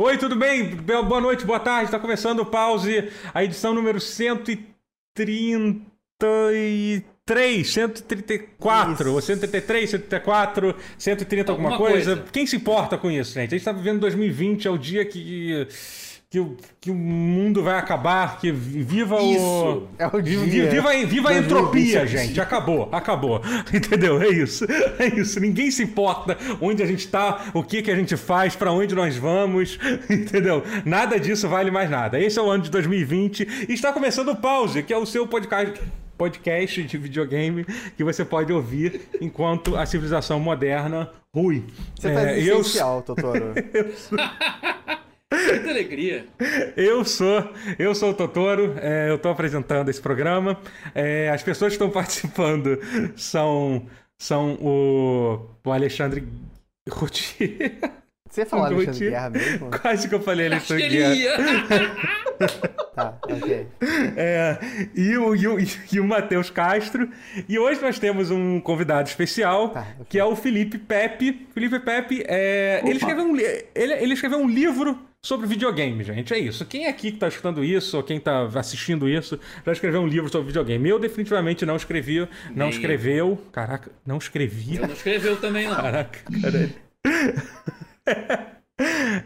Oi, tudo bem? Boa noite, boa tarde. Está começando o Pause, a edição número 133, 134, ou 133, 134, 130 alguma, alguma coisa. coisa. Quem se importa com isso, gente? A gente está vivendo 2020, é o dia que que o, que o mundo vai acabar, que viva Isso, o. É o dia. Viva, viva, viva a entropia, gente. Acabou, acabou. Entendeu? É isso. É isso. Ninguém se importa onde a gente está, o que, que a gente faz, para onde nós vamos. Entendeu? Nada disso vale mais nada. Esse é o ano de 2020 e está começando o Pause, que é o seu podcast podcast de videogame que você pode ouvir enquanto a civilização moderna rui. Você tá é, essencial, eu... Totoro. eu sou... Muita alegria. Eu sou, eu sou o Totoro, é, eu estou apresentando esse programa. É, as pessoas que estão participando são, são o, o Alexandre Routier. Você falou Alexandre Guerra mesmo? Quase que eu falei Alexandre Guerra. tá, ok. É, e o, e o, e o Matheus Castro. E hoje nós temos um convidado especial, tá, okay. que é o Felipe Pepe. Felipe Pepe, é, ele, escreveu um, ele, ele escreveu um livro sobre videogame, gente. É isso. Quem aqui que tá escutando isso, ou quem tá assistindo isso, já escreveu um livro sobre videogame. Eu definitivamente não escrevi, não Nem escreveu. Eu. Caraca, não escrevi. Eu não escreveu também, não. Caraca, caralho.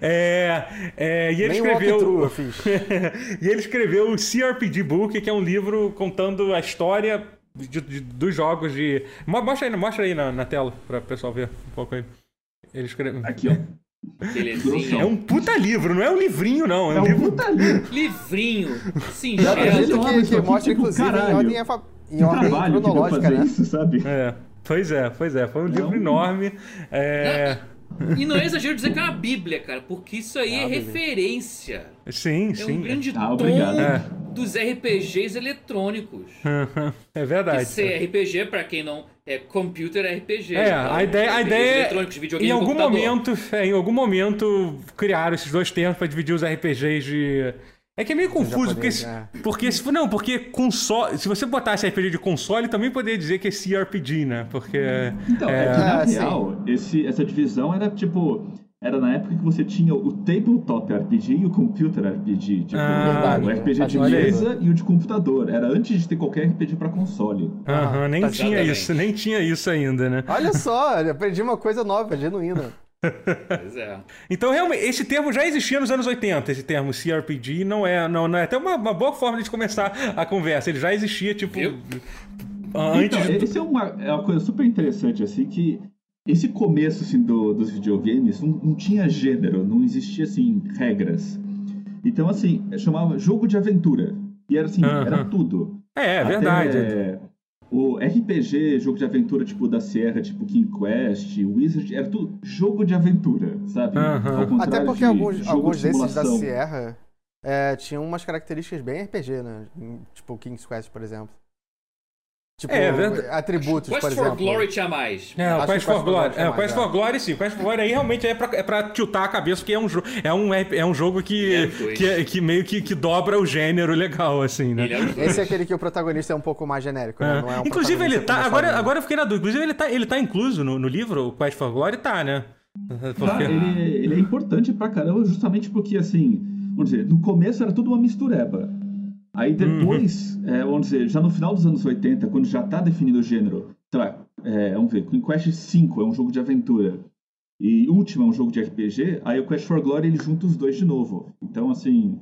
É, é, e ele Nem escreveu. e ele escreveu o CRPG Book, que é um livro contando a história de, de, dos jogos de. Mostra aí, mostra aí na, na tela para o pessoal ver um pouco aí. Ele escreveu. Aqui, ó. É um puta livro, não é um livrinho, não. É, um, é um livro... puta livro. Livrinho. Sim, já é que, que, que mostra, tipo, inclusive, caralho. em ordem, em ordem cronológica, né? Isso, sabe? É. Pois é, pois é. Foi um não. livro enorme. É... E não é exagero dizer que é uma Bíblia, cara, porque isso aí é, é referência. Sim, é sim. É um grande ah, tom é. dos RPGs eletrônicos. é verdade. Esse RPG, para quem não é computer RPG. É, então, a ideia, a ideia é, em algum momento, é, em algum momento criaram esses dois termos para dividir os RPGs de é que é meio confuso, porque, é. porque se, não, porque console, se você botasse RPG de console, também poderia dizer que é CRPG, né? Porque. Então, é, é que na ah, real, esse, essa divisão era tipo. Era na época que você tinha o tabletop RPG e o computer RPG. Tipo, ah, o RPG de mesa e o de computador. Era antes de ter qualquer RPG para console. Aham, nem tinha isso, nem tinha isso ainda, né? Olha só, aprendi uma coisa nova, genuína. Pois é. Então, realmente, esse termo já existia nos anos 80, esse termo CRPG não é, não, não é até uma, uma boa forma de começar a conversa. Ele já existia, tipo. Viu? Antes então, de... Isso é uma, é uma coisa super interessante, assim, que esse começo assim, do, dos videogames não, não tinha gênero, não existia assim, regras. Então, assim, chamava jogo de aventura. E era assim, uh -huh. era tudo. É, é verdade. O RPG, jogo de aventura tipo da Sierra, tipo King Quest, Wizard, era tudo jogo de aventura, sabe? Uhum. Até porque de alguns, alguns de desses da Sierra é, tinham umas características bem RPG, né? Tipo King's Quest, por exemplo. Tipo, é, verdade. atributos, Quest por exemplo. Quest for Glory tinha mais. É, o Quest for Glory. É, o Quest for Glory sim. O Quest for Glory aí realmente é pra, é pra tiltar a cabeça, porque é um, é um, é um jogo que, que, é, que meio que, que dobra o gênero legal, assim, né? É Esse é aquele que o protagonista é um pouco mais genérico, né? É. Não é um Inclusive ele tá, agora, agora eu fiquei na dúvida, inclusive ele tá, ele tá incluso no, no livro, o Quest for Glory tá, né? Porque... Tá, ele, ele é importante pra caramba justamente porque, assim, vamos dizer, no começo era tudo uma mistureba. Aí depois, uhum. é, vamos dizer, já no final dos anos 80, quando já está definido o gênero, tá, é, vamos ver, Queen Quest 5 é um jogo de aventura e Ultima é um jogo de RPG, aí o Quest for Glory ele junta os dois de novo. Então, assim,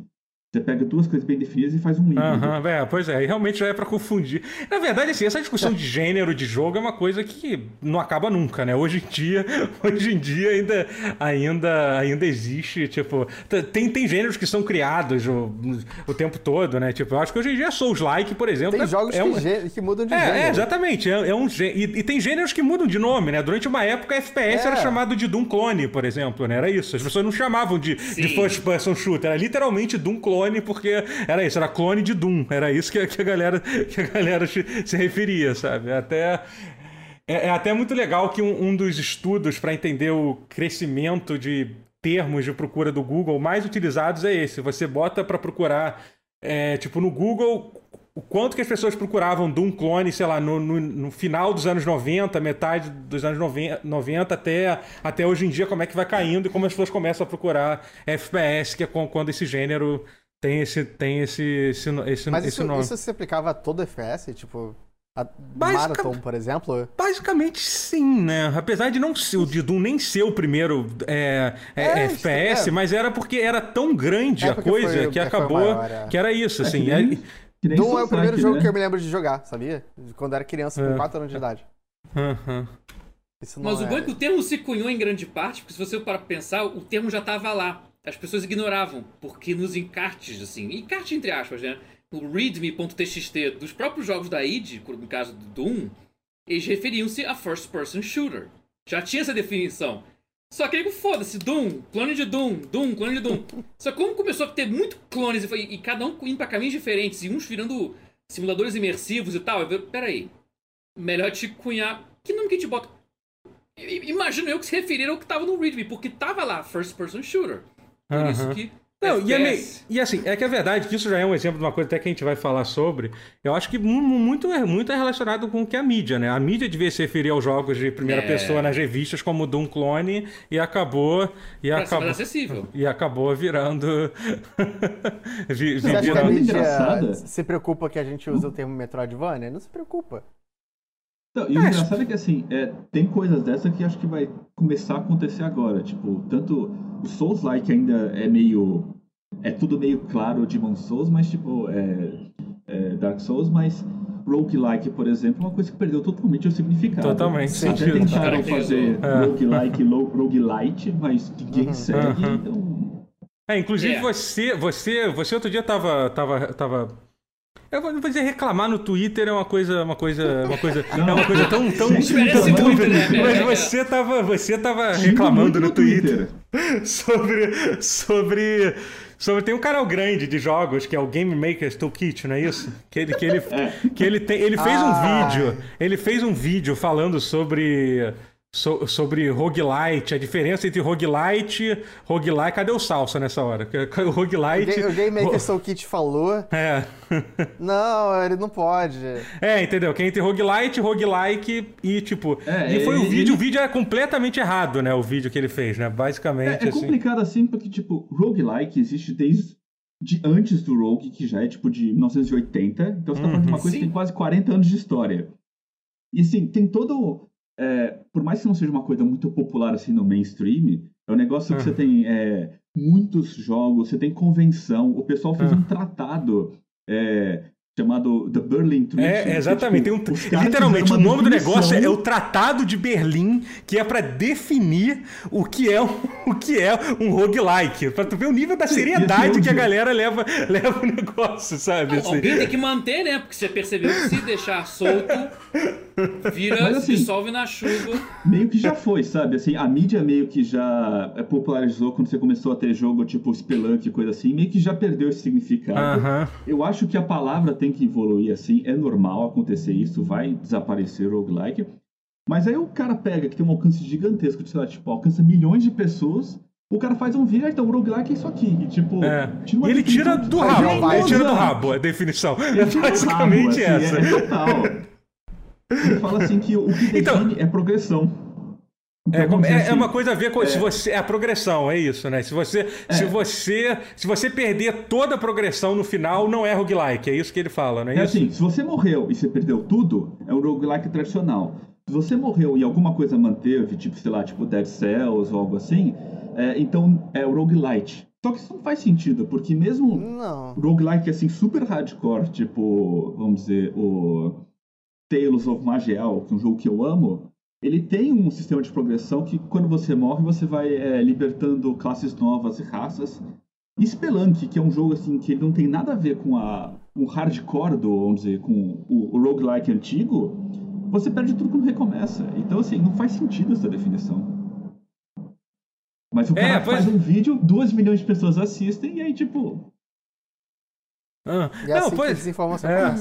você pega duas coisas bem definidas e faz um híbrido. Aham, é, pois é, realmente já é para confundir. Na verdade, assim, essa discussão de gênero de jogo é uma coisa que não acaba nunca, né? Hoje em dia, hoje em dia ainda, ainda, ainda existe, tipo, tem, tem gêneros que são criados o, o tempo todo, né? Tipo, eu acho que hoje em dia Souls-like, por exemplo, tem é, jogos é um... que, que, mudam de é, gênero. É, exatamente, é, é um e, e, tem gêneros que mudam de nome, né? Durante uma época, FPS era é. chamado de Doom Clone, por exemplo, né? Era isso. As pessoas não chamavam de, de first person shooter, era literalmente Doom Clone clone, porque era isso, era clone de Doom. Era isso que, que a galera, que a galera se referia, sabe? Até. É, é até muito legal que um, um dos estudos para entender o crescimento de termos de procura do Google mais utilizados é esse. Você bota para procurar, é, tipo, no Google o quanto que as pessoas procuravam Doom clone, sei lá, no, no, no, final dos anos 90, metade dos anos 90, até, até hoje em dia, como é que vai caindo e como as pessoas começam a procurar FPS, que é quando esse gênero tem esse, tem esse, esse, esse, Mas esse isso, nome. isso se aplicava a todo FPS? Tipo, a Basica... Marathon, por exemplo? Basicamente sim, né? Apesar de não ser o de Doom nem ser o primeiro é, é, é, FPS, é. mas era porque era tão grande é a coisa foi, que é, acabou. Maior, é. que era isso, assim. Doom é o primeiro jogo né? que eu me lembro de jogar, sabia? Quando era criança, com 4 anos de idade. Uhum. Mas o bom é que o termo se cunhou em grande parte, porque se você para pensar, o termo já estava lá. As pessoas ignoravam, porque nos encartes, assim, encarte entre aspas, né? o readme.txt dos próprios jogos da id, no caso do Doom, eles referiam-se a first person shooter. Já tinha essa definição. Só que aí, foda-se, Doom, clone de Doom, Doom, clone de Doom. Só que como começou a ter muito clones e, e, cada um indo pra caminhos diferentes, e uns virando simuladores imersivos e tal, eu, peraí, melhor te cunhar. Que nome que te bota? Imagino eu que se referiram ao que tava no README, porque tava lá, first person shooter. Por uh -huh. isso que não, e, é meio, e, assim, é que é verdade que isso já é um exemplo de uma coisa até que a gente vai falar sobre. Eu acho que muito, é, muito é relacionado com o que a mídia, né? A mídia devia se referir aos jogos de primeira é. pessoa nas revistas como Doom Clone e acabou. E pra acabou, acessível. E acabou virando. vi, Você acha que a mídia se preocupa que a gente usa o termo Metroidvania? Não se preocupa. Não, e o é, engraçado é que assim, é, tem coisas dessa que acho que vai começar a acontecer agora. Tipo, tanto o Souls-like ainda é meio. É tudo meio claro de Souls, mas tipo, é, é Dark Souls, mas roguelike, por exemplo, é uma coisa que perdeu totalmente o significado. Totalmente. Até sentido. tentaram fazer é. roguelike, roguelite, mas ninguém uhum. segue, uhum. então. É, inclusive yeah. você, você, você outro dia tava, tava, tava eu vou dizer reclamar no Twitter é uma coisa, uma coisa, uma coisa, não. é uma coisa tão, tão, tão, tão muito, né? mas você tava, você tava reclamando no Twitter, Twitter sobre, sobre, sobre tem um canal grande de jogos que é o Game Maker's Toolkit, não é isso? Que ele, que ele, é. que ele tem, ele fez ah. um vídeo, ele fez um vídeo falando sobre So, sobre roguelite, a diferença entre roguelite, roguelite, cadê o salsa nessa hora? O roguelite. O Game Maker Soul Kit falou. É. não, ele não pode. É, entendeu? Que é entre roguelite, roguelike e tipo. É, e foi o vídeo, ele... o vídeo é completamente errado, né? O vídeo que ele fez, né? Basicamente. É, é assim. complicado assim, porque, tipo, roguelike existe desde de antes do Rogue, que já é tipo de 1980. Então você tá falando de uma uhum. coisa Sim. que tem quase 40 anos de história. E assim, tem todo é, por mais que não seja uma coisa muito popular assim no mainstream, é um negócio que você tem é, muitos jogos, você tem convenção, o pessoal fez um tratado é, chamado The Berlin Treaty. É, exatamente. É, tipo, um, literalmente, o nome do negócio é o Tratado de Berlim, que é para definir o que é um, o que é um roguelike. Pra tu ver o nível da seriedade que a galera leva, leva o negócio, sabe? Assim. Alguém tem que manter, né? Porque você percebeu que se deixar solto, vira, Mas, assim, dissolve na chuva. Meio que já foi, sabe? Assim, a mídia meio que já popularizou quando você começou a ter jogo tipo Spelunk e coisa assim, meio que já perdeu esse significado. Uh -huh. Eu acho que a palavra tem que evoluir assim, é normal acontecer isso, vai desaparecer o roguelike. Mas aí o cara pega que tem um alcance gigantesco, sei lá, tipo, alcança milhões de pessoas, o cara faz um vídeo, ah, então o roguelike é isso aqui. E, tipo, é. e ele tira do rabo, ele tira do rabo a definição. É basicamente rabo, assim, essa. É, é total. Ele fala assim que o que então define então, é progressão. É, é, é, uma coisa a ver com é. se você é a progressão, é isso, né? Se você, é. se você se você perder toda a progressão no final, não é roguelike, é isso que ele fala, não é, é isso? assim, se você morreu e você perdeu tudo, é o roguelike tradicional. Se você morreu e alguma coisa manteve, tipo, sei lá, tipo Dead Cells ou algo assim, é, então é o roguelite. Só que isso não faz sentido, porque mesmo não. roguelike assim super hardcore, tipo, vamos dizer, o Tales of Magiel, que é um jogo que eu amo, ele tem um sistema de progressão que quando você morre você vai é, libertando classes novas e raças. E Spelunk, que é um jogo assim que ele não tem nada a ver com a o hardcore do, vamos dizer, com o, o roguelike antigo, você perde tudo quando recomeça. Então assim, não faz sentido essa definição. Mas o é, cara é, faz um vídeo, duas milhões de pessoas assistem e aí tipo ah. E não, assim pois... desinformação é.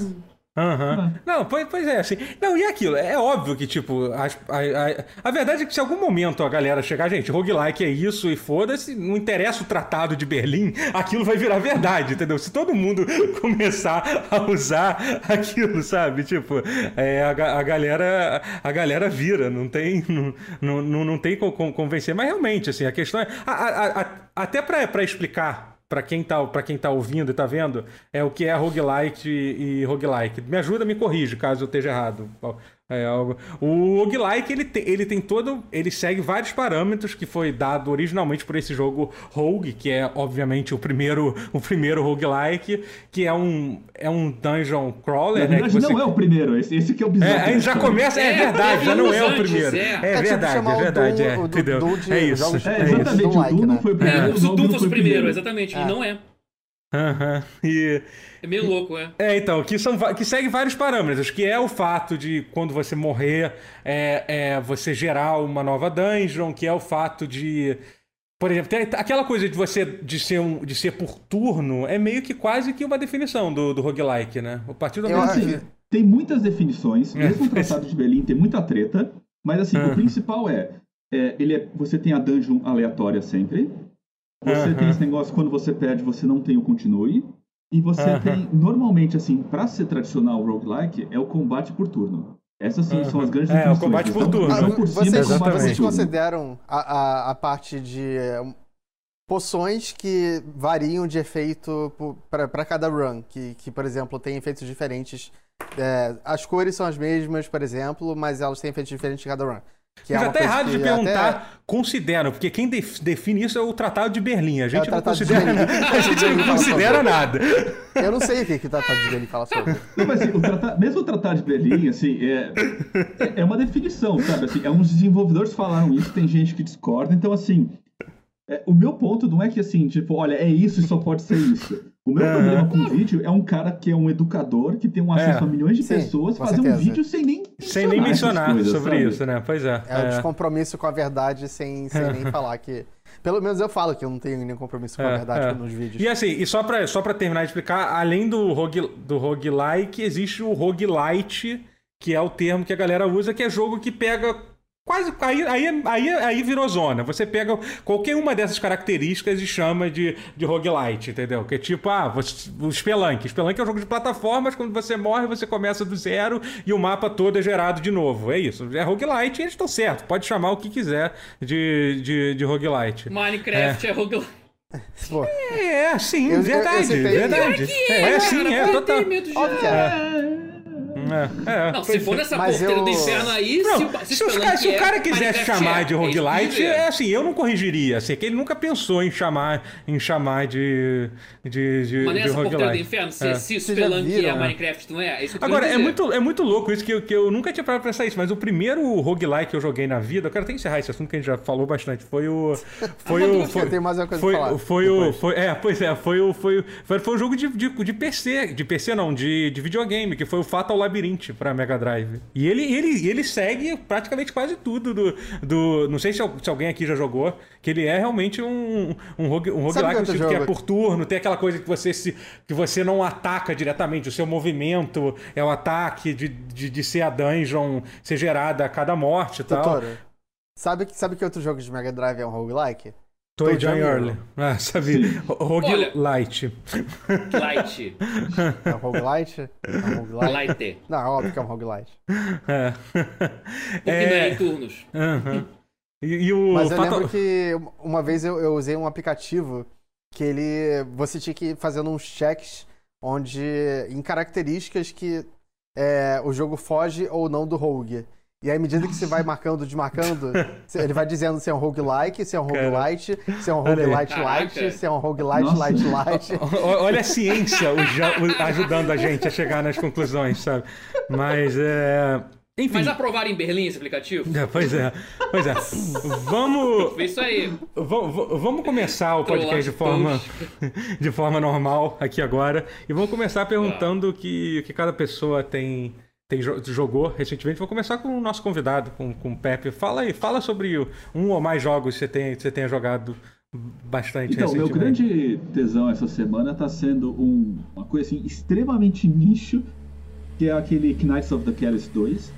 Uhum. Não, pois, pois é, assim. Não, e aquilo? É óbvio que, tipo, a, a, a, a, verdade é que se algum momento a galera chegar, gente, roguelike é isso e foda-se, não interessa o tratado de Berlim, aquilo vai virar verdade, entendeu? Se todo mundo começar a usar aquilo, sabe? Tipo, é, a, a galera a galera vira, não tem, não, não, não tem como convencer. Mas realmente, assim, a questão é. Até para explicar para quem tá para quem tá ouvindo e tá vendo, é o que é roguelite e, e roguelike. Me ajuda, me corrige caso eu esteja errado. É, o roguelike, ele tem, ele tem todo. Ele segue vários parâmetros que foi dado originalmente por esse jogo Rogue, que é, obviamente, o primeiro, o primeiro roguelike, que é um, é um dungeon crawler, né? Você... não é o primeiro, esse, esse que é o bizarro. É, aí já começa, é, é verdade, já não é o primeiro. É, é, é verdade, é verdade. É, entendeu? É isso. É, exatamente, o Doom não foi o primeiro. O Doom fosse o primeiro, exatamente, e não é. Aham, e. É meio louco, é. É, então, que, são, que segue vários parâmetros, que é o fato de quando você morrer, é, é você gerar uma nova dungeon, que é o fato de. Por exemplo, tem aquela coisa de você de ser, um, de ser por turno é meio que quase que uma definição do, do roguelike, né? A partir do momento assim, Tem muitas definições, é. mesmo o Tratado de Berlim tem muita treta, mas assim, uhum. o principal é, é, ele é, você tem a dungeon aleatória sempre, você uhum. tem esse negócio, quando você perde, você não tem o continue. E você uhum. tem, normalmente, assim, pra ser tradicional roguelike, é o combate por turno. Essas sim, uhum. são as grandes É, o combate por turno. Ah, por vocês, vocês consideram a, a, a, parte de eh, poções que variam de efeito para cada run? Que, que, por exemplo, tem efeitos diferentes. É, as cores são as mesmas, por exemplo, mas elas têm efeitos diferentes de cada run. Que Mas é até errado de perguntar, até... consideram, porque quem define isso é o Tratado de Berlim. A gente é não considera, a gente não considera nada. Eu não sei o que, que o Tratado de Berlim fala sobre. Não, mas assim, o tratado, mesmo o Tratado de Berlim, assim, é, é, é uma definição, sabe? Assim, é uns desenvolvedores falaram isso, tem gente que discorda, então assim, é, o meu ponto não é que assim, tipo, olha, é isso e só pode ser isso. O meu problema com o vídeo é um cara que é um educador, que tem um acesso é. a milhões de Sim, pessoas, fazer certeza. um vídeo sem nem Sem nem mencionar coisas, sobre sabe? isso, né? Pois é. É, o é. descompromisso com a verdade sem, sem nem falar que. Pelo menos eu falo que eu não tenho nenhum compromisso com a é, verdade é. nos vídeos. E assim, e só pra, só pra terminar de explicar, além do, rogue, do roguelike, existe o roguelite, que é o termo que a galera usa, que é jogo que pega Quase. Aí, aí, aí, aí virou zona. Você pega qualquer uma dessas características e chama de, de roguelite, entendeu? Que é tipo, ah, você, o Spelunk. Spelunk é um jogo de plataformas, quando você morre, você começa do zero e o mapa todo é gerado de novo. É isso. É roguelite e eles estão certos. Pode chamar o que quiser de, de, de roguelite. Minecraft é, é roguelite. É, sim, eu, verdade, eu, eu verdade. É, é, é, sim, é, total. Óbvio que é. É, é. Não, se for nessa porteira eu... do inferno aí, não, se, se, se, se o cara é, quiser chamar de roguelite, é, assim, eu não corrigiria. Assim, que ele nunca pensou em chamar, em chamar de, de, de, Mas nessa porteira do inferno, se, é. se Spelunk é Minecraft, não é? é Agora, é muito, é muito louco isso que eu, que eu nunca tinha parado pra pensar isso, mas o primeiro roguelike que eu joguei na vida, eu quero até encerrar esse assunto que a gente já falou bastante, foi o... Foi o... Foi, tem mais uma coisa foi, falar. Foi o... Foi, é, pois é, foi o... Foi, foi, foi o jogo de, de, de PC, de PC não, de, de videogame, que foi o Fatal Labyrinth pra Mega Drive. E ele, ele, ele segue praticamente quase tudo do. do não sei se, se alguém aqui já jogou, que ele é realmente um, um, rogue, um roguelike que é por turno, tem aquela coisa que você, se, que você não ataca diretamente, o seu movimento é o ataque de, de, de ser a dungeon ser gerada a cada morte e tal. Doutora, sabe, sabe que outro jogo de Mega Drive é um roguelike? Toy John Early. Ah, sabia. Rogue Light. Light. É um roguelite? É um roguelite? Light. Não, é óbvio que é um roguelite. É. Porque é... não é em turnos. Uhum. E, e, o Mas eu Fatal... lembro que uma vez eu, eu, usei um aplicativo que ele... Você tinha que ir fazendo uns checks onde... Em características que é, o jogo foge ou não do rogue. E aí, à medida que você vai marcando, desmarcando, ele vai dizendo se é um roguelike, se é um roguelite, se é um roguelite light, se é um roguelite light light. Olha a ciência ajudando a gente a chegar nas conclusões, sabe? Mas é. Enfim. Mas aprovaram em Berlim esse aplicativo? É, pois é. Pois é. Vamos. Isso aí. Vamos começar o podcast de forma, de forma normal aqui agora. E vamos começar perguntando o que, que cada pessoa tem tem, jogou recentemente. Vou começar com o nosso convidado, com, com o Pepe. Fala aí, fala sobre um ou mais jogos que você, tem, que você tenha jogado bastante então, meu grande tesão essa semana está sendo um, uma coisa assim extremamente nicho que é aquele Knights of the Kellis 2.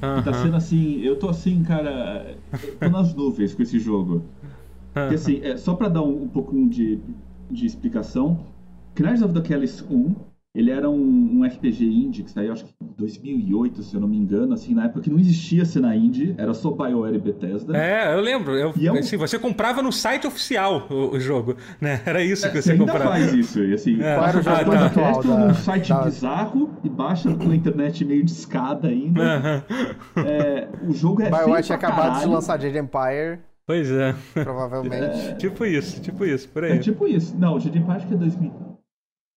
Que tá sendo assim, eu tô assim, cara, tô nas nuvens com esse jogo. Porque assim, é, só pra dar um, um pouco de, de explicação, Knights of the Kellis 1 ele era um, um RPG indie que saiu, acho que em 2008, se eu não me engano, assim, na época que não existia cena indie, era só BioWare e Bethesda. É, eu lembro. Eu, é um... assim, você comprava no site oficial o, o, jogo, né? Era isso que você, você comprava. ainda faz isso, e assim, é. baixa o jogo ah, tá. num site da... bizarro e baixa pela internet meio de escada ainda. Uh -huh. é, o jogo é BioWare tinha acabado de lançar Jade Empire. Pois é. Provavelmente. É... Tipo isso, tipo isso, por aí. É tipo isso. Não, Jade Empire acho que é 2000.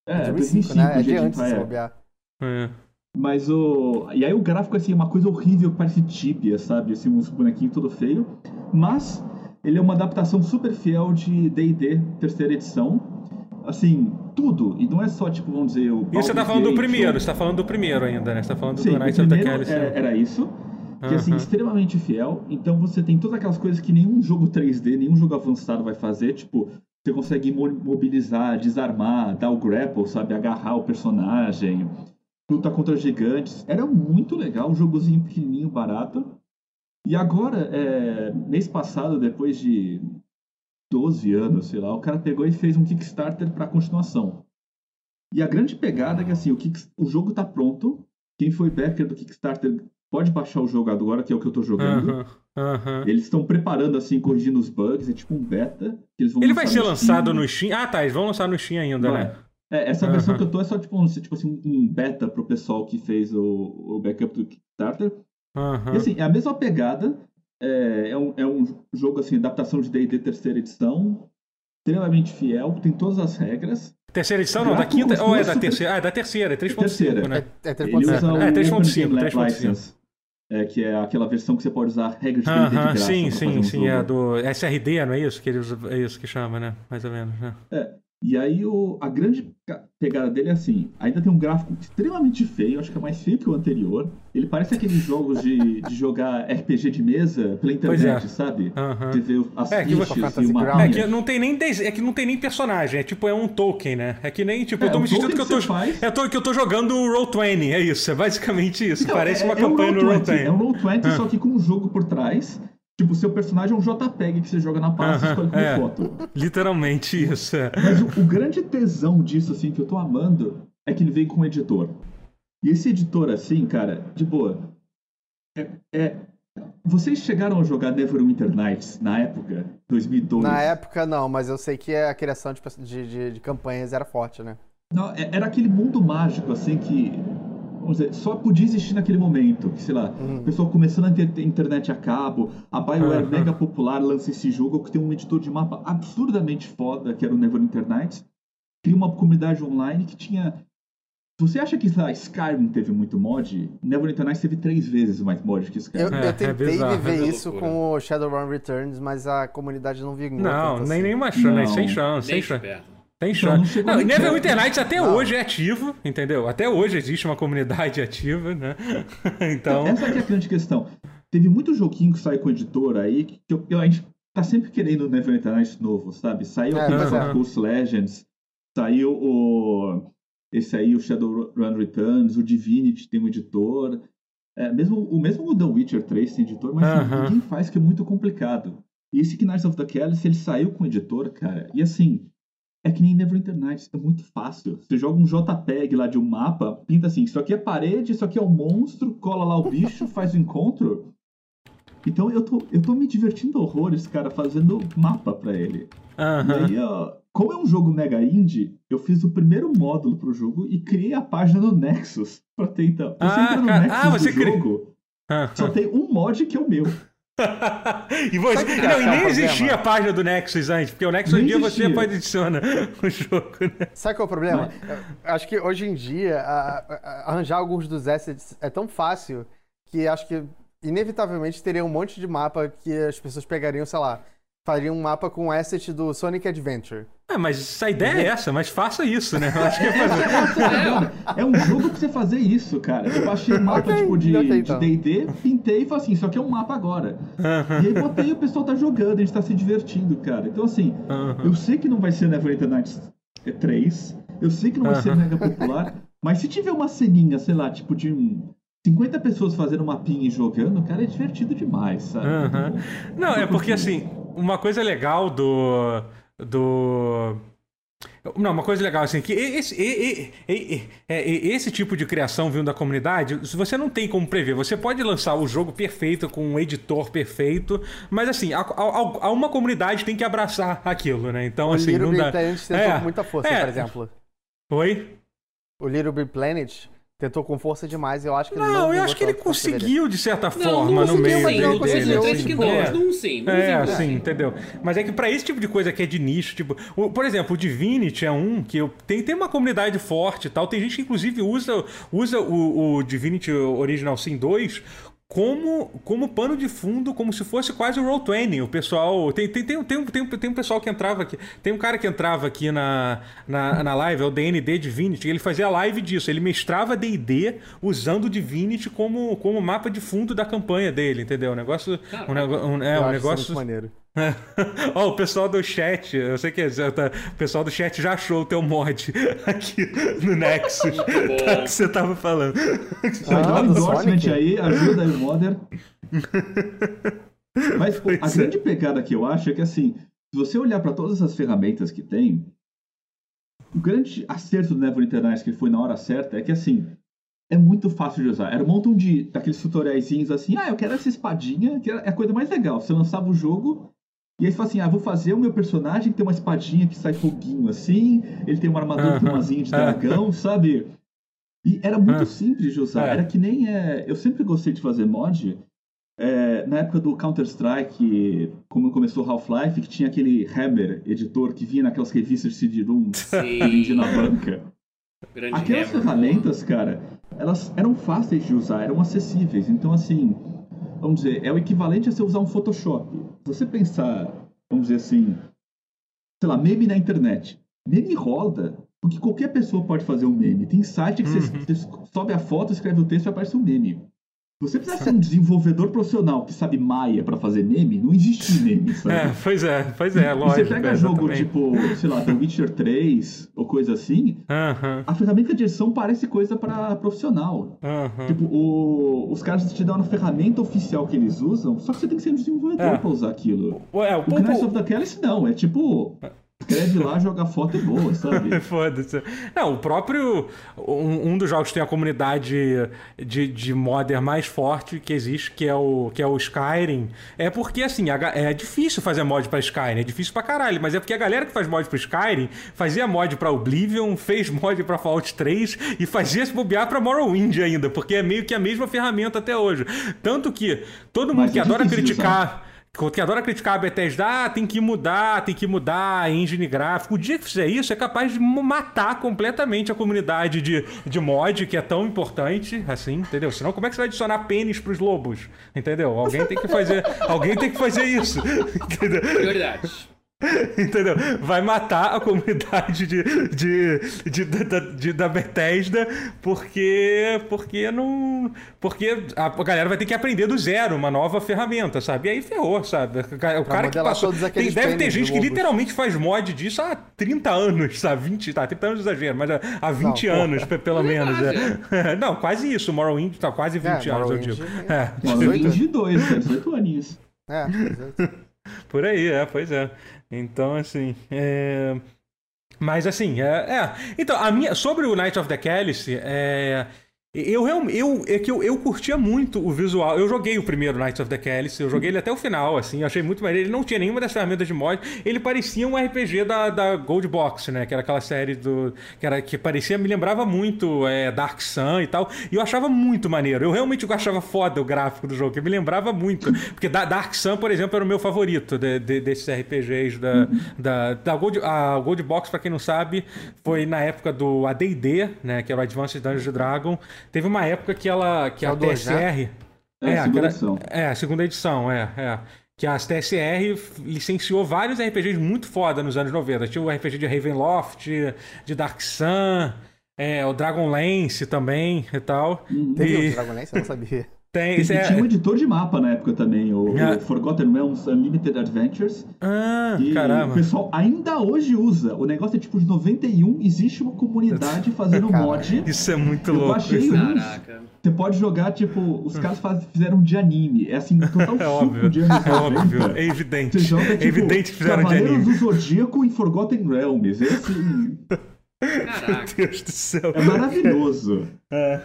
É, 2005, 2005 né? É de antes, se bobear. É. Mas o. E aí o gráfico, assim, é uma coisa horrível que parece tíbia, sabe? Assim, uns bonequinhos todo feio. Mas ele é uma adaptação super fiel de DD, terceira edição. Assim, tudo. E não é só, tipo, vamos dizer. O e você tá falando do primeiro, você tá falando do primeiro ainda, né? Você tá falando Sim, do Knights of the Kelly. É, era isso. Que, assim, extremamente fiel. Então você tem todas aquelas coisas que nenhum jogo 3D, nenhum jogo avançado vai fazer. Tipo, você consegue mobilizar, desarmar, dar o grapple, sabe? Agarrar o personagem, lutar contra gigantes. Era muito legal, um jogozinho pequenininho, barato. E agora, é, mês passado, depois de 12 anos, sei lá, o cara pegou e fez um Kickstarter para continuação. E a grande pegada é que assim, o, o jogo tá pronto. Quem foi backer do Kickstarter pode baixar o jogo agora, que é o que eu tô jogando. Uhum. Eles estão preparando, assim, corrigindo os bugs, é tipo um beta. Ele vai ser lançado Steam. no Steam? Ah, tá, eles vão lançar no Steam ainda, vai. né? É, essa uhum. versão que eu tô é só tipo um, tipo assim, um beta pro pessoal que fez o, o backup do Kickstarter. Uhum. E assim, é a mesma pegada. É, é, um, é um jogo, assim, adaptação de D&D terceira edição. Extremamente fiel, tem todas as regras. Terceira edição não, da quinta? Ou é da terceira? Ah, é da terceira, é 3.5, né? É, 3.5. É, 3.5, é, que é aquela versão que você pode usar regras de uh -huh, de graça. Sim, sim, um sim, jogo. é do SRD, não é isso? Que ele usa, é isso que chama, né? Mais ou menos, né? É. E aí o, a grande pegada dele é assim, ainda tem um gráfico extremamente feio, acho que é mais feio que o anterior. Ele parece aqueles jogos de, de jogar RPG de mesa pela internet, é. sabe? Uhum. De ver as é, fichas e uma É que não tem nem é que não tem nem personagem, é tipo é um token, né? É que nem tipo, é, eu tô me sentindo que, eu tô é tô, que eu tô jogando o Roll20, é isso, é basicamente isso. Então, parece é, uma campanha um no Roll20. É um Roll20 só que com um jogo por trás. Tipo, seu personagem é um JPEG que você joga na pasta e escolhe como é, foto. Literalmente isso, é. Mas o, o, grande tesão disso, assim, que eu tô amando, é que ele vem com um editor. E esse editor, assim, cara, de boa. É, é... Vocês chegaram a jogar Neverwinter Nights na época? 2012? Na época, não, mas eu sei que a criação de, de, de campanhas era forte, né? Não, é, era aquele mundo mágico, assim, que vamos dizer, só podia existir naquele momento. Que, sei lá, uhum. o pessoal começando a ter internet a cabo, a BioWare uhum. mega popular lança esse jogo que tem um editor de mapa absurdamente foda, que era o Neverwinter Nights. Cria uma comunidade online que tinha. Você acha que lá, Skyrim teve muito mod? Neverwinter Nights teve três vezes mais mod que Skyrim. Eu, eu é, tentei é viver é isso com o Shadowrun Returns, mas a comunidade não vingou. Não, nem, assim. nem uma chance, né? sem chance, sem chance. Tem chance. Não, não, Neverwinter Nights até não. hoje é ativo, entendeu? Até hoje existe uma comunidade ativa, né? então... Essa aqui é a grande questão. Teve muito joguinho que saiu com editor aí que eu, a gente tá sempre querendo o Neverwinter Nights novo, sabe? Saiu é, o é. Ghost Legends, saiu o... Esse aí, o Shadowrun Returns, o Divinity tem um editor. É, mesmo, o mesmo o The Witcher 3 tem editor, mas uh -huh. ninguém faz que é muito complicado. E esse Knights of the Kelly, ele saiu com editor, cara, e assim, é que nem Neverwinter Nights, é muito fácil. Você joga um JPEG lá de um mapa, pinta assim, isso aqui é parede, isso aqui é um monstro, cola lá o bicho, faz o encontro. Então eu tô, eu tô me divertindo horrores, cara, fazendo mapa para ele. Uhum. E aí, ó, como é um jogo mega indie, eu fiz o primeiro módulo pro jogo e criei a página no Nexus pra tentar. Você ah, entra no cara... Nexus ah, você do jogo, só tem um mod que é o meu. E, você, não, e nem existia a página do Nexus antes, porque o Nexus um dia você pode adicionar o jogo, né? Sabe qual é o problema? Acho que hoje em dia, a, a, arranjar alguns dos assets é tão fácil que acho que inevitavelmente teria um monte de mapa que as pessoas pegariam, sei lá, faria um mapa com asset do Sonic Adventure. É, mas a ideia é essa, mas faça isso, né? Eu acho que é, fazer... é um jogo pra você fazer isso, cara. Eu baixei um mapa okay, tipo de D&D, então. pintei e falei assim, isso aqui é um mapa agora. E aí botei e o pessoal tá jogando, a gente tá se divertindo, cara. Então assim, eu sei que não vai ser Neverwinter Nights 3, eu sei que não vai ser mega popular, Mas se tiver uma ceninha, sei lá, tipo de um 50 pessoas fazendo mapinha e jogando, cara, é divertido demais, sabe? Uhum. Não, é porque assim, uma coisa legal do. Do. Não, uma coisa legal assim, que esse, esse, esse, tipo de criação vindo da comunidade, você não tem como prever. Você pode lançar o jogo perfeito com um editor perfeito, mas assim, a, a, a uma comunidade tem que abraçar aquilo, né? Então, o assim, Little não Big dá. Planet tentou É, com muita força, é. por exemplo. Oi? O Little Big Planet tentou com força demais e eu acho que ele Não, não eu acho que ele conseguiu, de certa Não, forma, não no meio mas não dele. conseguiu, dele, três assim. que não, É. num sim. É, sim. assim, entendeu? Mas é que pra esse tipo de coisa que é de nicho, tipo, o- por exemplo, o Divinity é um que eu, tem, tem uma comunidade forte e tal. Tem gente que inclusive usa, usa o, o Divinity Original Sin 2 como, como pano de fundo, como se fosse quase o Roll20. O pessoal. Tem, tem, tem, tem, um- tem, tem um pessoal que entrava aqui. Tem um cara que entrava aqui na, na, na live, é o DND Divinity, ele fazia live disso. Ele mestrava DD usando o Divinity como, como mapa de fundo da campanha dele, entendeu? Um negócio. Um, é, um negócio. maneiro. Ó, o pessoal do chat, eu sei que é- tá- o pessoal do chat já achou o teu mod aqui no Nexus. Tá, que você tava falando. Ah, do endorsement Sonic? aí, ajuda aí o Modder. Mas pô, a é. grande pegada que eu acho é que assim, se você olhar para todas as ferramentas que tem, o grande acerto do Never Internet que foi na hora certa é que assim, é muito fácil de usar. Era um montão de daqueles tutoriaizinhos assim, ah, eu quero essa espadinha, que é a coisa mais legal. Você lançava o jogo e aí você fala assim, ah, vou fazer o meu personagem que tem uma espadinha que sai foguinho assim, ele tem uma armadura com umazinha de dragão, sabe? E era muito Ah. simples de usar. É. Era que nem é. Eu sempre gostei de fazer mod. é, na época do Counter-Strike, como começou Half-Life, que tinha aquele Hammer editor que vinha naquelas revistas de CD-ROM que vendia na banca. Grande Aquelas hammer. ferramentas, cara, elas eram fáceis de usar, eram acessíveis. Então, assim, vamos dizer, é o equivalente a você usar um Photoshop. Se você pensar, vamos dizer assim, sei lá, meme na internet. Meme roda, porque qualquer pessoa pode fazer um meme. Tem site que você, Uhum. você sobe a foto, escreve o texto e aparece um meme. Se você precisar ser um desenvolvedor profissional que sabe Maia pra fazer meme, não existe meme, sabe? É, pois é, pois é, E lógico. você pega jogo exatamente. tipo, sei lá, The Witcher 3 ou coisa assim, Aham, a ferramenta de edição parece coisa pra profissional. aham. Tipo, o- os caras te dão uma ferramenta oficial que eles usam, só que você tem que ser um desenvolvedor É. pra usar aquilo. É, o O Knights of the Kellis não, é tipo, escreve lá, joga foto e boa, sabe? Foda-se. Não, o próprio. Um, um dos jogos que tem a comunidade de, de modder mais forte que existe, que é o, que é o Skyrim. É porque, assim, é difícil fazer mod pra Skyrim. É difícil pra caralho. Mas é porque a galera que faz mod pro Skyrim fazia mod pra Oblivion, fez mod pra Fallout 3 e fazia se bobear pra Morrowind ainda. Porque é meio que a mesma ferramenta até hoje. Tanto que todo mundo Mas que é adora difícil criticar que adora criticar a Bethesda, ah, tem que mudar, tem que mudar engine gráfica. O dia que fizer isso, é capaz de matar completamente a comunidade de, de mod, que é tão importante, assim, entendeu? Senão, como é que você vai adicionar pênis pros lobos? Entendeu? Alguém tem que fazer, alguém tem que fazer isso. Entendeu? Prioridades. Entendeu? Vai matar a comunidade de, de, de, da- de- da Bethesda porque, porque não. Porque a galera vai ter que aprender do zero uma nova ferramenta, sabe? E aí ferrou, sabe? O cara que passou. Tem, deve ter gente que literalmente faz mod disso há 30 anos, sabe? 20, tá, 30 anos de exagero, mas há- há 20 Não, porra. anos, pe- pelo é menos. quase, é. Não, quase isso. Morrowind tá quase 20 anos, eu Morrowind digo. é- É. 22, cara, 18 aninhos. É, exato. Por aí, é, pois é. Então, assim. É... Mas assim, é, é. Então, a minha. Sobre o Night of the Cálice, é. Eu realmente. Eu, é que eu, eu curtia muito o visual. Eu joguei o primeiro Knights of the Cálice, eu joguei ele até o final, assim, achei muito maneiro. Ele não tinha nenhuma das ferramentas de mod. Ele parecia um RPG da, da Gold Box, né? Que era aquela série do. Que, era, que parecia, me lembrava muito é, Dark Sun e tal. E eu achava muito maneiro. Eu realmente achava foda o gráfico do jogo, que me lembrava muito. Porque da, Dark Sun, por exemplo, era o meu favorito de, de- desses RPGs da, da, da Gold. A Gold Box, pra quem não sabe, foi na época do ADD, né? Que era o Advanced Dungeons and Dragons. Teve uma época que ela. que É a o TSR. né? É, a segunda aquela- edição. É, a segunda edição, é, é. Que a TSR licenciou vários RPGs muito foda nos anos 90. Tinha o RPG de Ravenloft, de Dark Sun, é, o Dragonlance também e tal. Teve E- um Dragonlance? Eu não sabia. Tem, E isso é- tinha um editor de mapa na época também, o, Ah. o Forgotten Realms Unlimited Adventures. Ah, que o caramba. pessoal ainda hoje usa. O negócio é tipo de 91, existe uma comunidade fazendo mod. Isso é muito Eu louco. baixei isso. Caraca. Você pode jogar, tipo, os caras faz- fizeram de anime. É assim, total É suco óbvio. de anos É 90. óbvio. É evidente. Joga, É tipo, evidente que fizeram de Cavaleiros anime. do Zodíaco em Forgotten Realms. É assim, Caraca. Meu Deus do céu. é maravilhoso. É.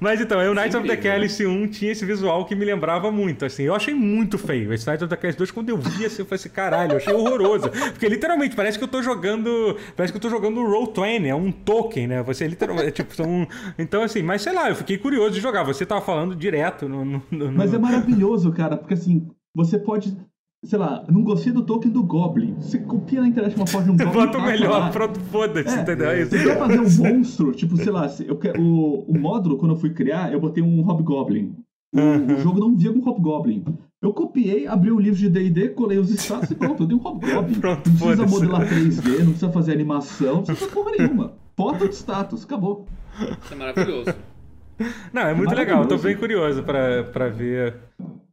Mas então, o Knights of the incrível. Cálice 1 tinha esse visual que me lembrava muito, assim. Eu achei muito feio. Esse Knights of the Cálice 2, quando eu vi assim, eu falei assim, caralho, eu achei horroroso. Porque literalmente parece que eu tô jogando. Parece que eu tô jogando Roll20, é um token, né? Você literalmente. É, tipo, são. Então, assim, mas sei lá, eu fiquei curioso de jogar. Você tava falando direto no. no- no- Mas é maravilhoso, cara, porque assim, você pode. Sei lá, não gostei do token do Goblin. Você copia na internet uma foto de um Goblin. bota o melhor, lá. pronto, foda-se, É, entendeu? É isso. Você quer fazer um monstro, tipo, sei lá, eu quero, o, o módulo, quando eu fui criar, eu botei um Hobgoblin. O, o jogo não via com Hobgoblin. Eu copiei, abri o livro de D&D, colei os status e pronto, eu dei um Hobgoblin. Pronto, não precisa modelar 3D, não precisa fazer animação, não precisa porra nenhuma. Bota de status, acabou. Isso é maravilhoso. Não, é muito legal. Eu tô bem curioso pra, pra ver.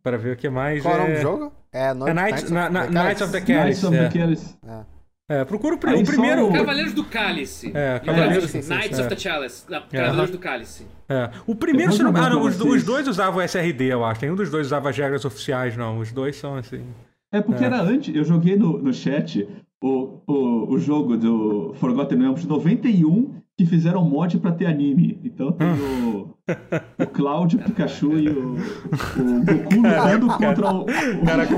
Para ver o que mais. Qual é o é... nome do jogo? É, no... É Knights, na, na, Knights of the Knights Cálice. of the É. Cálice. É, procura o, Aí o só primeiro. o- Cavaleiros do Cálice. É, Cavaleiros- sim, sim, Knights sim. of the Chalice. Não, Cavaleiros do Cálice. É. O primeiro, se não... ah, os, os dois usavam SRD, eu acho. Nenhum dos dois usava as regras oficiais, não. Os dois são assim. É porque É. era antes, eu joguei no, no chat o, o, o jogo do Forgotten Realms de 91 que fizeram mod pra ter anime. Então tem o, o Cloud, o Pikachu e o, o Goku lutando contra o. o- Caraca,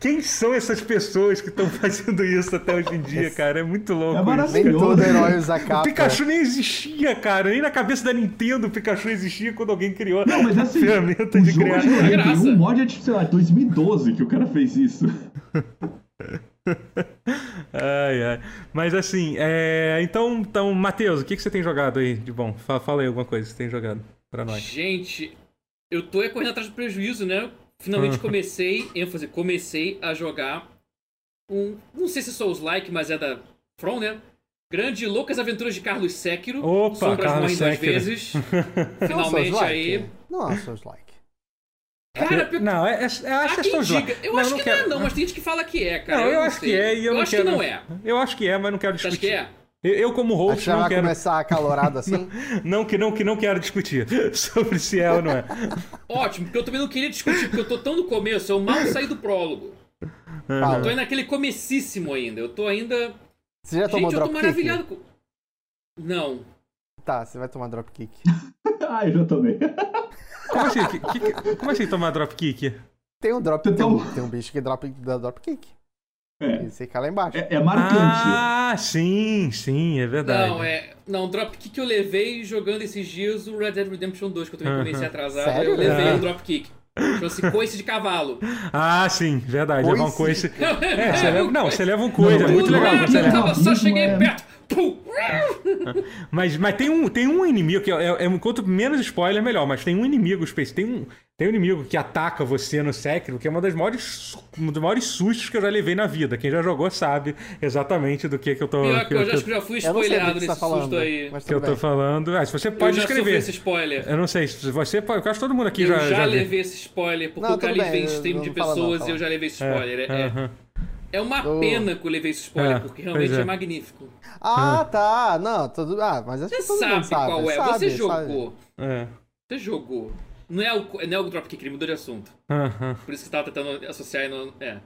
quem são essas pessoas que estão fazendo isso até hoje em dia, cara? É muito louco. É isso. maravilhoso. Nem todo herói usa O capa. Pikachu nem existia, cara. Nem na cabeça da Nintendo o Pikachu existia quando alguém criou Não, mas assim, ferramenta o de jogo criar. de 91, graça. o mod é de, sei lá, 2012 que o cara fez isso. Ai, ai. Mas assim, é... então, então Matheus, o que, que você tem jogado aí de bom? Fa- Fala aí alguma coisa que você tem jogado pra nós. Gente, eu tô é correndo atrás do prejuízo, né? Finalmente comecei, ênfase, comecei a jogar um. Não sei se é Souls-like, mas é da From, né? Grande Loucas Aventuras de Carlos Séquiro. Opa, Sombras Carlos Morrem duas vezes. Finalmente aí. Não é Souls-like. Cara, Não, é, é, eu acho há que é Souls diga. Eu Não, acho não que quero- não é, não, mas tem gente que fala que é, cara. Não, eu não acho que é e eu, não acho quero... que não é. Eu acho que é, mas não quero Você discutir. acha que é? Eu, eu como Acho que host, já não vai quero... começar acalorado assim. Não que, não que não quero discutir sobre se é ou não é. Ótimo, porque eu também não queria discutir, porque eu tô tão no começo, eu mal saí do prólogo. Eu Fala. tô aí naquele comecíssimo ainda. Eu tô ainda. Você já tomou Gente, eu tô dropkick? maravilhado com. Não. Tá, você vai tomar dropkick. ah, eu já tomei. Como assim? Que- que- como assim tomar dropkick? Tem um drop, tem um, toma- tem um bicho que drop, dá dropkick. É, E você cai lá embaixo. é, é marcante. Ah, sim, sim, é verdade. Não, é. Não, dropkick que eu levei jogando esses dias o Red Dead Redemption 2, que eu também comecei atrasado. Sério? Eu levei Ah. o dropkick. Chama-se coice de cavalo. Ah, sim, verdade. Levar um Coice. coice. É, você leva, não, você leva um coisa, Não, é muito legal. eu tava só cheguei É. perto. Pum! Mas, mas tem, um, tem um inimigo que é, é, é- quanto menos spoiler, melhor. Mas tem um inimigo específico. Tem um, tem um inimigo que ataca você no Sekiro, que é uma das maiores, um dos maiores sustos que eu já levei na vida. Quem já jogou sabe exatamente do que, que eu tô. Pior que eu já, que acho que eu já fui Eu não sei do spoilerado que você nesse tá falando. susto aí. Mas que eu tô bem. falando. Ah, se você Eu pode já sofri escrever. esse spoiler. Eu não sei, se você pode. Eu acho que todo mundo aqui Eu já, já, já viu. levei esse spoiler, porque Não, o bem, vem eu- stream de fala não, pessoas fala. e eu já levei esse spoiler. É, é, aham. é uma Oh. pena que eu levei esse spoiler, É, porque realmente é. é. magnífico. Ah, tá. Não, tudo. Ah, mas acho que Você todo mundo sabe sabe. qual é, sabe, você sabe. jogou. É. Você jogou. Não é o, não é o Dropkick, ele mudou de assunto. Aham. Por isso que você tava tentando associar e não. É.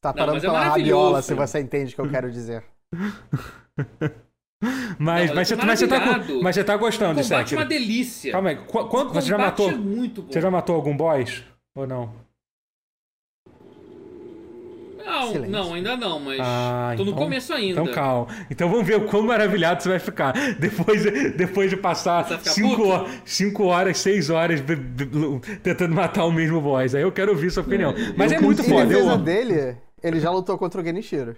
Tá Não, parando mas é pela maravilhoso. rabiola, se você entende o que eu quero dizer. Mas, Não, mas, eu você, mas, você tá, mas você tá gostando O de combate é uma delícia. Calma aí, qu- quanto, você já matou? é muito bom. Você já matou algum boss? Ou não? Não, Silêncio. não, ainda não, mas. Ah, tô no então- começo ainda. Então calma. Então vamos ver o quão maravilhado você vai ficar. Depois, depois de passar Você vai ficar 5 puto? horas, cinco horas, 6 horas be- be- tentando matar o mesmo boss. Aí eu quero ouvir sua opinião. Mas eu é muito Em foda. Eu defesa amo. dele, ele já lutou contra o Genichiro.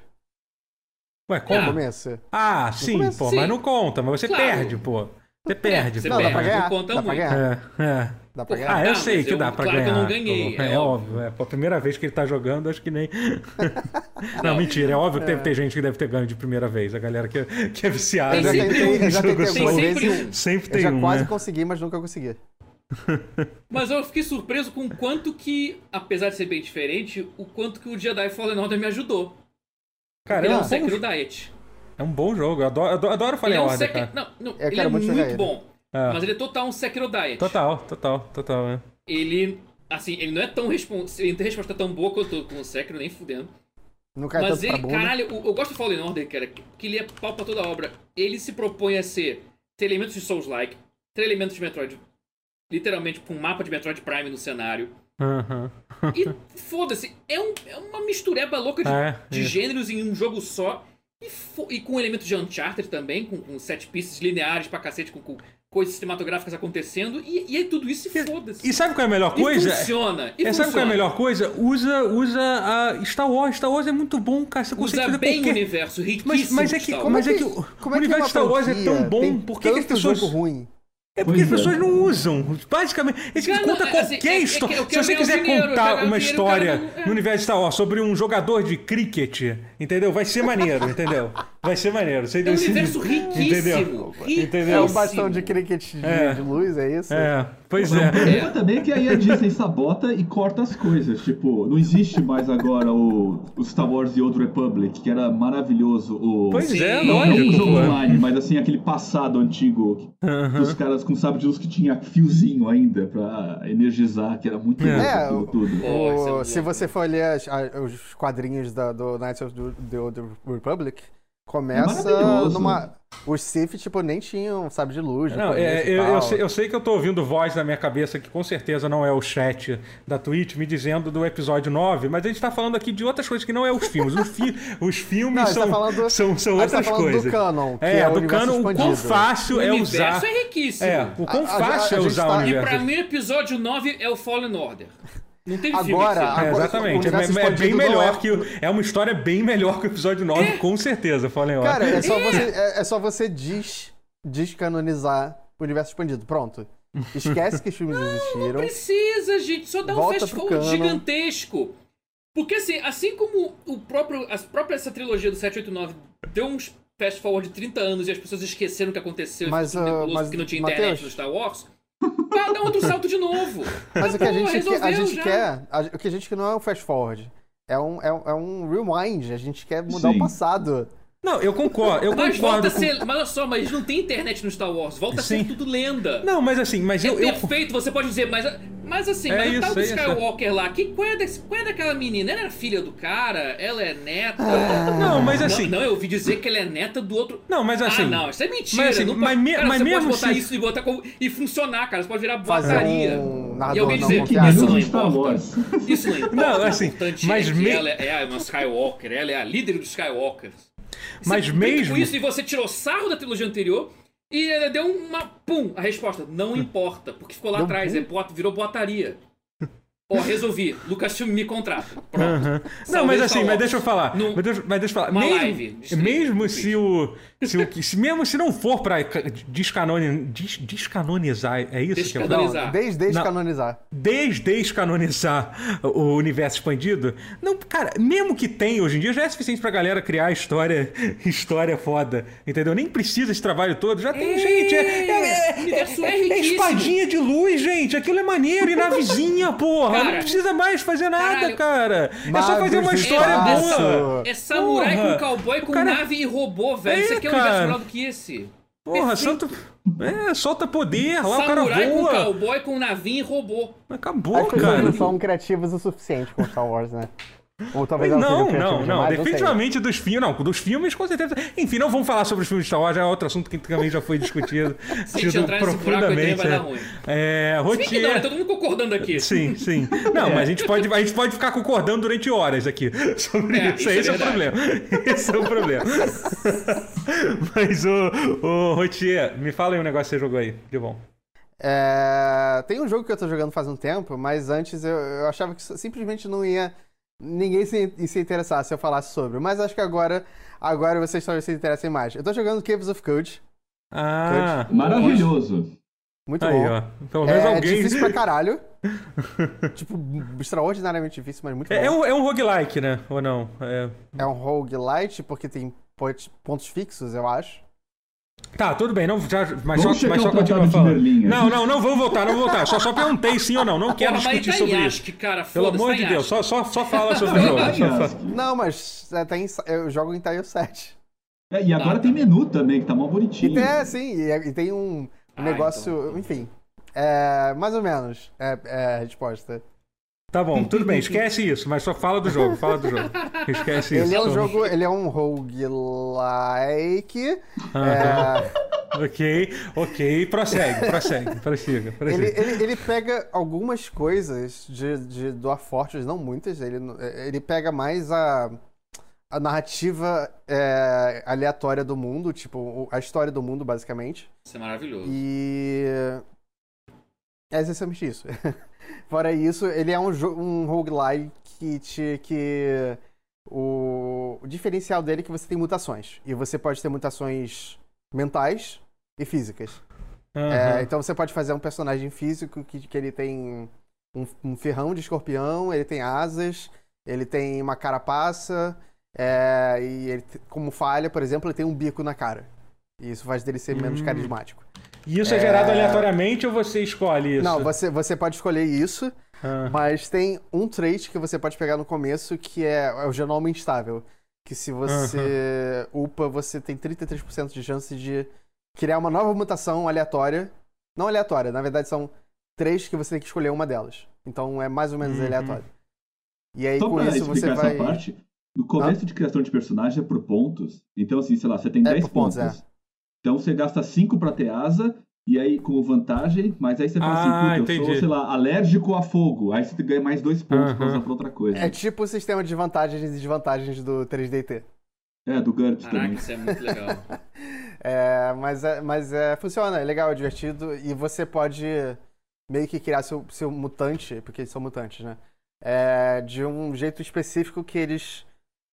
Ué, No como? começo. Ah, sim, começo, pô. sim. Mas não conta. Mas você Claro. perde, pô. Você perde, você pô. Não, dá pra perde, ganhar. conta Dá pra muito. ganhar. É, é. Dá pra ganhar. Ah, eu Tá, sei que eu- dá pra claro que ganhar. eu não ganhei, é É, óbvio. É, a primeira vez que ele tá jogando, acho que nem. não, mentira. É óbvio que deve ter gente que deve ter ganho de primeira vez. A galera que, que é viciada. Eu já sempre tentei, eu já algumas vezes. um. Sempre Eu tem já um. quase né? consegui, mas nunca consegui. Mas eu fiquei surpreso com o quanto que, apesar de ser bem diferente, o quanto que o Jedi Fallen Order me ajudou. Cara, ele é é um Sekiro bom, Diet. é um bom jogo. Eu adoro, adoro, adoro Fallen Ele é um Order, cara. Não, não, Eu ele é muito muito, ele. bom. É. Mas ele é total um Sekiro Diet. Total, total, total, é. Ele, assim, ele não é tão responsivo, ele não tem resposta tão boa quanto com o Sekiro, nem fudendo. Não cai Mas ele, bunda. caralho, eu, eu gosto do Fallen Order, cara, que ele é pau pra toda a obra. Ele se propõe a ser, ter elementos de Souls-like, ter elementos de Metroid, literalmente com um mapa de Metroid Prime no cenário. Aham. E foda-se, é, um, é uma mistureba louca de, É, de gêneros em um jogo só. E, e com elementos de Uncharted também, com, com set pieces lineares pra cacete, com, com coisas cinematográficas acontecendo. E, e aí tudo isso e foda-se. E sabe qual é a melhor E coisa? funciona. E É, sabe qual é a funciona. melhor coisa? Usa, usa a Star Wars. Star Wars é muito bom, cara. Você consegue Usa fazer bem qualquer... o universo, riquíssimo. Mas, mas é de que, Star mas é Wars. que o, Como o é que universo uma de Star Wars é tão bom. tem Por que, que as pessoas. jogo ruim? É porque as Pois é. pessoas não usam. Basicamente, esse Cara, conta não, qualquer assim, é- é história. eu Se quero você quiser dinheiro, contar uma história não- é. no universo de Star Wars sobre um jogador de cricket, entendeu? Vai ser maneiro, entendeu? Vai ser maneiro. Você, É um universo riquíssimo. Entendeu? riquíssimo. Entendeu? É um bastão de cricket de, É. de luz, é isso? É, pois O é. problema também é que aí a Disney sabota e corta as coisas. Tipo, não existe mais agora o, o Star Wars The Old Republic, que era maravilhoso. O, Pois Sim. é, Não, não um lógico. jogo online, mas assim, aquele passado antigo dos caras com sabre de luz que tinha fiozinho ainda pra energizar, que era muito É. louco É, aquilo o- tudo. O- isso é se você for ler as- a- os quadrinhos da- do Knights of the, the Old Republic, começa numa. Os Sith, tipo, nem tinham sabe de luz. Não, é, eu, eu sei, eu sei que eu tô ouvindo voz na minha cabeça que com certeza não é o chat da Twitch me dizendo do episódio 9, mas a gente tá falando aqui de outras coisas que não é os filmes. Os, fi- os filmes Não, a tá são, falando- são, são a tá outras falando do coisas. canon, que é, é o do universo canon, o quão fácil O é universo usar. é riquíssimo. É, o quão A- a- fácil a é gente usar tá- o E E universo. pra mim, o episódio 9 é o Fallen Order. Não teve filme Agora, que É, agora- exatamente. É, é bem melhor não é- que. o- É uma história bem melhor que o episódio 9, com certeza, falem ó. Cara, é só você, é, é só você des, descanonizar o universo expandido. Pronto. Esquece que os filmes Não existiram. precisa, gente. Só dá um fast forward gigantesco. Porque assim, assim como o próprio, a própria essa trilogia do 789 deu uns fast forward de 30 anos e as pessoas esqueceram o que aconteceu Mas, nebuloso mas, porque não tinha Mateus- internet no Star Wars, vai dar outro salto de novo. Mas o que a gente, quer, a gente quer. a- o que a gente quer não é um fast forward. É um, é, um- é um rewind. A gente quer mudar Sim. o passado. Não, eu concordo, eu Mas volta concordo. a com- ser. Mas olha só, mas não tem internet no Star Wars. Volta a Sim. ser tudo lenda. Não, mas assim, mas É eu. eu... perfeito, você pode dizer, mas, mas assim, É mas o tal do é. Skywalker lá, que, qual, é desse, qual é daquela menina? Ela era filha do cara? Ela é neta? Não, mas assim. Não, não, eu ouvi dizer que ela é neta do outro. Não, mas assim. ah, não, isso é mentira. mas assim, não mas pode... me- cara, mas você mesmo pode botar se- isso e, botar como- e funcionar, cara. Você pode virar botaria. um e alguém não dizer, Que confiável. isso não importa. Isso não importa. Não, o assim, importante mas é que me- ela é uma Skywalker, ela é a líder dos Skywalkers. Mas Você mesmo- isso, e você tirou sarro da trilogia anterior e deu uma. Pum! A resposta: não importa, porque ficou lá Deu atrás, pum? é virou botaria. Ó, resolvi. Lucasfilm me contrata. Pronto. Não, mas assim, mas deixa eu falar. Num- Mas deixa, mas deixa eu falar. uma mesmo live mesmo no se o, se o. se- Mesmo se não for pra ca- descanoni, des, descanonizar, é isso que eu falo? Descanonizar. Não, desde, desde Não. canonizar. desdescanonizar o universo expandido, não, cara, mesmo que tenha hoje em dia, já é suficiente pra galera criar história, história foda, entendeu? Nem precisa esse trabalho todo, já tem É, gente, é, é, é é riquíssimo. espadinha de luz, gente, aquilo é maneiro, e navezinha, porra, Cara, não precisa mais fazer nada, caralho. cara, é só fazer uma Magos história espaço. boa. É samurai Porra. com cowboy, com cara- nave e robô, velho. É, Isso aqui é um universo melhor do que esse. Porra, Perfeito. santo, é, solta poder, lá o cara Samurai com voa, cowboy, com navinha e robô. acabou, pessoas cara. não são criativas o suficiente com Star Wars, né? Ou talvez elas Não, não, não. Definitivamente dos filmes. Não, dos filmes, com certeza. Enfim, não vamos falar sobre os filmes de Star Wars, já é outro assunto que também já foi discutido. Se a gente tido entrar nesse buraco, ideia vai dar ruim. É, não, é Rotier. todo mundo concordando aqui. Sim, sim. Não, mas a gente, pode, a gente pode ficar concordando durante horas aqui sobre É, isso. isso é Esse é o problema. Esse é o problema. mas, ô, ô, Rotier, me fala aí um negócio que você jogou aí, de bom. É, Tem um jogo que eu tô jogando faz um tempo, mas antes eu, eu achava que simplesmente não ia. Ninguém se, se interessar se eu falasse sobre. Mas acho que agora, agora vocês talvez se interessem mais. Eu tô jogando Caves of Code. Ah, Maravilhoso. Muito aí, bom. ó. Pelo menos É alguém. difícil pra caralho. tipo, extraordinariamente difícil, mas muito É, bom. é um, é um roguelike, né? Ou não? É... É um roguelite, porque tem pontos fixos, eu acho. Tá, tudo bem, não, já, mas vamos só, mas só continua falando. Berlim, não, não, não vou voltar, não vou voltar. Só, só perguntei sim ou não. Não quero Porra, discutir tá sobre isso. Cara, Pelo amor de Deus, só, só, só fala sobre o jogo. Não, mas é, tem, eu jogo em Tile 7. É, e agora tá, tem menu também, que tá mó bonitinho. E tem, é, sim, e, e tem um, um ah, negócio, então. enfim. É, mais ou menos é, é a resposta. Tá bom, tudo bem, esquece isso, mas só fala do jogo, fala do jogo. Esquece ele isso. Ele é um jogo, ele é um roguelike. Uh é... Ok, ok, prossegue, prossegue, prossiga. Ele, ele, ele, pega algumas coisas de, de Dwarf Fortress, não muitas, ele, ele pega mais a, a narrativa é, aleatória do mundo, tipo, a história do mundo, basicamente. Isso é maravilhoso. E. É essencialmente isso. Fora isso, ele é um, um roguelike que, te, que o, o diferencial dele é que você tem mutações. E você pode ter mutações mentais e físicas. Uhum. É, então você pode fazer um personagem físico que, que ele tem um, um ferrão de escorpião, ele tem asas, ele tem uma carapaça, é, e ele, como falha, por exemplo, ele tem um bico na cara. E isso faz dele ser menos hum. carismático. E isso é... é... gerado aleatoriamente ou você escolhe isso? Não, você, você pode escolher isso, ah. mas tem um trait que você pode pegar no começo que é, é o genoma instável. Que se você uh -huh. upa, você tem 33% de chance de criar uma nova mutação aleatória. Não aleatória, na verdade são três que você tem que escolher uma delas. Então é mais ou menos uh uhum. aleatório. E aí Só com isso você vai. Parte, no começo ah? de criação de personagem é por pontos. Então, assim, sei lá, você tem é 10 pontos. pontos é. Então você gasta 5 pra ter asa, e aí como vantagem, mas aí você fala assim, ah, assim, eu sou, sei lá, alérgico a fogo. Aí você ganha mais 2 pontos pra usar pra outra coisa. É tipo o sistema de vantagens e desvantagens do 3DT. É, do GURPS Caraca, também. isso é muito legal. é, mas é, mas é, funciona, é legal, é divertido, e você pode meio que criar seu, seu mutante, porque eles são mutantes, né? É, de um jeito específico que eles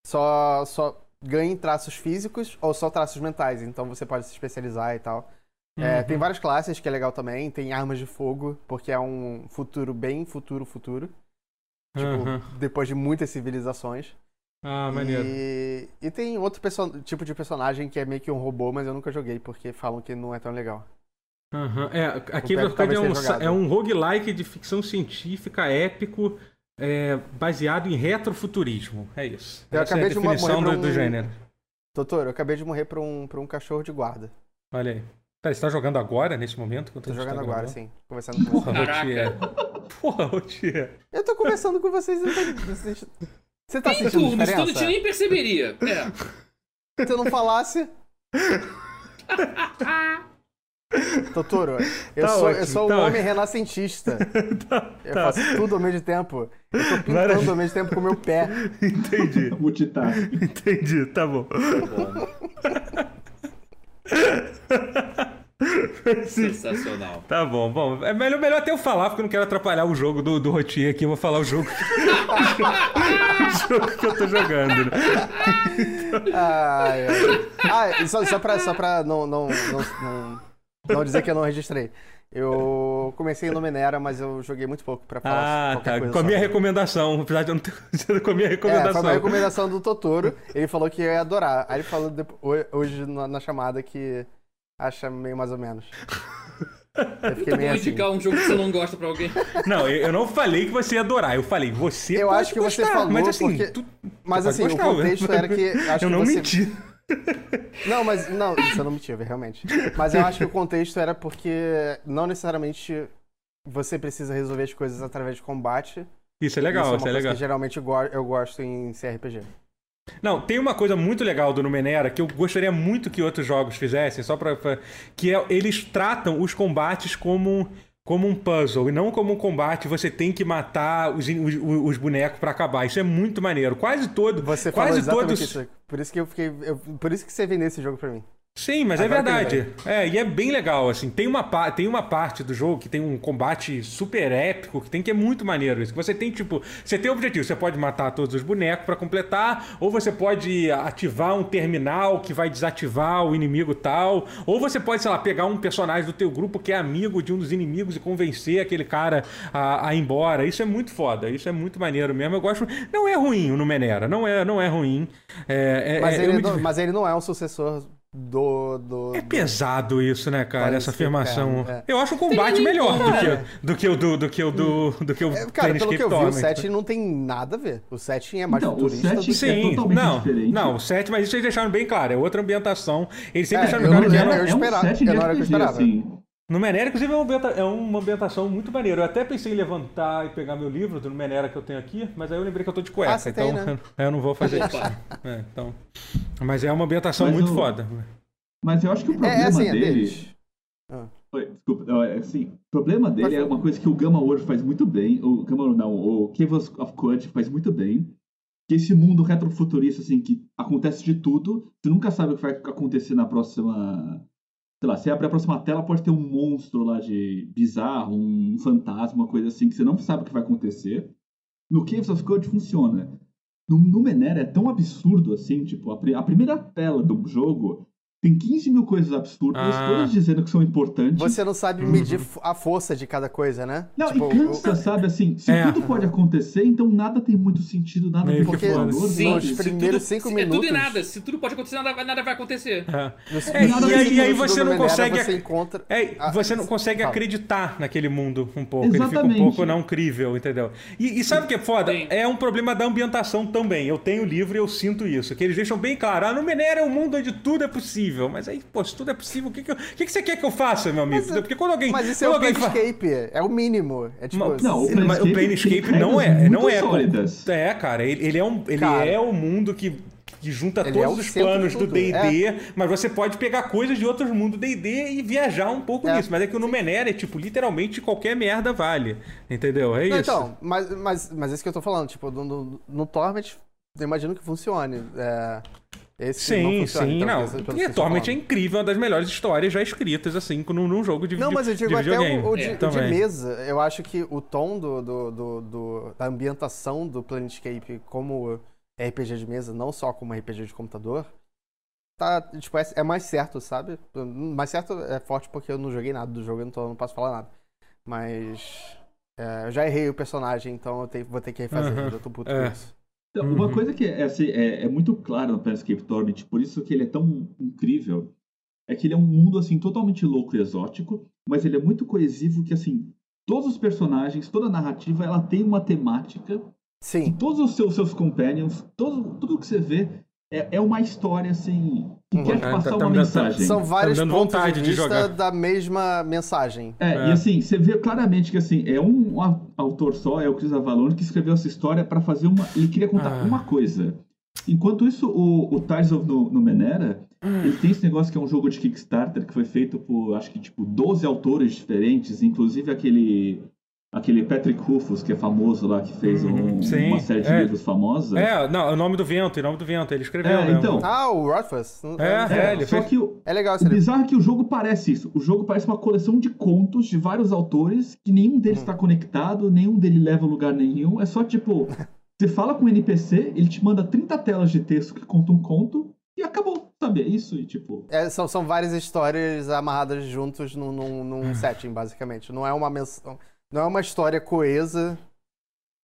só, só ganhem traços físicos ou só traços mentais. Então você pode se especializar e tal. É, uhum. É, tem várias classes que é legal também. Tem armas de fogo, porque é um futuro bem futuro, futuro. Tipo, uhum. depois de muitas civilizações. Ah, maneiro. E, e tem outro tipo de personagem que é meio que um robô, mas eu nunca joguei porque falam que não é tão legal. Uhum. É, aqui é um, é um roguelike de ficção científica épico é, baseado em retrofuturismo. É isso. Eu Essa acabei é a definição de morrer do, um... do, gênero. Doutor, eu acabei de morrer pra um, pra um cachorro de guarda. Olha aí. Pera, você tá jogando agora, nesse momento? Tô jogando tá agora, sim. Conversando com Porra, Rotier. Porra, Rotier. Eu tô conversando com vocês. Vocês... Você tá sentindo turnos, diferença? Todo dia nem perceberia. É. Se eu não falasse... Totoro, eu tá sou, ótimo, eu sou tá um ótimo. homem renascentista. tá, eu tá. faço tudo ao mesmo tempo. Eu tô pintando Maravilha. ao mesmo tempo com o meu pé. Entendi. Multitask. Entendi, tá bom. Tá bom. Sensacional. Tá bom, bom. É melhor, melhor até eu falar, porque eu não quero atrapalhar o jogo do, do Rotier aqui. Eu vou falar o jogo. o jogo que eu tô jogando. Né? Ai, ai. Ah, só, só pra, só pra não, não, não, não não dizer que eu não registrei. Eu comecei no Minera, mas eu joguei muito pouco pra falar. Ah, tá. Com a minha recomendação, apesar de eu não ter com a minha recomendação. É, foi a recomendação do Totoro. Ele falou que ia adorar. Aí ele falou hoje na chamada que acha meio mais ou menos. Eu fiquei meio assim. indicar um jogo que você não gosta pra alguém. Não, eu não falei que você ia adorar. Eu falei, você Eu acho que gostar, você falou, mas assim, porque... tu, mas assim, gostar, o contexto era que acho eu não você... menti. Não, mas não, isso eu não mentia, realmente. Mas eu acho que o contexto era porque não necessariamente você precisa resolver as coisas através de combate. Isso é legal, isso é, isso é legal. Que geralmente eu gosto em CRPG. Não, tem uma coisa muito legal do Numenera que eu gostaria muito que outros jogos fizessem, só para que é eles tratam os combates como como um puzzle e não como um combate. Você tem que matar os, os, os bonecos para acabar. Isso é muito maneiro. Quase todo, você quase todos. Isso. Por isso que eu fiquei, eu, por isso que você vendeu esse jogo para mim. Sim, mas é Agora é verdade. É, e é bem legal, assim. Tem uma, tem uma parte do jogo que tem um combate super épico, que tem que é muito maneiro isso. Que você tem, tipo, você tem o objetivo, você pode matar todos os bonecos para completar, ou você pode ativar um terminal que vai desativar o inimigo tal, ou você pode, sei lá, pegar um personagem do teu grupo que é amigo de um dos inimigos e convencer aquele cara a, a ir embora. Isso é muito foda, isso é muito maneiro mesmo. Eu gosto. Não é ruim o Numenera, não é, não é ruim. É, é, mas, é, ele não, mas ele não é um sucessor do, do, É do- pesado isso, né, cara? Parece Essa afirmação. é, é. Eu acho o combate Tem melhor do que, né? do que o do, do que o do, do que o É, cara, pelo que eu vi, o Torment. 7 não tem nada a ver. O 7 é mais Então, o futurista 7 do que... Sim, É totalmente não, diferente. não, o 7, mas isso eles deixaram bem claro, é outra ambientação. Eles sempre É, deixaram eu claro não que era, eu é um esperava- eu não era o que eu esperava. assim. No Menera, inclusive, é uma, é uma ambientação muito maneira. Eu até pensei em levantar e pegar meu livro do Menera que eu tenho aqui, mas aí eu lembrei que eu tô de cueca, Ah, você então tem, né? eu não vou fazer isso. É, então, mas é uma ambientação Mas muito o- foda. Mas eu acho que o É, problema é assim, é dele. deles. Oi, desculpa, não, é assim, o problema dele Pode é uma coisa que o Gamma World faz muito bem, o Gamma World não, o Caves of Code faz muito bem, que esse mundo retrofuturista, assim, que acontece de tudo, você nunca sabe o que vai acontecer na próxima... Sei lá, você abre a próxima tela, pode ter um monstro lá de bizarro, um fantasma, uma coisa assim, que você não sabe o que vai acontecer. No Caves of Code funciona. No, no Menera é tão absurdo, assim, tipo, a, a primeira tela do jogo tem 15 mil coisas absurdas, Ah. todas dizendo que são importantes. Você não sabe medir f- a força de cada coisa, né? Não, Tipo, e cansa, sabe? Assim, se É. tudo pode acontecer, então nada tem muito sentido, nada Meio tem Porque valor. Sim, nos se primeiros tudo- cinco se É tudo e minutos- nada. Se tudo pode acontecer, nada, nada vai acontecer. É. É, e aí- e aí minutos você não consegue Você encontra... É, Ah, você não consegue fala. acreditar naquele mundo um pouco. Ele fica um Exatamente. pouco não crível, entendeu? E, e sabe o que é foda? Sim. É um problema da ambientação também. Eu tenho o livro e eu sinto isso. Que eles deixam bem claro. Ah, no Menera é um mundo onde tudo é possível. Mas aí, pô, se tudo é possível, o que, que, eu- o que, que você quer que eu faça, meu amigo? Mas, Porque quando alguém. Mas isso é o alguém fa- Planescape, é o mínimo. É tipo... Não, o Sim, mas o Planescape Planescape tem não é, não muito é. sólidas. É, cara, ele, ele é um, ele Cara. é o mundo que, que junta Ele todos é o os planos do D&D, mas você pode pegar coisas de outros mundos D&D e viajar um pouco É. nisso. Mas é que o Numenera é tipo literalmente qualquer merda vale, entendeu? É Não, isso. então, mas, mas, mas é isso que eu tô falando. Tipo, no, no, no Torment, eu imagino que funcione. É, esse não Sim, funciona, sim, então, não. E Torment é incrível, uma das melhores histórias já escritas, assim, num, num jogo de Não, mas eu digo até o, o de, É. o de mesa. Eu acho que o tom do, do, do- do- da ambientação do Planescape como RPG de mesa, não só como RPG de computador, tá, tipo, é, é mais certo, sabe? Mais certo é forte porque eu não joguei nada do jogo, então eu não posso falar nada. Mas é, eu já errei o personagem, então eu vou ter que refazer. Aham. Eu tô puto É. com isso. Então, Uhum. Uma coisa que é, assim, é, é muito clara no Planescape Torment, por isso que ele é tão incrível, é que ele é um mundo assim totalmente louco e exótico, mas ele é muito coesivo que assim, todos os personagens, toda a narrativa, ela tem uma temática Sim. todos os seus, seus companions, todo, tudo que você vê é, é uma história assim que Uhum. quer É, te tá- passar tá uma mensagem. São vários dando pontos vontade de de vista da mesma mensagem. É, É. e assim, você vê claramente que assim, é um autor só, é o Chris Avalon, que escreveu essa história para fazer uma. Ele queria contar Ah. uma coisa. Enquanto isso, o, o Tides of no, Numenera, Hum. ele tem esse negócio que é um jogo de Kickstarter que foi feito por, acho que, tipo, 12 autores diferentes, inclusive aquele. Aquele Patrick Rufus, que é famoso lá, que fez Uhum, um- sim, uma série de é. livros famosa. É, não, o nome do vento, o nome do vento, ele escreveu. É, né? então. Ah, o Rothfuss. É, É, ele só fez- que o, É legal O esse livro. bizarro é que o jogo parece isso. O jogo parece uma coleção de contos de vários autores que nenhum deles Hum. está conectado, nenhum dele leva a lugar nenhum. É só tipo, você fala com o NPC, ele te manda 30 telas de texto que contam um conto e acabou, sabe? É isso e tipo. É, são, são várias histórias amarradas juntos num, num, num setting, basicamente. Não é uma menção, não é uma história coesa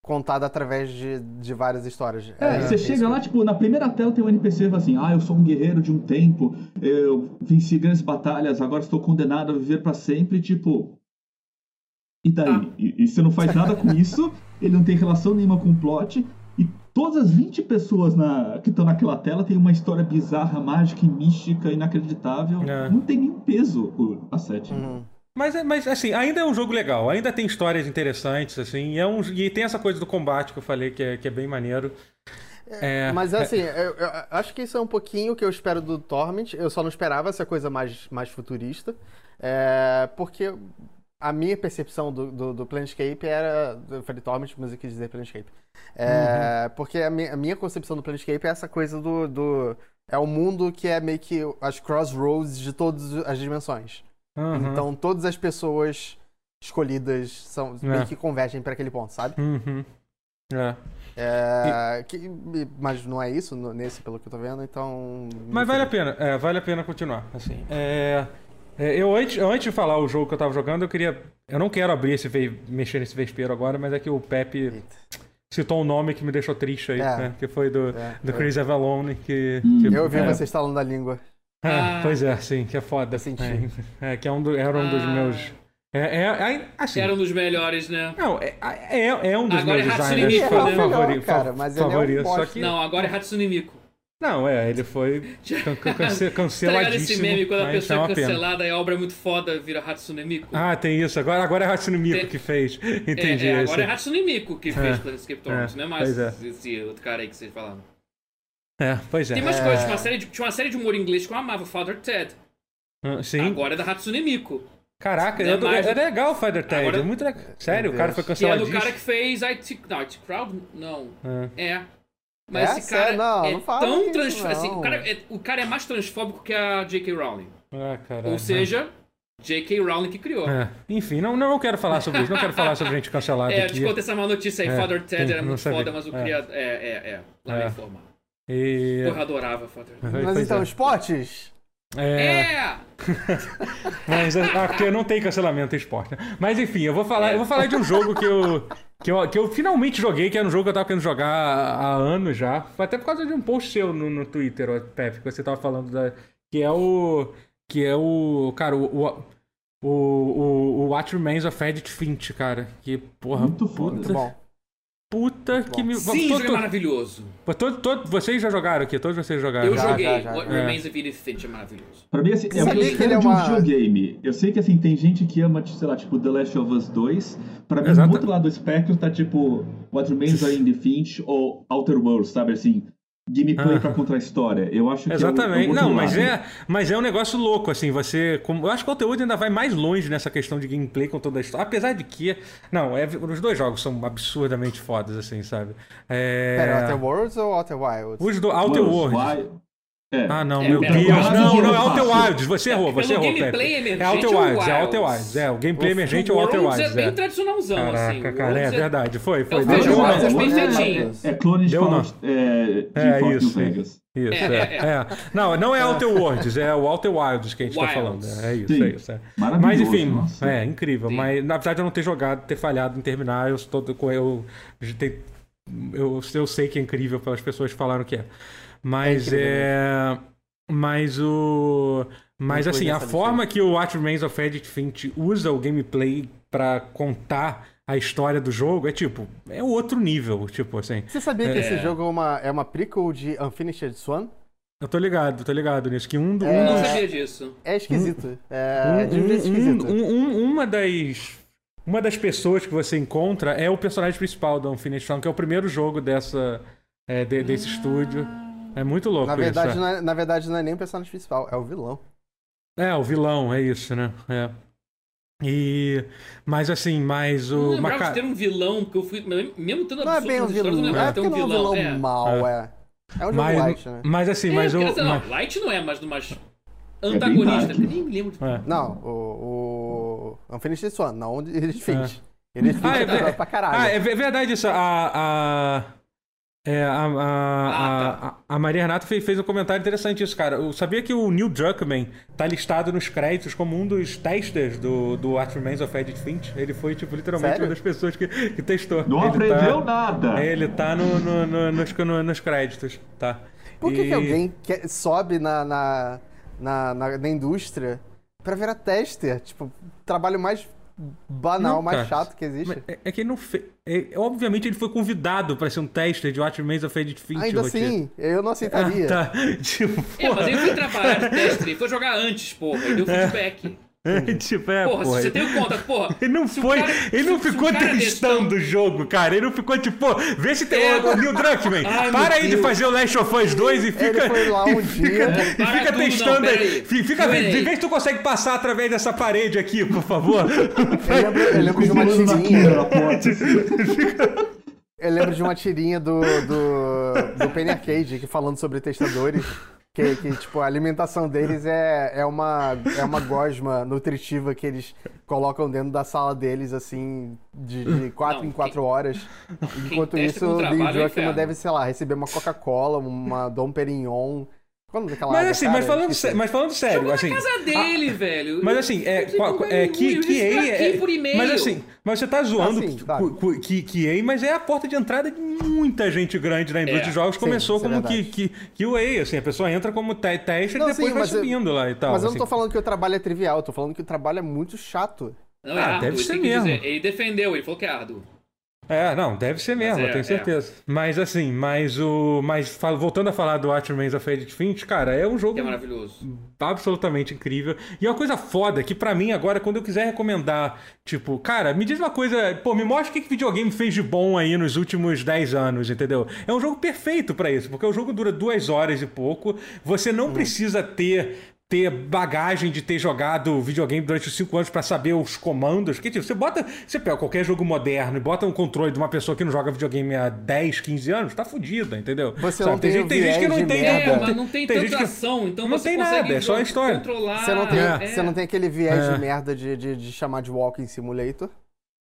contada através de, de várias histórias. É, você isso chega lá, tipo, na primeira tela tem um NPC e fala assim: Ah, eu sou um guerreiro de um tempo, eu venci grandes batalhas, agora estou condenado a viver pra sempre, tipo. E daí? Ah. E, e você não faz nada com isso, ele não tem relação nenhuma com o plot, e todas as 20 pessoas na, que estão naquela tela têm uma história bizarra, mágica e mística, inacreditável. É. Não tem nem peso o, a setting. Uhum. Mas, é- mas, assim, ainda é um jogo legal, ainda tem histórias interessantes, assim, e, é um, e tem essa coisa do combate que eu falei que é, que é bem maneiro. É, Mas assim, eu, eu acho que isso é um pouquinho o que eu espero do Torment. Eu só não esperava essa coisa mais, mais futurista. É, porque a minha percepção do, do, do Planescape era. Eu falei Torment, mas eu quis dizer Planescape. É, Porque a minha, a minha concepção do Planescape é essa coisa do, do. É um mundo que é meio que as crossroads de todas as dimensões. Uhum. Então todas as pessoas escolhidas são, É. meio que convergem para aquele ponto, sabe? Uhum. É. É, que- mas não é isso nesse, pelo que eu tô vendo, então. Mas vale a pena, é, vale a pena continuar, assim. É, é, eu antes, antes de falar o jogo que eu tava jogando, eu queria... Eu não quero abrir esse, mexer nesse vespeiro agora, mas é que o Pepe Eita. citou um nome que me deixou triste aí, É. né? Que foi do, É, do eu- Chris Avalone, que... Hum. que- Eu ouvi é, você estalando a língua. É, ah. Pois é, sim, que é foda. É, é, que é um do, era um dos ah. meus. É, é, é, assim, era um dos melhores, né? Não, é, é, é um dos agora meus é Hatsune Miku, né? favori, cara, mas favoritos. É um só que... Não, agora é Hatsune Miku. Não, é, ele foi cance canceladíssimo. Tá esse meme quando a pessoa é cancelada e a obra é muito foda, vira Hatsune Miku? Ah, tem isso. Agora, agora é Hatsune Miku tem... que fez. Entendi. É, é, agora é Hatsune Miku que fez Planescape Torment, não é mais esse outro cara aí que vocês falaram. É, pois é. Tem mais coisas. Tinha uma, série de, tinha uma série de humor inglês que eu amava, Father Ted. Ah, sim. Agora é da Hatsune Miku. Caraca, é, é, mais... é legal o Father Ted. Agora... É muito legal. Sério, o cara foi cancelado. Que é do cara que fez IT... Não, IT Crowd? Não. É. é. Mas é, esse cara não, é não tão transfóbico. Assim, o, cara é, o cara é mais transfóbico que a J.K. Rowling. Ah, caralho. Ou seja, J.K. Rowling que criou. É. Enfim, não, não quero falar sobre isso. Não quero falar sobre gente cancelada. É, aqui. eu te contei essa má notícia aí. É, Father Ted era muito foda, mas o criador. É, é, é. Lá é. informar. E... Porra, adorava Father Ted. Mas então, esportes? É. é. Mas é, porque não tem cancelamento em esporte. Né? Mas enfim, eu vou falar, eu vou falar de um jogo que eu, que eu, que eu finalmente joguei, que era um jogo que eu tava querendo jogar há anos já. Foi até por causa de um post seu no, no Twitter, Pepe, que você tava falando da. Que é o. Que é o. Cara, o. o o, o, o What Remains of Edith Finch, cara. Que, porra, Muito foda. Puta, bom. Puta que me. Sim, todo, é maravilhoso. Todo, todo, vocês já jogaram aqui? Todos vocês jogaram? Eu já, joguei. Já, já, What é. Remains of Edith Finch é maravilhoso. Pra mim, assim, é uma esfera é de um videogame. Eu sei que, assim, tem gente que ama, sei lá, tipo, The Last of Us 2. Pra mim, Exato. do outro lado do espectro tá, tipo, What Remains of Edith Finch ou Outer Worlds, sabe? Assim, gameplay ah. para contar a história. Eu acho que Exatamente. É o, é o não, mas é, mas é um negócio louco assim, você, como, eu acho que o conteúdo ainda vai mais longe nessa questão de gameplay com toda a história, apesar de que, não, é, os dois jogos são absurdamente fodas assim, sabe? É... Pera, Outer Worlds ou Outer Wilds? Os do Outer Worlds. É. Ah, não, é, meu Deus. Não, não, é Outer Wilds. Você errou, você errou, Pepe. É Outer Wilds, é Outer Wilds. É, o gameplay emergente é o Outer Wilds. é bem tradicionalzão, Caraca, assim. cara, é verdade. Foi, foi. É clone de É isso. Vegas. Isso, é, é, Não, não é Outer Worlds, é o Outer Wilds que a gente Wilds. tá falando. É isso, Sim. é isso. É. Mas enfim, nossa. é incrível. Sim. Mas apesar de eu não ter jogado, ter falhado em terminar, eu estou com eu, eu, eu sei que é incrível pelas pessoas que falaram que é. Mas é. é mas o. Mas assim, a forma que o What Remains of Edith Finch usa o gameplay para contar a história do jogo é tipo, é outro nível, tipo assim. Você sabia é... que esse jogo é uma, é uma prequel de Unfinished Swan? Eu tô ligado, tô ligado nisso. Que um, do, é... um dos... não sabia disso. É esquisito. Um, é, um, é esquisito. Um, uma das. Uma das pessoas que você encontra é o personagem principal do Unfinished Swan, que é o primeiro jogo dessa, é, de, desse ah. estúdio. É muito louco na verdade, isso. Não é, na verdade, não é nem o personagem principal, é o vilão. É, o vilão, é isso, né? É. E. Mas assim, mas o. Eu não lembrava Maca... de ter um vilão, porque eu fui. Mesmo tendo Não é bem um vilão, não é ter um vilão. É vilão é. mal, é. É um jogo mas, light, né? Mas assim, é, mas o. Dizer, não, light não é, mas do mais antagonista. É nem me lembro de. É. Não, o. o Unfinished Swan, não o Finch. É. Edith Finch ah, é, pra caralho. Ah, é verdade isso. A. a... É, a, a, ah, tá. a, a, Maria Renata fez, fez um comentário interessante isso, cara. Eu sabia que o Neil Druckmann tá listado nos créditos como um dos testers do, do What Remains of Edith Finch. Ele foi, tipo, literalmente Sério? uma das pessoas que, que testou. Não ele aprendeu tá, nada! Ele tá no, no, no, nos, no, nos créditos, tá? Por que, e... que alguém que sobe na, na, na, na, na indústria pra virar tester? Tipo, trabalho mais banal, não, mais chato que existe. É, é, que ele não fez. É, obviamente ele foi convidado para ser um tester de What Remains of Edith Finch. Ainda assim, eu não aceitaria. Ah, tá. tipo, é, mas ele foi trabalhar de tester, ele foi jogar antes, porra, ele deu é. feedback. É, tipo, é, porra, porra, se você tem o conta, porra. Ele não foi. Cara, ele não ficou testando o jogo, cara. Ele não ficou tipo, pô, vê se tem é. o Neil Druckmann. Ai, para aí Deus. de fazer o Last of Us 2 e fica. Ele foi lá um dia. e fica tudo, testando não, aí. Fica, vê, vê se tu consegue passar através dessa parede aqui, por favor. eu lembro, eu lembro de uma tirinha. eu lembro de uma tirinha do, do, do Penny Arcade que falando sobre testadores. Que, que, tipo, a alimentação deles é, é, uma, é uma gosma nutritiva que eles colocam dentro da sala deles, assim, de, de quatro não, em quatro quem, horas. Enquanto isso, o Lee Druckmann deve, sei lá, receber uma Coca-Cola, uma Dom Perignon, Quando aquela Mas assim, cara, mas falando, esqueci. sé- mas falando sério, Jogou assim. na casa dele, velho. Mas assim, é, é que, que EA é, por e-mail. mas assim, mas você tá zoando Ah, sim, que- claro. que, que, que EA, mas é a porta de entrada de muita gente grande na indústria É, de jogos. sim, Começou é como que, verdade. que, que o EA, assim, a pessoa entra como te- teste e Não, depois sim, vai mas eu- subindo lá e tal. Mas eu não assim. tô falando que o trabalho é trivial, eu tô falando que o trabalho é muito chato. Não, é Ah, árduo, deve ele ser que mesmo. dizer. Ele defendeu, ele falou que é árduo. É, não, deve ser mesmo, é, eu tenho é. certeza. Mas assim, mas o. Mas voltando a falar do of Edith Finch, cara, é um jogo é maravilhoso. absolutamente incrível. E é uma coisa foda que pra mim agora, quando eu quiser recomendar, tipo, cara, me diz uma coisa, pô, me mostra o que, que videogame fez de bom aí nos últimos 10 anos, entendeu? É um jogo perfeito pra isso, porque o jogo dura duas horas e pouco. Você não precisa ter ter bagagem de ter jogado videogame durante os 5 anos pra saber os comandos. Que tipo, você bota, você pega qualquer jogo moderno e bota um controle de uma pessoa que não joga videogame há 10, 15 anos, tá fudida, entendeu? Você não tem gente, tem gente que não viés de entende. É, mas não tem, tem tanta gente que- ação, então Não você tem consegue nada, é só a história. controlar. Você não tem, é. você não tem aquele viés É. de merda de, de, de chamar de Walking Simulator,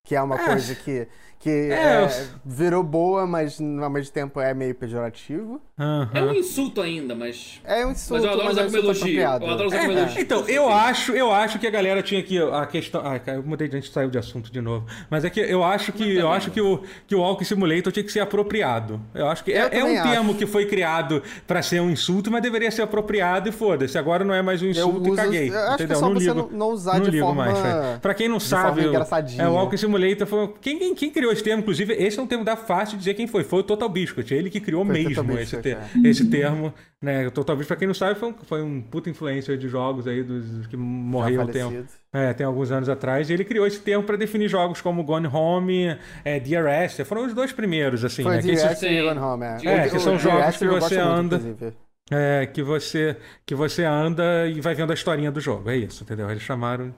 que é uma É. coisa que, que É, é, eu- virou boa, mas ao mesmo tempo é meio pejorativo. Aham. É um insulto ainda, mas. É um Mas insulto, eu adoro mas usar é um como insulto elogio. Eu adoro usar como É, elogio. então, eu acho, eu acho que a galera tinha aqui a questão. Ah, eu mudei, a gente saiu de assunto de novo. Mas é que eu acho que eu acho que o, que o Walking Simulator tinha que ser apropriado. Eu acho que Eu é, é um termo acho. que foi criado pra ser um insulto, mas deveria ser apropriado e foda-se. Agora não é mais um Eu insulto e uso- caguei. eu acho que é só não você ligo, não- usar não de ligo forma- mais. Pra quem não de sabe, forma o- é, o Walking Simulator foi. Quem, quem, quem criou esse termo, inclusive, esse é um termo da fácil de dizer quem foi. Foi o Total Biscuit. Ele que criou Foi mesmo esse, ter- é. esse termo. Né? O Total Biscuit, pra quem não sabe, foi um, foi um puta influencer de jogos aí dos que morreu falecido. É, tem alguns anos atrás. E ele criou esse termo pra definir jogos como Gone Home, é, Dear Esther. Foram os dois primeiros, assim, Foi né? Esther e Run Home, é. É, que são jogos que você muito, anda- inclusive. é, que você que você anda e vai vendo a historinha do jogo. É isso, entendeu? Eles chamaram.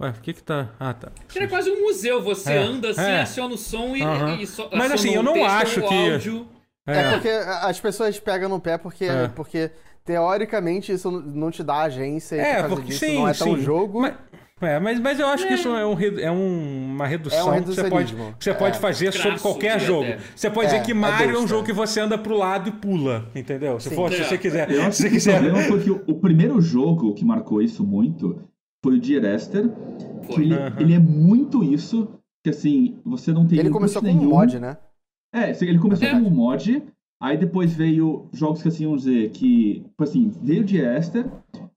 Ué, por que que tá. Ah, tá. Era quase um museu. Você É, anda assim, é. aciona o som e, Aham. e só, Mas, assim, eu não texto, acho que- áudio. É. porque as pessoas pegam no pé porque, É. porque teoricamente isso não te dá agência e É, por causa porque disso sim, não é tão sim. jogo. Mas, é, mas, mas eu acho que isso é, um, é um- uma redução É um que você pode, que você pode É. fazer sobre qualquer jogo. Você pode É, dizer que é Mario é um jogo que você anda pro lado e pula, entendeu? Se, for, se É. você quiser. Eu acho Se você que o quiser. problema foi que o primeiro jogo que marcou isso muito foi o Dear Esther. Que ele, Aham. ele é muito isso, que assim, você não tem Ele começou com um nenhum. mod, né? É, ele começou É. como um mod, aí depois veio jogos que assim, vamos dizer, que, tipo assim, veio de Esther,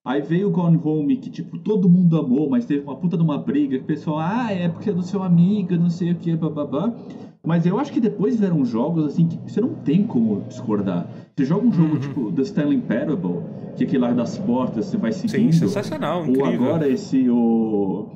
aí veio o Gone Home, que tipo, todo mundo amou, mas teve uma puta de uma briga, que o pessoal, ah, é porque é do seu amigo, não sei o que, bababá. Mas eu acho que depois vieram jogos assim que você não tem como discordar. Você joga um Uhum. jogo tipo The Stanley Parable, que é aquele lá das portas, você vai seguindo. sensacional, Ou incrível. agora esse, o...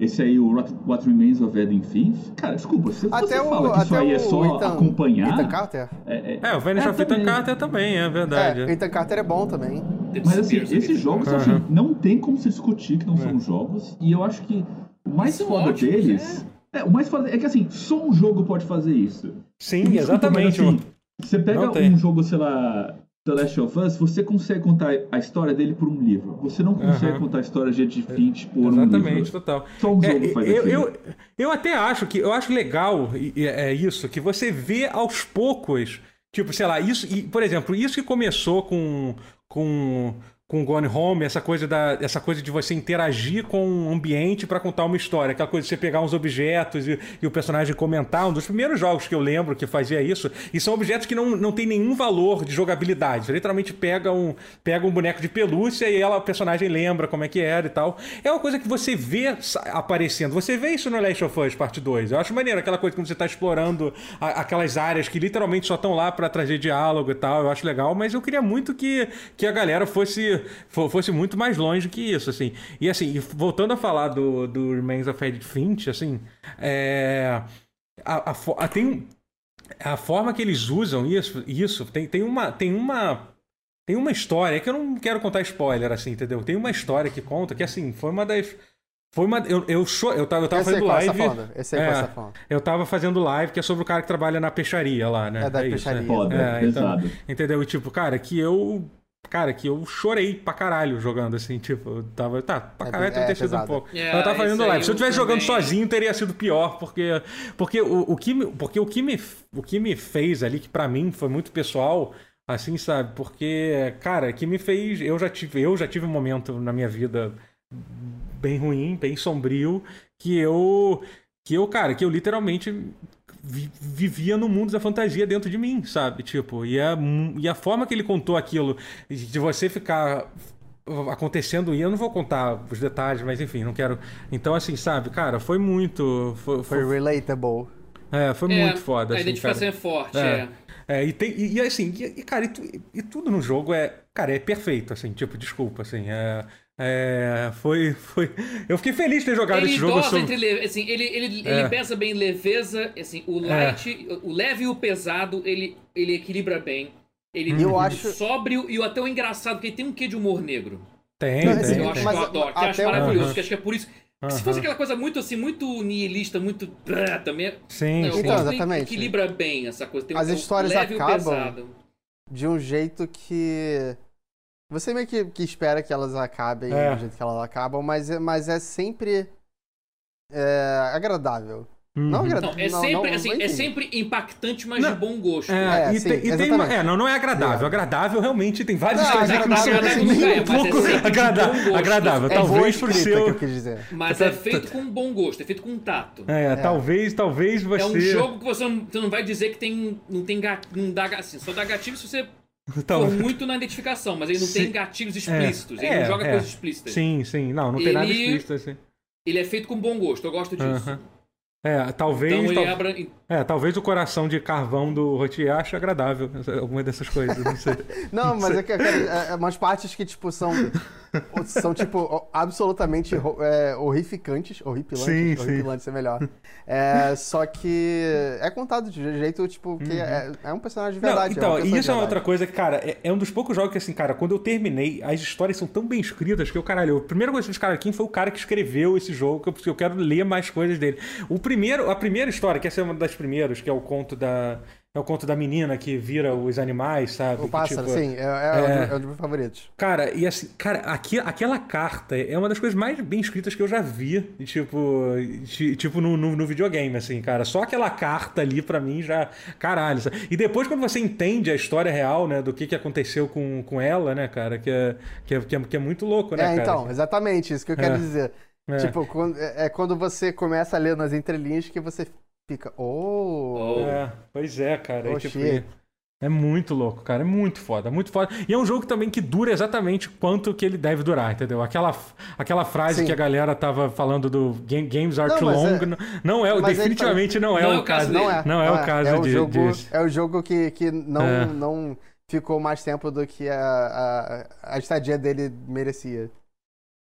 Esse aí, o What, What Remains of Edith Finch. Cara, desculpa, se Até você o, fala que isso aí é só Ethan, acompanhar... Ethan Carter? É, é, É, o Vanish é, of Ethan também. Carter também, é verdade. É, Ethan Carter é bom também. Mas assim, Spears, esses jogos, Aham. assim, não tem como se discutir que não É. são jogos. E eu acho que o mais foda deles... É. o mais foda é que assim, só um jogo pode fazer isso. Sim, Desculpa, exatamente. mas, assim, você pega um jogo, sei lá, The Last of Us, você consegue contar a história dele por um livro. Você não consegue Aham. contar a história de Edith Finch por um Exatamente, livro. total. Só um É, jogo faz eu, eu, eu até acho que eu acho legal e é isso que você vê aos poucos, tipo, sei lá, isso e, por exemplo, isso que começou com com com Gone Home, essa coisa da essa coisa de você interagir com o ambiente para contar uma história, aquela coisa de você pegar uns objetos e, e o personagem comentar, um dos primeiros jogos que eu lembro que fazia isso, e são objetos que não, não tem nenhum valor de jogabilidade. Você literalmente pega um pega um boneco de pelúcia e ela o personagem lembra como é que era e tal. É uma coisa que você vê aparecendo. Você vê isso no Last of Us Parte 2. Eu acho maneiro aquela coisa quando você tá explorando a- aquelas áreas que literalmente só estão lá para trazer diálogo e tal. Eu acho legal, mas eu queria muito que, que a galera fosse, fo- fosse muito mais longe que isso, assim. E assim, voltando a falar do, do Remains of Edith Finch, assim, é... A, a a- tem, a forma que eles usam isso, isso tem, tem uma... Tem uma tem uma história que eu não quero contar spoiler, assim, entendeu? Tem uma história que conta que, assim, foi uma das. Foi uma. Eu, eu, cho- eu tava, eu tava aí fazendo live. falando? Esse aí qual É? Eu tava fazendo live que é sobre o cara que trabalha na peixaria lá, né? É da isso, peixaria. Foda, É, então- pesado. Entendeu? E tipo, cara, que eu. Cara, que eu chorei pra caralho jogando, assim, tipo, eu tava. Tá, pra É caralho deve ter é sido um pouco. É, eu tava fazendo live. Se eu tivesse jogando também. sozinho, teria sido pior, porque. Porque o, o que, me- porque o que me, o que me fez ali, que pra mim foi muito pessoal, Assim, sabe? Porque, cara, que me fez. Eu já tive, eu já tive um momento na minha vida bem ruim, bem sombrio, que eu. Que eu, cara, que eu literalmente vivia no mundo da fantasia dentro de mim, sabe? Tipo, e a, e a forma que ele contou aquilo, de você ficar acontecendo, e eu não vou contar os detalhes, mas enfim, não quero. Então, assim, sabe, cara, foi muito. Foi, foi, foi relatable. É, foi é, muito foda. A assim, identificação cara. é forte, é. é. é e, tem, e, e assim, e, cara, e, e, tudo no jogo é. Cara, é perfeito, assim, tipo, desculpa, assim. É, é, foi, foi. Eu fiquei feliz de ter jogado ele esse jogo. Sobre... Entre leve, assim, ele, ele, é. ele pesa bem leveza, assim, o light, é. o leve e o pesado, ele, ele equilibra bem. Ele eu acho sóbrio e até o engraçado, porque ele tem um quê de humor negro. Tem, Não, tem. Eu acho mas, que eu adoro, que eu acho maravilhoso, que acho que é por isso. Uh -huh. Se fosse aquela coisa muito assim, muito nihilista, muito. Também. Sim, não, sim. Então, exatamente. equilibra bem essa coisa. Tem As um histórias leve acabam de um jeito que você meio que, que espera que elas acabem é. do jeito que elas acabam, mas, é, mas é sempre é, agradável. Uhum. Não, não, é sempre, não, assim, é sempre impactante, mas não. de bom gosto. É, é e, sim, tem, e tem uma, é, não, não é agradável. Agradável realmente tem vários histórias que não são nem um pouco agradável. agradável. talvez por seu. Mas é feito com bom gosto, é feito com tato. É, talvez, talvez você. É um jogo que você não, você não vai dizer que tem, não tem não dá assim, só dá gatilho se você então, for muito na identificação, mas ele não sim, tem gatilhos explícitos, ele não joga coisas explícitas. Sim, sim, não, não tem ele, nada explícito assim. Ele é feito com bom gosto, eu gosto disso. Uh -huh. É, talvez. Então tal... abra... É, talvez o coração de carvão do Rotier ache agradável, alguma dessas coisas, não sei. não, mas é que é, é, umas partes que, tipo, são. são, tipo, absolutamente é, horrificantes. Horripilantes. Sim, horripilantes sim. é melhor. É, só que é contado de jeito, tipo, que uhum. é, é, um personagem de verdade. Não, então, e isso é outra coisa que, cara, é, é, um dos poucos jogos que, assim, cara, quando eu terminei, as histórias são tão bem escritas que eu, caralho, a primeira coisa que cara aqui foi o cara que escreveu esse jogo, que eu, eu quero ler mais coisas dele. O primeiro, a primeira história, que essa é uma das primeiras, que é o conto da é o conto da menina que vira os animais, sabe? O pássaro, que, tipo, sim. É, é, é, um dos meus favoritos. Cara, e assim, cara, aqui, aquela carta é uma das coisas mais bem escritas que eu já vi, tipo, tipo no, no, no videogame, assim, cara. Só aquela carta ali, para mim, já. Caralho. Sabe? E depois, quando você entende a história real, né, do que, que aconteceu com, com ela, né, cara, que é, que, é, que, é, é muito louco, né, é, cara? então, exatamente, isso que eu quero é. dizer. É. Tipo, quando, é, é quando você começa a ler nas entrelinhas que você fica. Oh! É, pois é, cara. Oh, é, tipo, é muito louco, cara. É muito foda, muito foda. E é um jogo também que dura exatamente quanto que ele deve durar, entendeu? Aquela, aquela frase Sim. que a galera tava falando do game, Games Are não, Too Long. É... Não é, definitivamente não é, não é o caso. Não é, não é, o caso é o de, jogo, disso. É o jogo que, que não, é. não ficou mais tempo do que a, a, a estadia dele merecia.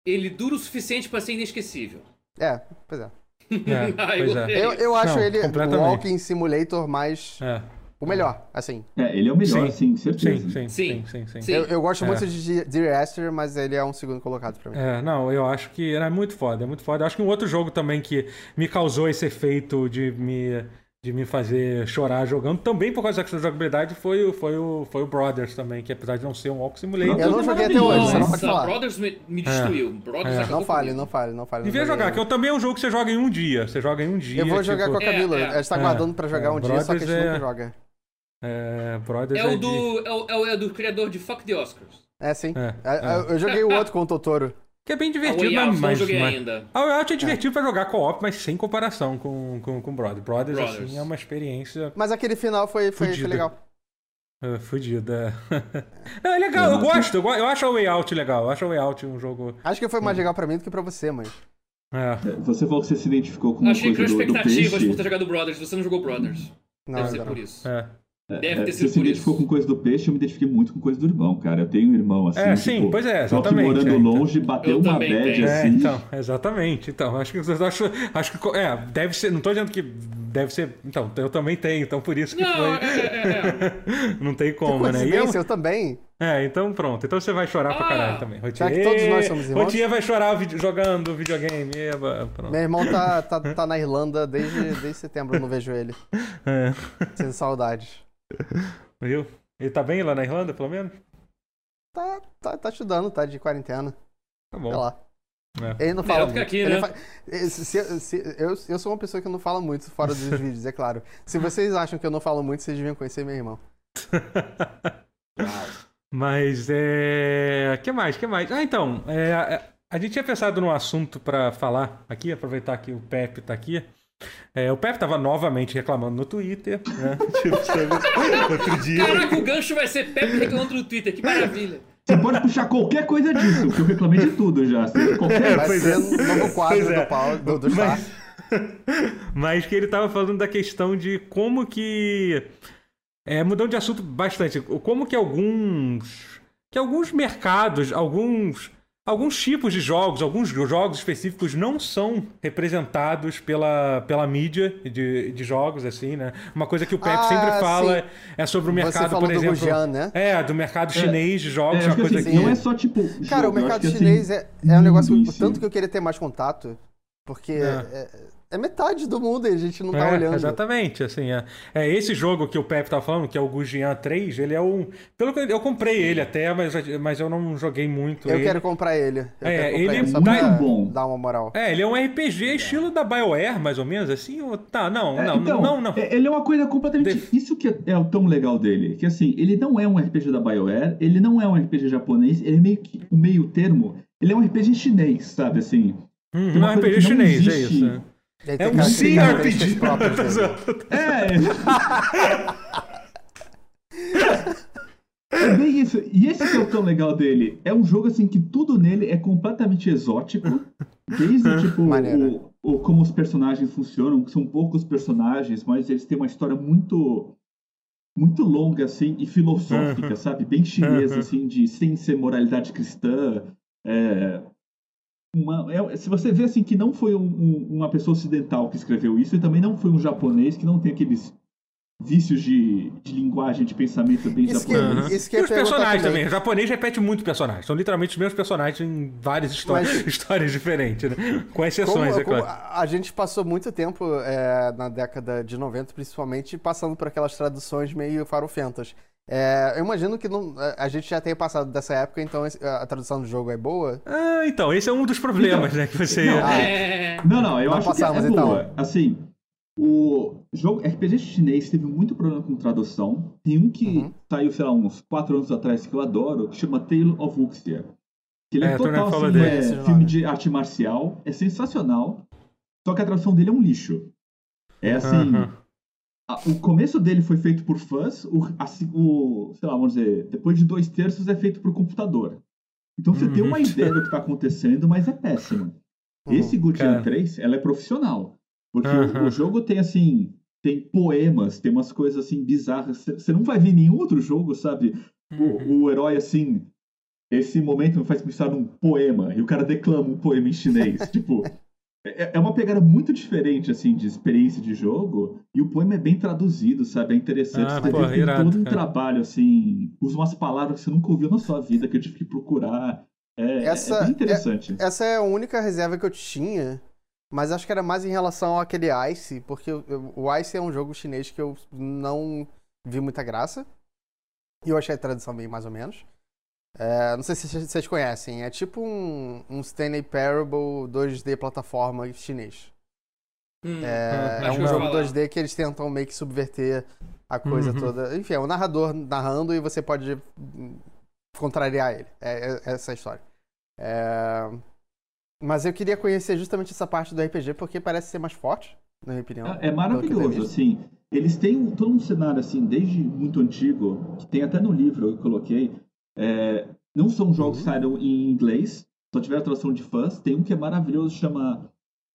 Ele dura o suficiente para ser inesquecível. É, pois é. É, pois é. Eu, eu acho Não, ele o Walking Simulator mais. É. O melhor, assim. É, ele é o melhor, sim, certeza. Sim, sim, sim. sim, sim, sim. Eu, eu, gosto é. muito de Dear Esther, mas ele é um segundo colocado pra mim. É, não, eu acho que é muito foda, é muito foda. Eu acho que um outro jogo também que me causou esse efeito de me de me fazer chorar jogando, também por causa da jogabilidade, foi, foi, o, foi o Brothers também, que apesar de não ser um Walk Simulator... Eu não joguei até hoje, você não pode falar. Brothers me, me destruiu. É. Brothers é. Não fale, não fale, não fale. Devia jogar, que eu, também é um jogo que você joga em um dia, você joga em um dia. Eu vou jogar tipo... com a Camila, é, é. a gente tá aguardando pra jogar um Brothers dia, só que a gente nunca joga. É, Brothers é, o do, de... é, o, é, o, do criador de Fuck the Oscars. É, sim. Eu joguei o outro com o Totoro. Que é bem divertido, a mas, mas, joguei mas... ainda. A Way Out é divertido é. pra jogar co-op, mas sem comparação com, com, com Brothers. Brothers, Brothers, assim, é uma experiência. Mas aquele final foi, foi, foi legal. É, fudida. É. é legal, eu gosto. Eu, acho a Way Out legal. Eu acho a Way Out um jogo. Acho que foi mais legal pra mim do que pra você, mas. É. é você falou que você se identificou com uma Achei coisa que do, do expectativas por ter jogado Brothers. Você não jogou Brothers. Não, Deve ser não. por isso. É. Deve é, ter sido você se identificou com coisa do peixe, eu me identifiquei muito com coisa do irmão, cara. Eu tenho um irmão assim. É, tipo, sim, pois é, exatamente. morando é, então. longe, bateu uma bad tenho. assim. É, então, exatamente. Então, acho que acho, acho que é, deve ser, não tô dizendo que deve ser, então, eu também tenho, então por isso que não, foi. É, é, é. não tem como, né? E eu... eu também. É, então pronto. Então você vai chorar ah, pra caralho também. Rotier, que todos nós somos irmãos. Rotier vai chorar jogando videogame. Eba, Meu irmão tá, tá, tá na Irlanda desde, desde setembro, eu não vejo ele. É. Sinto saudades. Viu? Ele tá bem lá na Irlanda, pelo menos? Tá, tá, tá estudando, tá de quarentena. Tá bom. Sei lá. É. Ele não fala muito. Aqui, né? fa... se, se, eu, eu sou uma pessoa que não fala muito fora dos vídeos, é claro. Se vocês acham que eu não falo muito, vocês deviam conhecer meu irmão. Mas é. que mais? que mais? Ah, então. É, a gente tinha pensado num assunto para falar aqui, aproveitar que o Pepe tá aqui. É, o Pepe tava novamente reclamando no Twitter, né? tipo, outro dia. Caraca, o gancho vai ser Pepe reclamando no Twitter, que maravilha. Você pode puxar qualquer coisa disso, porque eu reclamei de tudo já. Qualquer... Vai ser novo quadro é. do, Paulo, do, do Mas... Mas que ele tava falando da questão de como que. É, mudando de assunto bastante. Como que alguns. Que alguns mercados, alguns alguns tipos de jogos, alguns jogos específicos não são representados pela, pela mídia de, de jogos, assim, né? Uma coisa que o Pepe ah, sempre fala sim. é sobre o mercado, por exemplo. Do né? É, do mercado é. chinês de jogos, é, uma coisa assim, que. Não é só tipo. Cara, jogo, o mercado chinês assim, é, é um negócio. Tanto que eu queria ter mais contato. Porque é. é é metade do mundo e a gente não tá é, olhando. Exatamente, assim, é, é esse jogo que o Pepe tá falando, que é o Gujian 3, ele é um, pelo que eu comprei ele até, mas, mas eu não joguei muito Eu ele. quero comprar ele. Eu é, comprar ele é muito bom. Dar uma moral. É, ele é um RPG estilo da BioWare, mais ou menos, assim, ou... tá, não, é, não, então, não, não. É, ele é uma coisa completamente, De... isso que é o tão legal dele, que assim, ele não é um RPG da BioWare, ele não é um RPG japonês, ele é meio que o meio termo, ele é um RPG chinês, sabe, assim. Hum, não é um RPG chinês, é isso. É um CRPG. É. É bem isso. E esse que é o tão legal dele. É um jogo assim que tudo nele é completamente exótico. Desde tipo o, o, como os personagens funcionam, que são poucos personagens, mas eles têm uma história muito muito longa assim e filosófica, sabe? Bem chinesa assim, de sem ser moralidade cristã. É, uma, é, se você vê assim que não foi um, um, uma pessoa ocidental que escreveu isso e também não foi um japonês que não tem aqueles vícios de, de linguagem, de pensamento bem isso japonês. Que, isso que e os personagens também. também. O japonês repete muito personagens. São literalmente os mesmos personagens em várias histórias, Mas, histórias diferentes, né? Com exceções, como, é claro. a gente passou muito tempo é, na década de 90, principalmente, passando por aquelas traduções meio farofentas. É, eu imagino que não, a gente já tenha passado dessa época, então a tradução do jogo é boa. Ah, então, esse é um dos problemas, então, né? Que você. Não, é... não, não, eu não acho passamos, que é então. boa. Assim, o jogo RPG chinês teve muito problema com tradução. Tem um que uhum. saiu, sei lá, uns 4 anos atrás que eu adoro, que chama Tale of Wuxia. Que ele é, é total assim, é, filme de arte marcial, é sensacional. Só que a tradução dele é um lixo. É assim. Uhum o começo dele foi feito por fãs, o, a, o, sei lá, vamos dizer, depois de dois terços é feito por computador. Então você uhum. tem uma uhum. ideia do que está acontecendo, mas é péssimo. Uhum, Esse Gutian 3, ela é profissional. Porque uhum. o, o, jogo tem, assim, tem poemas, tem umas coisas, assim, bizarras. Você não vai ver nenhum outro jogo, sabe? O, uhum. o herói, assim, esse momento me faz pensar num poema, e o cara declama um poema em chinês. tipo, é, é uma pegada muito diferente, assim, de experiência de jogo. E o poema é bem traduzido, sabe? É interessante. Ah, você porra, tem irado, todo um cara. trabalho, assim. Usa umas palavras que você nunca ouviu na sua vida, que eu tive que procurar. É, essa, é bem interessante. É, essa é a única reserva que eu tinha. Mas acho que era mais em relação àquele Ice, porque o Ice é um jogo chinês que eu não vi muita graça. E eu achei a tradução bem mais ou menos. É, não sei se vocês conhecem. É tipo um, um Stanley Parable 2D plataforma chinês. Hum, é, hum, é um jogo 2D que eles tentam meio que subverter a coisa uhum. toda. Enfim, é um narrador narrando e você pode contrariar ele. É, é essa a história. É... Mas eu queria conhecer justamente essa parte do RPG porque parece ser mais forte, na minha opinião. É, é maravilhoso, assim. Eles têm todo um cenário assim, desde muito antigo, que tem até no livro eu coloquei, é, não são jogos que uhum. saíram em inglês, só tiveram tradução de fãs. Tem um que é maravilhoso, chama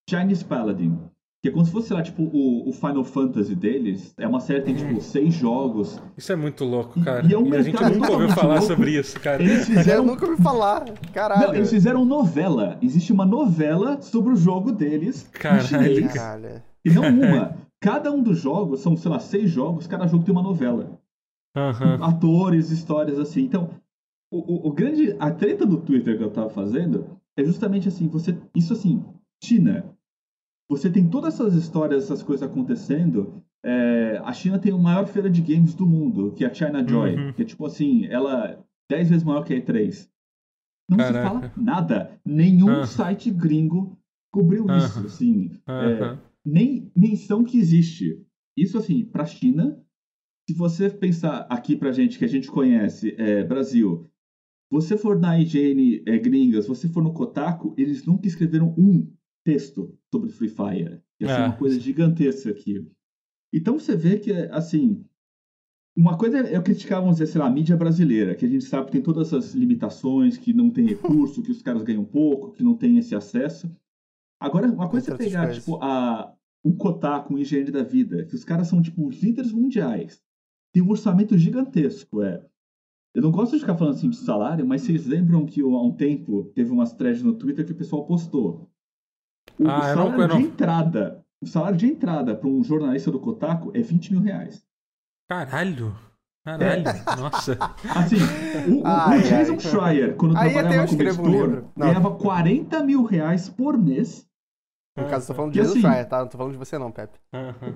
Chinese Paladin. Que é como se fosse lá, tipo, o, o Final Fantasy deles. É uma série que tem, tipo, uhum. seis jogos. Isso é muito louco, cara. E, e, é um e a gente nunca ouviu falar louco. sobre isso, cara. Eles fizeram... Eu nunca ouvi falar. Caralho. Não, eles fizeram novela. Existe uma novela sobre o jogo deles Caralho. Caralho. E não uma. Cada um dos jogos, são, sei lá, seis jogos, cada jogo tem uma novela. Uhum. Atores, histórias assim. Então, o, o, o, grande. A treta do Twitter que eu tava fazendo é justamente assim, você. Isso assim, China. Você tem todas essas histórias, essas coisas acontecendo. É, a China tem a maior feira de games do mundo, que é a China Joy. Uhum. Que é tipo assim, ela é 10 vezes maior que a E3. Não Caraca. se fala nada. Nenhum uhum. site gringo cobriu uhum. isso. Assim, é, nem menção que existe. Isso assim, pra China, se você pensar aqui pra gente, que a gente conhece, é, Brasil, você for na IGN é, gringas, você for no Kotaku, eles nunca escreveram um texto sobre Free Fire. Ia ser é. uma coisa gigantesca aqui. Então você vê que, assim, uma coisa é eu criticar, vamos dizer, sei lá, a mídia brasileira, que a gente sabe que tem todas essas limitações, que não tem recurso, que os caras ganham pouco, que não tem esse acesso. Agora, uma coisa é pegar, tipo, a, um Kotaku, um IGN da vida, que os caras são, tipo, os líderes mundiais. Tem um orçamento gigantesco, é. Eu não gosto de ficar falando assim de salário, mas vocês lembram que há um tempo teve umas threads no Twitter que o pessoal postou. O, ah, o salário não, de não... entrada, o salário de entrada para um jornalista do Kotaku é 20 mil reais. Caralho! Caralho, é. nossa. Assim, o, ai, o Jason ai. Schreier, quando Aí trabalhava como editor, um ganhava 40 mil reais por mês. No caso, eu tô falando de Jason assim, Schreier, tá? Não tô falando de você não, Pepe.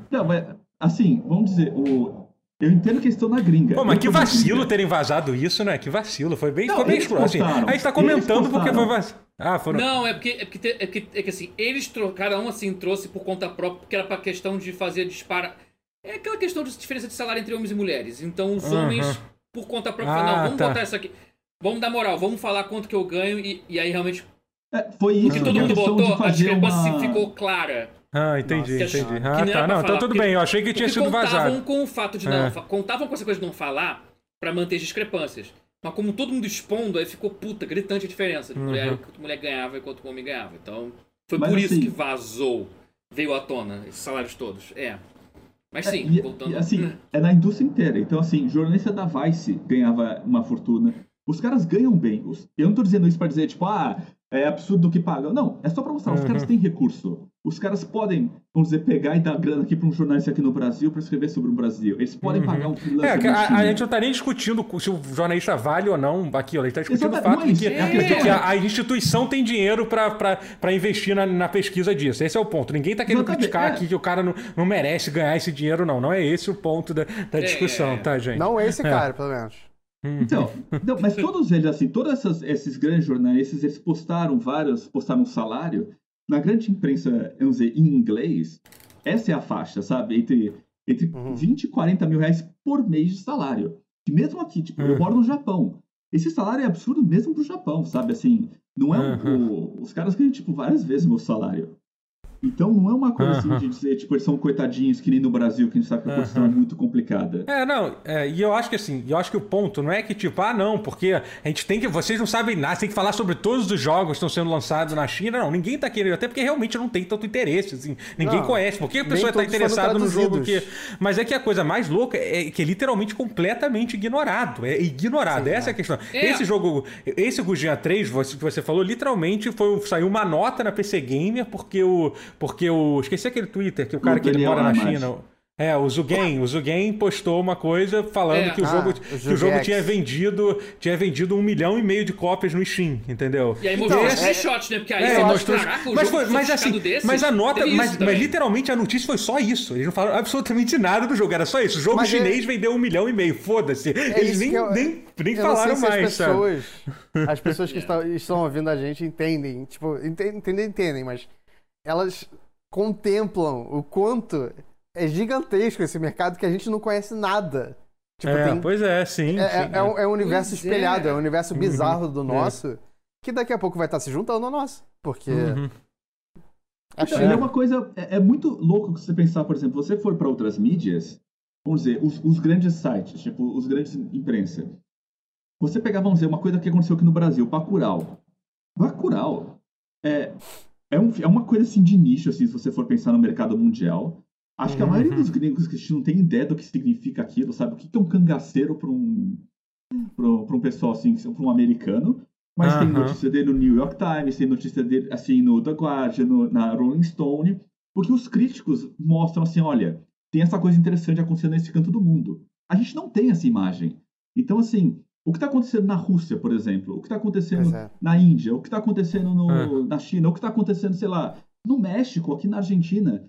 Não, mas, assim, vamos dizer, o, eu entendo que eles estão na gringa. Pô, mas que vacilo terem vazado isso, né? Que vacilo. Foi bem, não, foi bem escuro. Assim, a gente tá comentando porque foi vazado. Ah, foram... Não, é porque, é porque, é porque, é que assim, eles cada um assim trouxe por conta própria, porque era pra questão de fazer dispara. É aquela questão de diferença de salário entre homens e mulheres. Então os homens, por conta própria, ah, não, vamos tá. botar isso aqui. Vamos dar moral, vamos falar quanto que eu ganho e, e aí realmente. É, foi isso. que todo mundo botou, a discrepância uma... ficou clara. Ah, entendi, Nossa, entendi. Ah, tá. Não, então tudo bem. Eu achei que tinha sido contavam vazado. Contavam com o fato de não. É. Contavam com essa coisa de não falar para manter as discrepâncias. Mas como todo mundo expondo, aí ficou puta, gritante a diferença de uhum. mulher, quanto mulher ganhava e quanto homem ganhava. Então, foi Mas por assim, isso que vazou, veio à tona, esses salários todos. É. Mas é, sim, é, e, voltando. E, assim, é na indústria inteira. Então, assim, jornalista da Vice ganhava uma fortuna. Os caras ganham bem. Eu não tô dizendo isso pra dizer, tipo, ah, é absurdo que pagam. Não, é só para mostrar, uhum. os caras têm recurso. Os caras podem, vamos dizer, pegar e dar grana aqui para um jornalista aqui no Brasil para escrever sobre o Brasil. Eles podem uhum. pagar um freelancer. É, a, a, gente não está nem discutindo se o jornalista vale ou não aqui, a gente está discutindo Exatamente. o fato de que, é. que a, a, instituição tem dinheiro para investir na, na, pesquisa disso. Esse é o ponto. Ninguém está querendo Exatamente. criticar é. aqui que o cara não, não merece ganhar esse dinheiro, não. Não é esse o ponto da, da é. discussão, tá, gente? Não esse é. cara, pelo menos. Uhum. Então, não, mas todos eles, assim, todos esses grandes jornalistas, eles postaram vários, postaram salário. Na grande imprensa, vamos dizer, em inglês, essa é a faixa, sabe? Entre, entre uhum. 20 e 40 mil reais por mês de salário. E mesmo aqui, tipo, uhum. eu moro no Japão. Esse salário é absurdo mesmo pro Japão, sabe? Assim, não é um, o, os caras ganham, tipo, várias vezes meu salário. Então não é uma coisa assim de dizer, tipo, eles são coitadinhos que nem no Brasil, que a gente sabe que a posição é muito complicada. É, não, é, e eu acho que assim, eu acho que o ponto não é que, tipo, ah, não, porque a gente tem que. Vocês não sabem nada, tem que falar sobre todos os jogos que estão sendo lançados na China. Não, ninguém tá querendo, até porque realmente não tem tanto interesse, assim. Ninguém não, conhece. Por que a pessoa tá interessada no jogo que. Mas é que a coisa mais louca é que é literalmente completamente ignorado. É ignorado. Sim, Essa é a questão. É. Esse jogo, esse Gujinha 3, que você falou, literalmente foi, saiu uma nota na PC Gamer porque o porque o. Esqueci aquele Twitter que o cara o que ele mora na China. É, o Zugen, o Zugen postou uma coisa falando é. que o jogo, ah, que o jogo tinha vendido, tinha vendido um milhão e meio de cópias no Steam, entendeu? E aí mostrou então, screenshots, né? Porque aí é, mostrou, caraca, mas, foi, mas assim, desse, mas a nota, mas, mas, literalmente a notícia foi só isso. Eles não falaram absolutamente nada do jogo, era só isso. O jogo mas é- chinês é... vendeu um milhão e meio, foda-se. É Eles nem, eu, nem, nem falaram mais, as pessoas, sabe? As pessoas que estão, estão ouvindo a gente entendem, tipo, entendem, entendem, mas elas contemplam o quanto é gigantesco esse mercado que a gente não conhece nada. Tipo, é, tem, pois é, sim. É, sim, é, é um, é um universo pois espelhado, é. é. um universo uhum. bizarro do é. nosso, que daqui a pouco vai estar se juntando ao nosso. Porque. Uhum. Então, é uma coisa. É, é, muito louco você pensar, por exemplo, você for para outras mídias, vamos dizer, os, os, grandes sites, tipo, os grandes imprensa. Você pegar, vamos dizer, uma coisa que aconteceu aqui no Brasil, Bacurau. Bacurau é, é, um, é uma coisa assim de nicho, assim, se você for pensar no mercado mundial. Acho que a maioria dos uhum. gringos que não tem ideia do que significa aquilo, sabe? O que é um cangaceiro para um, pra, um pessoal assim, para um americano. Mas tem notícia dele no New York Times, tem notícia dele assim no The Guardian, no, na Rolling Stone, porque os críticos mostram assim, olha, tem essa coisa interessante acontecendo nesse canto do mundo. A gente não tem essa imagem. Então, assim, o que está acontecendo na Rússia, por exemplo? O que está acontecendo é. na Índia? O que está acontecendo no, é. na China? O que está acontecendo, sei lá, no México, aqui na Argentina?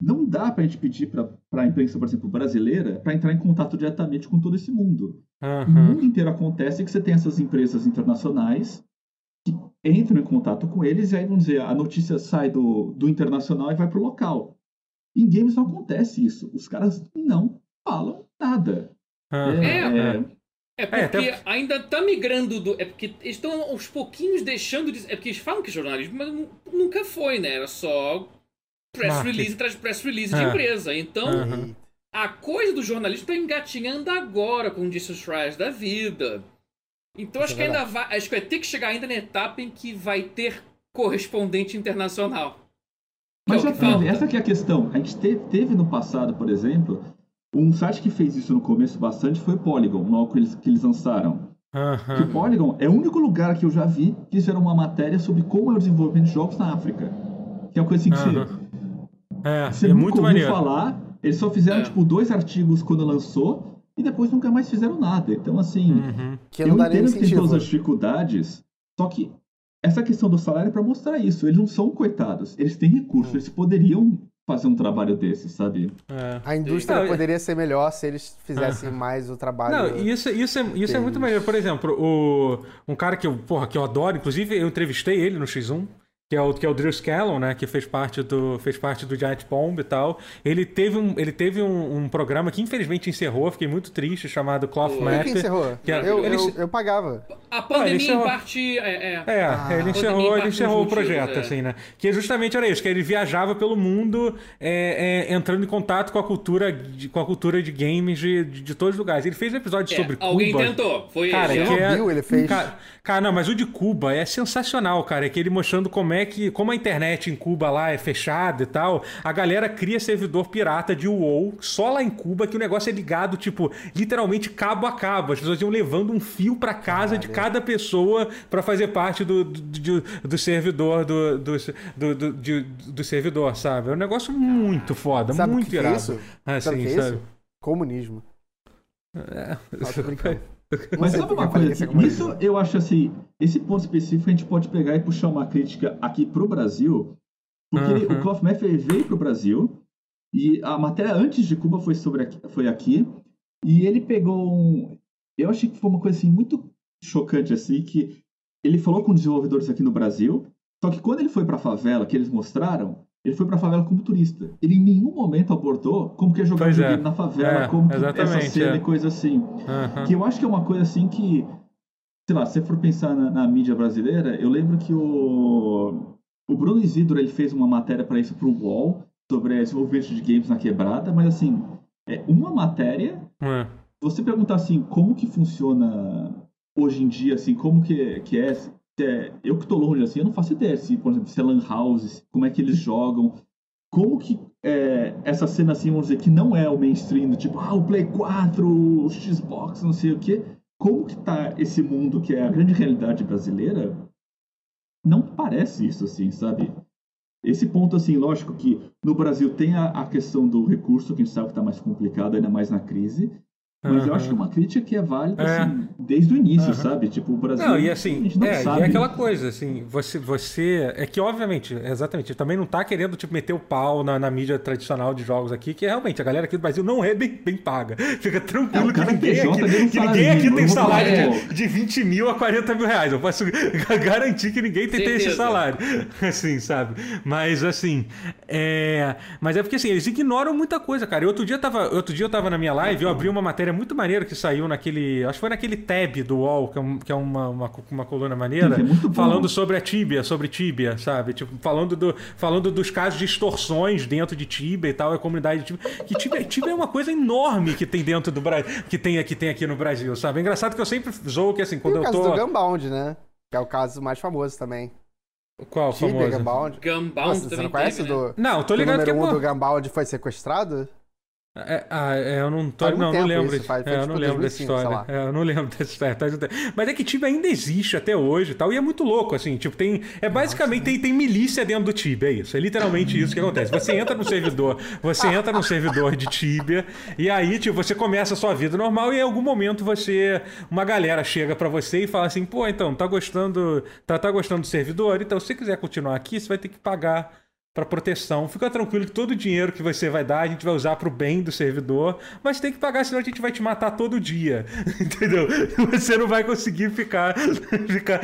Não dá para a gente pedir para a imprensa, por exemplo, brasileira, para entrar em contato diretamente com todo esse mundo. Uhum. O mundo inteiro acontece que você tem essas empresas internacionais que entram em contato com eles e aí, vamos dizer, a notícia sai do, do internacional e vai para o local. Em games não acontece isso. Os caras não falam nada. Uhum. É, é, é, porque é, até... ainda tá migrando do. É porque eles estão aos pouquinhos deixando de. É porque eles falam que jornalismo, mas nunca foi, né? Era só press Market. release atrás de press release de é. empresa. Então, uhum. a coisa do jornalismo tá engatinhando agora com o Jesus Rise da vida. Então acho que ainda vai. Acho que vai ter que chegar ainda na etapa em que vai ter correspondente internacional. Mas é já teve, essa que é a questão. A gente teve, teve, no passado, por exemplo, um site que fez isso no começo bastante foi o Polygon, no que eles, que eles lançaram. Uhum. Que o Polygon é o único lugar que eu já vi que fizeram uma matéria sobre como é o desenvolvimento de jogos na África. Que é uma coisa assim que uhum. você, é, você é nunca muito ouviu maneiro. falar. Eles só fizeram, é. tipo, dois artigos quando lançou e depois nunca mais fizeram nada. Então, assim, uhum. eu entendo que tem todas as dificuldades, só que essa questão do salário é para mostrar isso. Eles não são coitados, eles têm recursos, hum. eles poderiam fazer um trabalho desse, sabe? É. A indústria não, poderia ser melhor se eles fizessem mais o trabalho. Não, isso, isso, é, isso é muito maneiro. Por exemplo, o, um cara que eu, porra, que eu adoro, inclusive eu entrevistei ele no X1, que é o, que é o Drew Scallon, né, que fez parte do, fez parte do Giant Bomb e tal. Ele teve um, ele teve um, um programa que infelizmente encerrou, fiquei muito triste, chamado Cloth Matter. que encerrou? Que era, eu, ele, eu, eu, pagava. A pandemia em parte... É, é. é ah, ele encerrou, ele encerrou o projeto, é. assim, né? Que justamente era isso, que ele viajava pelo mundo é, é, entrando em contato com a cultura de, com a cultura de games de, de, de todos os lugares. Ele fez um episódio é, sobre alguém Cuba. Alguém tentou, foi cara, ele. Que é, ele fez. Cara, cara, não, mas o de Cuba é sensacional, cara. É que ele mostrando como é que... Como a internet em Cuba lá é fechada e tal, a galera cria servidor pirata de WoW só lá em Cuba, que o negócio é ligado, tipo, literalmente cabo a cabo. As pessoas iam levando um fio para casa de cada pessoa para fazer parte do, do, do, do servidor do, do, do, do, do, servidor, sabe? É um negócio muito foda, sabe muito que irado. Que é isso? Assim, sabe que é isso? Comunismo. É. Mas sabe uma coisa? Assim, isso eu acho assim, esse ponto específico a gente pode pegar e puxar uma crítica aqui pro Brasil, porque uhum. o Cloth Mafia veio pro Brasil e a matéria antes de Cuba foi sobre aqui, foi aqui e ele pegou um, eu achei que foi uma coisa assim muito chocante assim que ele falou com desenvolvedores aqui no Brasil, só que quando ele foi para a favela que eles mostraram, ele foi pra favela como turista. Ele em nenhum momento abordou como que é jogar videogame é. na favela, é, como que essa cena é. e coisa assim. Uhum. Que eu acho que é uma coisa assim que, sei lá, se você for pensar na, na mídia brasileira, eu lembro que o, o Bruno Isidro ele fez uma matéria para isso pro UOL, sobre desenvolvimento de games na quebrada, mas assim, é uma matéria. Uhum. Você perguntar assim, como que funciona hoje em dia, assim, como que, que é é, eu que estou longe assim, eu não faço ideia se, por exemplo, se é Lan House, como é que eles jogam. Como que é, essa cena assim, vamos dizer, que não é o mainstream, tipo, ah, o Play 4, o Xbox, não sei o quê. Como que tá esse mundo que é a grande realidade brasileira? Não parece isso, assim, sabe? Esse ponto, assim, lógico que no Brasil tem a, a questão do recurso, que a gente sabe que está mais complicado, ainda mais na crise. Mas uhum. eu acho que é uma crítica que é válida, é. assim, desde o início, uhum. sabe? Tipo, o Brasil. Não, e assim, a gente não é, sabe. E é aquela coisa, assim, você, você. É que, obviamente, exatamente, também não tá querendo, tipo, meter o pau na, na mídia tradicional de jogos aqui, que realmente a galera aqui do Brasil não é bem, bem paga. Fica tranquilo é, que ninguém aqui, que ninguém aqui tem salário de, de 20 mil a 40 mil reais. Eu posso garantir que ninguém tem, tem esse salário. Assim, sabe? Mas, assim. É... Mas é porque, assim, eles ignoram muita coisa, cara. E outro dia, tava, outro dia eu tava na minha live, eu abri uma matéria matéria muito maneira que saiu naquele. Acho que foi naquele tab do UOL, que é, um, que é uma, uma, uma, coluna maneira, é falando sobre a Tibia, sobre Tibia, sabe? Tipo, falando, do, falando dos casos de extorsões dentro de Tibia e tal, a comunidade de Tibia. Que Tibia, Tibia é uma coisa enorme que tem dentro do Brasil, que tem, que tem aqui no Brasil, sabe? É engraçado que eu sempre zoo que assim, quando eu tô. o caso do Gunbound, né? Que é o caso mais famoso também. Qual Tibia, famoso? Gunbound. Gunbound Nossa, Você não conhece teve, né? do... Não, tô ligado que... O número um do Gunbound foi sequestrado? É, ah, é, eu não tô. Não, não lembro. Isso, faz, é, eu tipo não lembro 2005, dessa história. É, eu não lembro dessa história. Mas é que Tibia ainda existe até hoje e tal. E é muito louco, assim. Tipo, tem. É basicamente tem, tem milícia dentro do Tibia, é isso. É literalmente isso que acontece. Você entra no servidor, você entra no servidor de Tibia, e aí, tipo, você começa a sua vida normal, e em algum momento você. Uma galera chega para você e fala assim, pô, então, tá gostando. Tá, tá gostando do servidor? Então, se você quiser continuar aqui, você vai ter que pagar para proteção. Fica tranquilo que todo o dinheiro que você vai dar, a gente vai usar para o bem do servidor, mas tem que pagar, senão a gente vai te matar todo dia. Entendeu? Você não vai conseguir ficar ficar,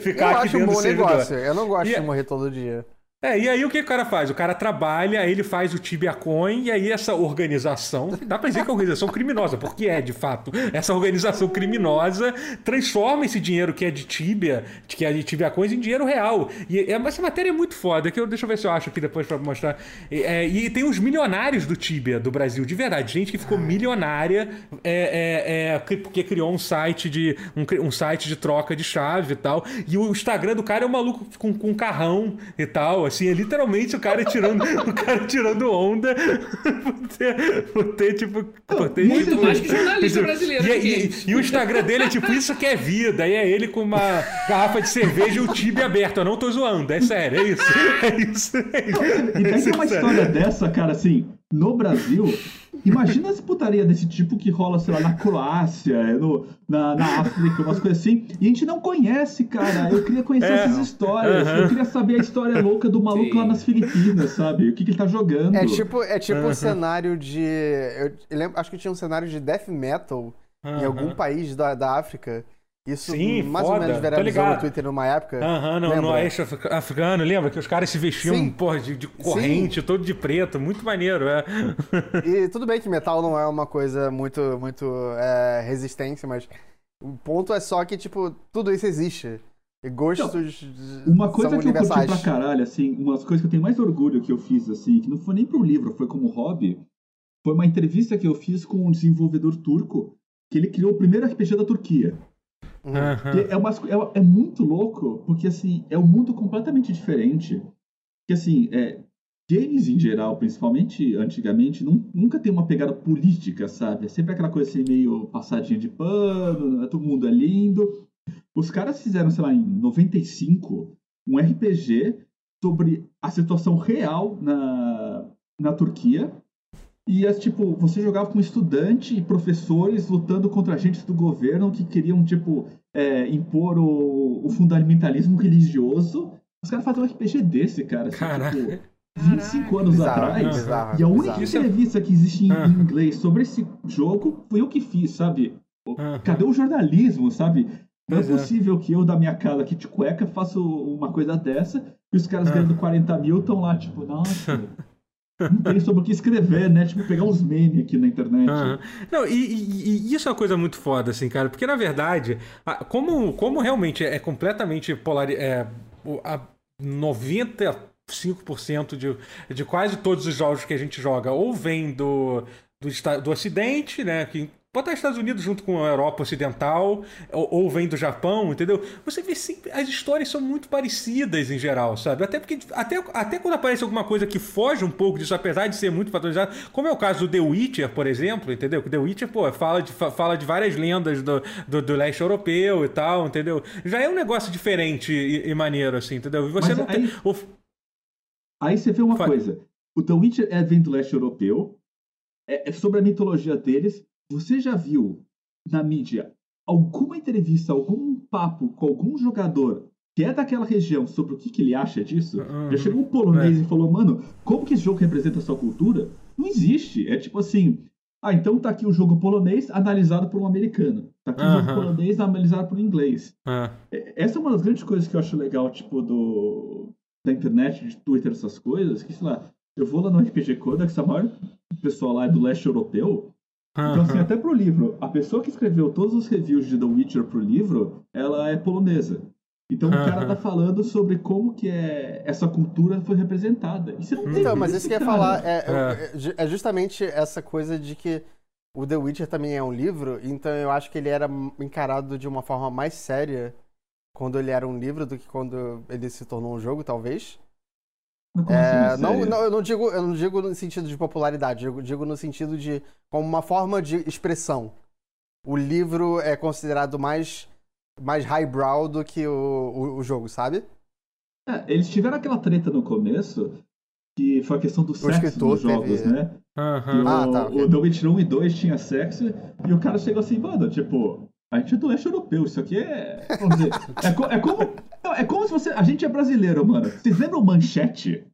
ficar eu aqui acho um bom negócio. Eu não gosto e de é morrer todo dia. É, e aí o que o cara faz? O cara trabalha, ele faz o Tibia Coin, e aí essa organização, dá pra dizer que é uma organização criminosa, porque é de fato, essa organização criminosa transforma esse dinheiro que é de Tibia, que é de Tibia Coins, em dinheiro real. E é, essa matéria é muito foda, que eu, deixa eu ver se eu acho aqui depois pra mostrar. É, e tem os milionários do Tibia do Brasil, de verdade, gente que ficou milionária é, é, é porque criou um site de um, um, site de troca de chave e tal. E o Instagram do cara é um maluco com, com um carrão e tal, assim, é literalmente o cara tirando, o cara tirando onda por, ter, por ter, tipo. Por ter, Muito tipo, mais que jornalista brasileiro. E, e, e, o Instagram dele é tipo, isso que é vida. Aí é ele com uma garrafa de cerveja e o time aberto. Eu não tô zoando, é sério, é isso. É isso. É isso. E daí é uma história dessa, cara, assim, no Brasil, Imagina as putaria desse tipo que rola, sei lá, na Croácia, no, na, na África, umas coisas assim. E a gente não conhece, cara. Eu queria conhecer é, essas histórias. Uh -huh. Eu queria saber a história louca do maluco Sim. lá nas Filipinas, sabe? O que, que ele tá jogando. É tipo, é tipo uh -huh. um cenário de. Eu, lembro, acho que tinha um cenário de death metal uh -huh. em algum país da, da África. Isso Sim, mais foda. ou menos viralizou no Twitter numa época. Aham, no, no oeste africano, lembra? Que os caras se vestiam, porra, de, de corrente, Sim. todo de preto, muito maneiro, é. E tudo bem que metal não é uma coisa muito, muito é, resistência, mas o ponto é só que, tipo, tudo isso existe. E gostos então, Uma coisa que universais. eu curti pra caralho, assim, uma das coisas que eu tenho mais orgulho que eu fiz, assim, que não foi nem pro livro, foi como hobby, foi uma entrevista que eu fiz com um desenvolvedor turco, que ele criou o primeiro RPG da Turquia. Uhum. É, uma, é, é, muito louco, porque assim, é um mundo completamente diferente. Que assim, é, games em geral, principalmente antigamente, não, nunca tem uma pegada política, sabe? É sempre aquela coisa assim, meio passadinha de pano, né? todo mundo é lindo. Os caras fizeram, sei lá, em 95, um RPG sobre a situação real na, na Turquia e é tipo, você jogava com estudante e professores lutando contra agentes do governo que queriam, tipo, é, impor o, o, fundamentalismo religioso. Os caras fazem um RPG desse, cara. Assim, Caraca. Tipo, 25 anos bizarro, atrás. Bizarro, e a única bizarro. entrevista que existe em, ah. inglês sobre esse jogo foi eu que fiz, sabe? Ah. Cadê o jornalismo, sabe? Não é é possível que eu, da minha casa aqui de cueca, faça uma coisa dessa e os caras ah. ganhando 40 mil estão lá, tipo, nossa. Não tem sobre o que escrever, né? Tipo, pegar uns memes aqui na internet. Uhum. Não, e, e, e, isso é uma coisa muito foda, assim, cara, porque na verdade, como, como realmente é completamente polarizado. É, 95% de, de quase todos os jogos que a gente joga ou vem do, do, do Ocidente, né? Que botar Estados Unidos junto com a Europa Ocidental, ou, ou, vem do Japão, entendeu? Você vê sempre. As histórias são muito parecidas em geral, sabe? Até porque. Até, até quando aparece alguma coisa que foge um pouco disso, apesar de ser muito patronizado, como é o caso do The Witcher, por exemplo, entendeu? Que The Witcher, pô, fala de, fala de várias lendas do, do, do leste europeu e tal, entendeu? Já é um negócio diferente e, e maneiro, assim, entendeu? E você Mas não aí, tem. O... Aí você vê uma Fala. coisa. O The Witcher é vem do leste europeu, é, é sobre a mitologia deles, você já viu na mídia alguma entrevista, algum papo com algum jogador que é daquela região sobre o que, que ele acha disso? Uhum. Já chegou um polonês é. e falou, mano, como que esse jogo representa a sua cultura? Não existe. É tipo assim, ah, então tá aqui o jogo polonês analisado por um americano. Tá aqui o jogo polonês analisado por um inglês. Uhum. Essa é uma das grandes coisas que eu acho legal, tipo, do da internet, de Twitter, essas coisas, que, sei lá, eu vou lá no RPG Codex, a maior pessoal lá é do leste europeu, então, assim, até pro livro, a pessoa que escreveu todos os reviews de The Witcher pro livro, ela é polonesa. Então o cara tá falando sobre como que é, essa cultura foi representada. Você não tem Então, mas isso que eu ia falar é, é. é, justamente essa coisa de que o The Witcher também é um livro, então eu acho que ele era encarado de uma forma mais séria quando ele era um livro do que quando ele se tornou um jogo, talvez. É, assim, não, não, eu não digo, eu não digo no sentido de popularidade, eu digo no sentido de como uma forma de expressão. O livro é considerado mais mais highbrow do que o, o, o jogo, sabe? É, eles tiveram aquela treta no começo que foi a questão do sexo dos jogos, teve... né? Uhum. O, ah, tá, okay. o The Witcher 1 e 2 tinha sexo e o cara chegou assim, mano, tipo, a gente é do leste europeu, isso aqui é. Vamos dizer, é, é como. É como se você. A gente é brasileiro, mano. Vocês lembram manchete?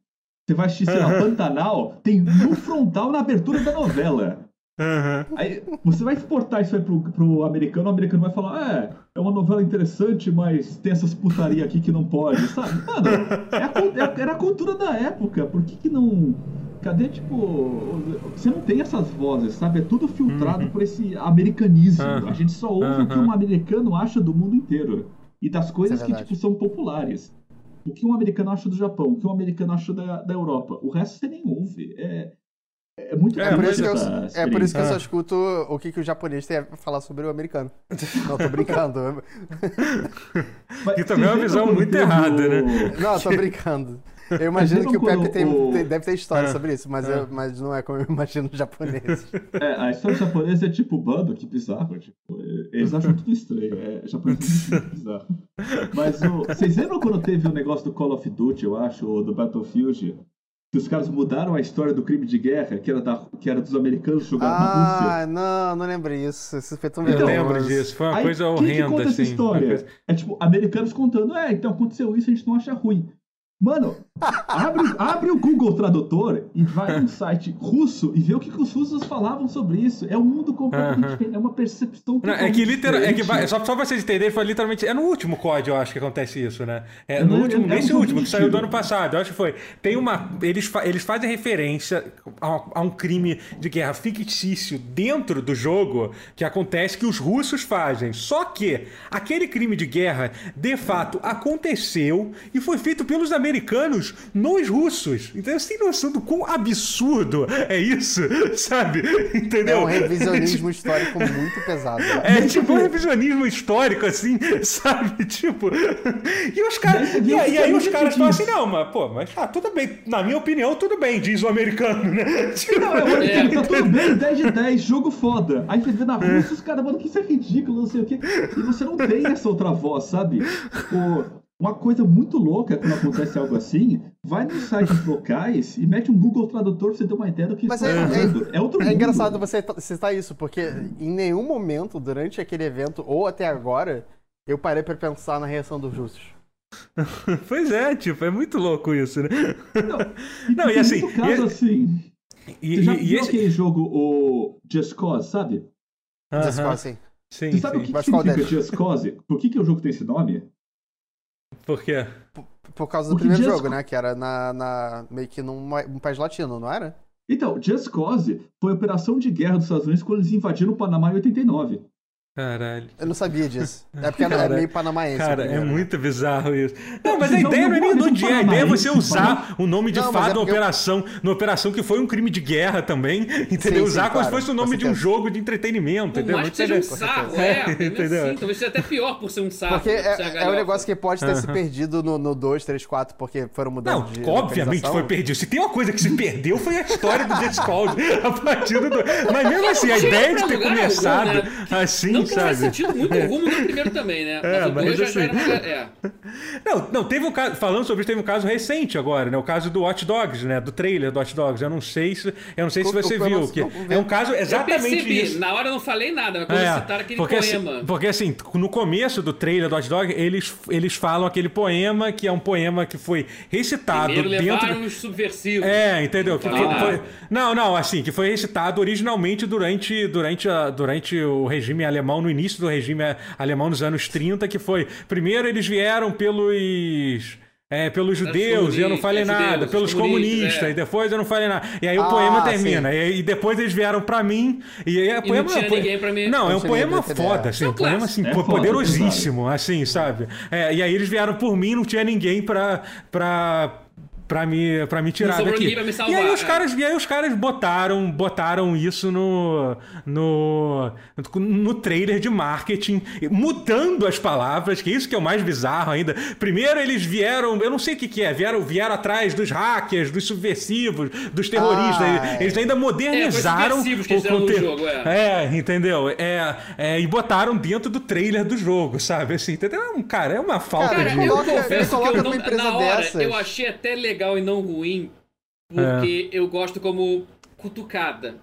Você vai assistir, lá, Pantanal, tem no frontal na abertura da novela. Uhum. Aí você vai exportar isso aí pro, pro americano, o americano vai falar, é, é uma novela interessante, mas tem essas putaria aqui que não pode, sabe? Mano, é a, é, era a cultura da época, por que que não... Cadê, tipo... Você não tem essas vozes, sabe? É tudo filtrado uhum. por esse americanismo. Uhum. A gente só ouve uhum. o que um americano acha do mundo inteiro. E das coisas é que, tipo, são populares. O que um americano acha do Japão, o que um americano acha da, da Europa. O resto você nem ouve. É, é muito é, por isso que eu, é por isso que eu só escuto o que, que o japonês tem a falar sobre o americano. Não, tô brincando. que também é uma visão muito errada, né? Não, tô brincando. Eu imagino que o Pepe tem, o... tem, deve ter história é, sobre isso, mas, é. eu, mas não é como eu imagino o japonês. É, a história japonesa é tipo bando, que bizarro. Tipo, eles acham tudo estranho. É, japonês é muito bizarro. Mas o, vocês lembram quando teve o negócio do Call of Duty, eu acho, ou do Battlefield? que os caras mudaram a história do crime de guerra, que era, da, que era dos americanos jogando ah, na Rússia. Ah, não, não lembro isso. Isso foi tão Eu lembro disso, foi uma Aí, coisa horrenda, que conta assim. Essa história? Coisa... É tipo, americanos contando, é, então aconteceu isso, a gente não acha ruim. Mano, abre, abre o Google Tradutor e vai no site russo e vê o que, que os russos falavam sobre isso. É um mundo completamente diferente, é uma percepção totalmente É que literal, é só, só pra vocês entenderem, foi literalmente. É no último código, eu acho que acontece isso, né? É no é, último, é, nesse último, que saiu do ano passado, eu acho que foi. Tem uma. Eles, eles fazem referência a, a, um crime de guerra fictício dentro do jogo que acontece que os russos fazem. Só que aquele crime de guerra, de fato, aconteceu e foi feito pelos americanos americanos nos russos. Então você tem noção do quão absurdo é isso, sabe? Entendeu? É um revisionismo histórico muito pesado. É tipo um revisionismo histórico, assim, sabe? Tipo. E os caras. E, e, aí os caras falam assim, não, mas, pô, mas ah, tudo bem. Na minha opinião, tudo bem, diz o americano, né? Tipo, não, é, é, tá tudo bem, 10 de 10, jogo foda. Aí você vê na Rússia, os caras, mano, que isso é ridículo, não sei o quê. E você não tem essa outra voz, sabe? O uma coisa muito louca quando acontece algo assim, vai nos sites locais e mete um Google Tradutor pra você ter uma ideia do que Mas está é, é, é, outro É engraçado você citar isso, porque em nenhum momento durante aquele evento, ou até agora, eu parei para pensar na reação dos russos. pois é, tipo, é muito louco isso, né? Não, Não e assim. Caso, e, assim e, você já e, viu esse... aquele jogo, o Just Cause, sabe? Uh -huh. Just Cause, sim. Sim, você sabe sim. o que, que significa Just Cause? Por que, que o jogo tem esse nome? Por quê? Por, por causa do Porque primeiro Just... jogo, né? Que era na, na meio que num um país latino, não era? Então, Just Cause foi a operação de guerra dos Estados Unidos quando eles invadiram o Panamá em 89. Caralho. Eu não sabia disso. É porque cara, é meio panamaense. Cara, é muito bizarro isso. Não, mas a ideia não é nem do dia. A ideia é você usar o nome de não, fado é na operação, eu... na operação que foi um crime de guerra também, entendeu? Sim, usar sim, como claro, se fosse o nome de um jogo de entretenimento, entendeu? Não acho que seja um sarro, é. é entendeu? Assim, talvez seja até pior por ser um sarro. Porque é, é um negócio que pode ter se perdido no, 2, 3, 4, porque foram mudando não, de obviamente foi perdido. Se tem uma coisa que se perdeu, foi a história do Discord a partir do... Mas mesmo assim, a ideia de ter começado assim, sabe? muito é. rumo no primeiro também, né? É, mas, mas assim... já era... é. Não, não, teve um caso, falando sobre isso, teve um caso recente agora, né? O caso do Watch Dogs, né? Do trailer do Watch Dogs. Eu não sei se, eu não sei se você viu. Que é um caso exatamente eu percebi. isso. Na hora eu não falei nada, mas quando é, citaram aquele porque, assim, poema. Assim, porque assim, no começo do trailer do Watch Dogs, eles, eles falam aquele poema, que é um poema que foi recitado Primeiro dentro... levaram os subversivos. É, entendeu? Que foi, foi... Não, não, assim, que foi recitado originalmente durante, durante, a, durante o regime alemão, no início do regime regime alemão nos anos 30, que foi. Primeiro eles vieram pelos. É, pelos judeus, e eu não falei nada, judeus, pelos comunistas, é. e depois eu não falei nada. E aí o ah, poema termina, e, e, depois eles vieram pra mim, e aí é poema. Não, tinha ninguém pra mim. não, é um poema foda, assim, um poema assim, é poderosíssimo, foda, assim, sabe? É, e aí eles vieram por mim, não tinha ninguém pra. pra pra me, pra me tirar daqui. Me salvar, e aí os é. caras, e aí os caras botaram, botaram isso no, no, no trailer de marketing, mudando as palavras, que é isso que é o mais bizarro ainda. Primeiro eles vieram, eu não sei o que, que é, vieram, vieram atrás dos hackers, dos subversivos, dos terroristas. Ah, eles ainda modernizaram é, o conteúdo. Jogo, é. é. entendeu? É, é, e botaram dentro do trailer do jogo, sabe? Assim, entendeu? Cara, é uma falta cara, de. Eu confesso que eu não, na hora dessas. eu achei até legal legal e não ruim, porque é. eu gosto como cutucada.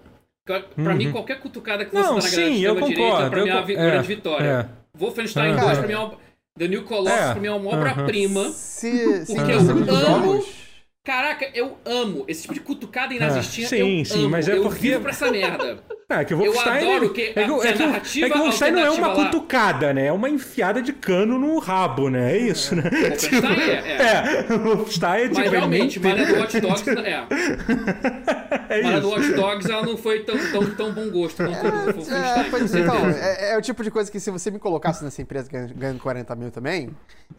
Pra uhum. mim, qualquer cutucada que você não, dá na sim, eu direita, pra mim é uma é, grande vitória. É. Wolfenstein 2, pra mim é uma... The New Colossus, é. pra mim é uma obra-prima. Se, se porque eu amo... Caraca, eu amo. Esse tipo de cutucada inazistinha, Ah, sim, eu sim, amo. mas é eu porque- vivo pra essa merda. É, que o Eu Wolfenstein. adoro que é que, o- é que o- narrativa é que o Wolfenstein não é uma lá- cutucada, né? É uma enfiada de cano no rabo, né? É isso, né? Wolfenstein é, é. É, o Wolfenstein é tipo. Mas realmente, Mana do Watch Dogs. É. É Mana do. Watch Dogs ela não foi tão, tão, tão bom gosto quanto o É, Wolfenstein. pois com então, é, é o tipo de coisa que se você me colocasse nessa empresa ganhando, ganhando 40 mil também,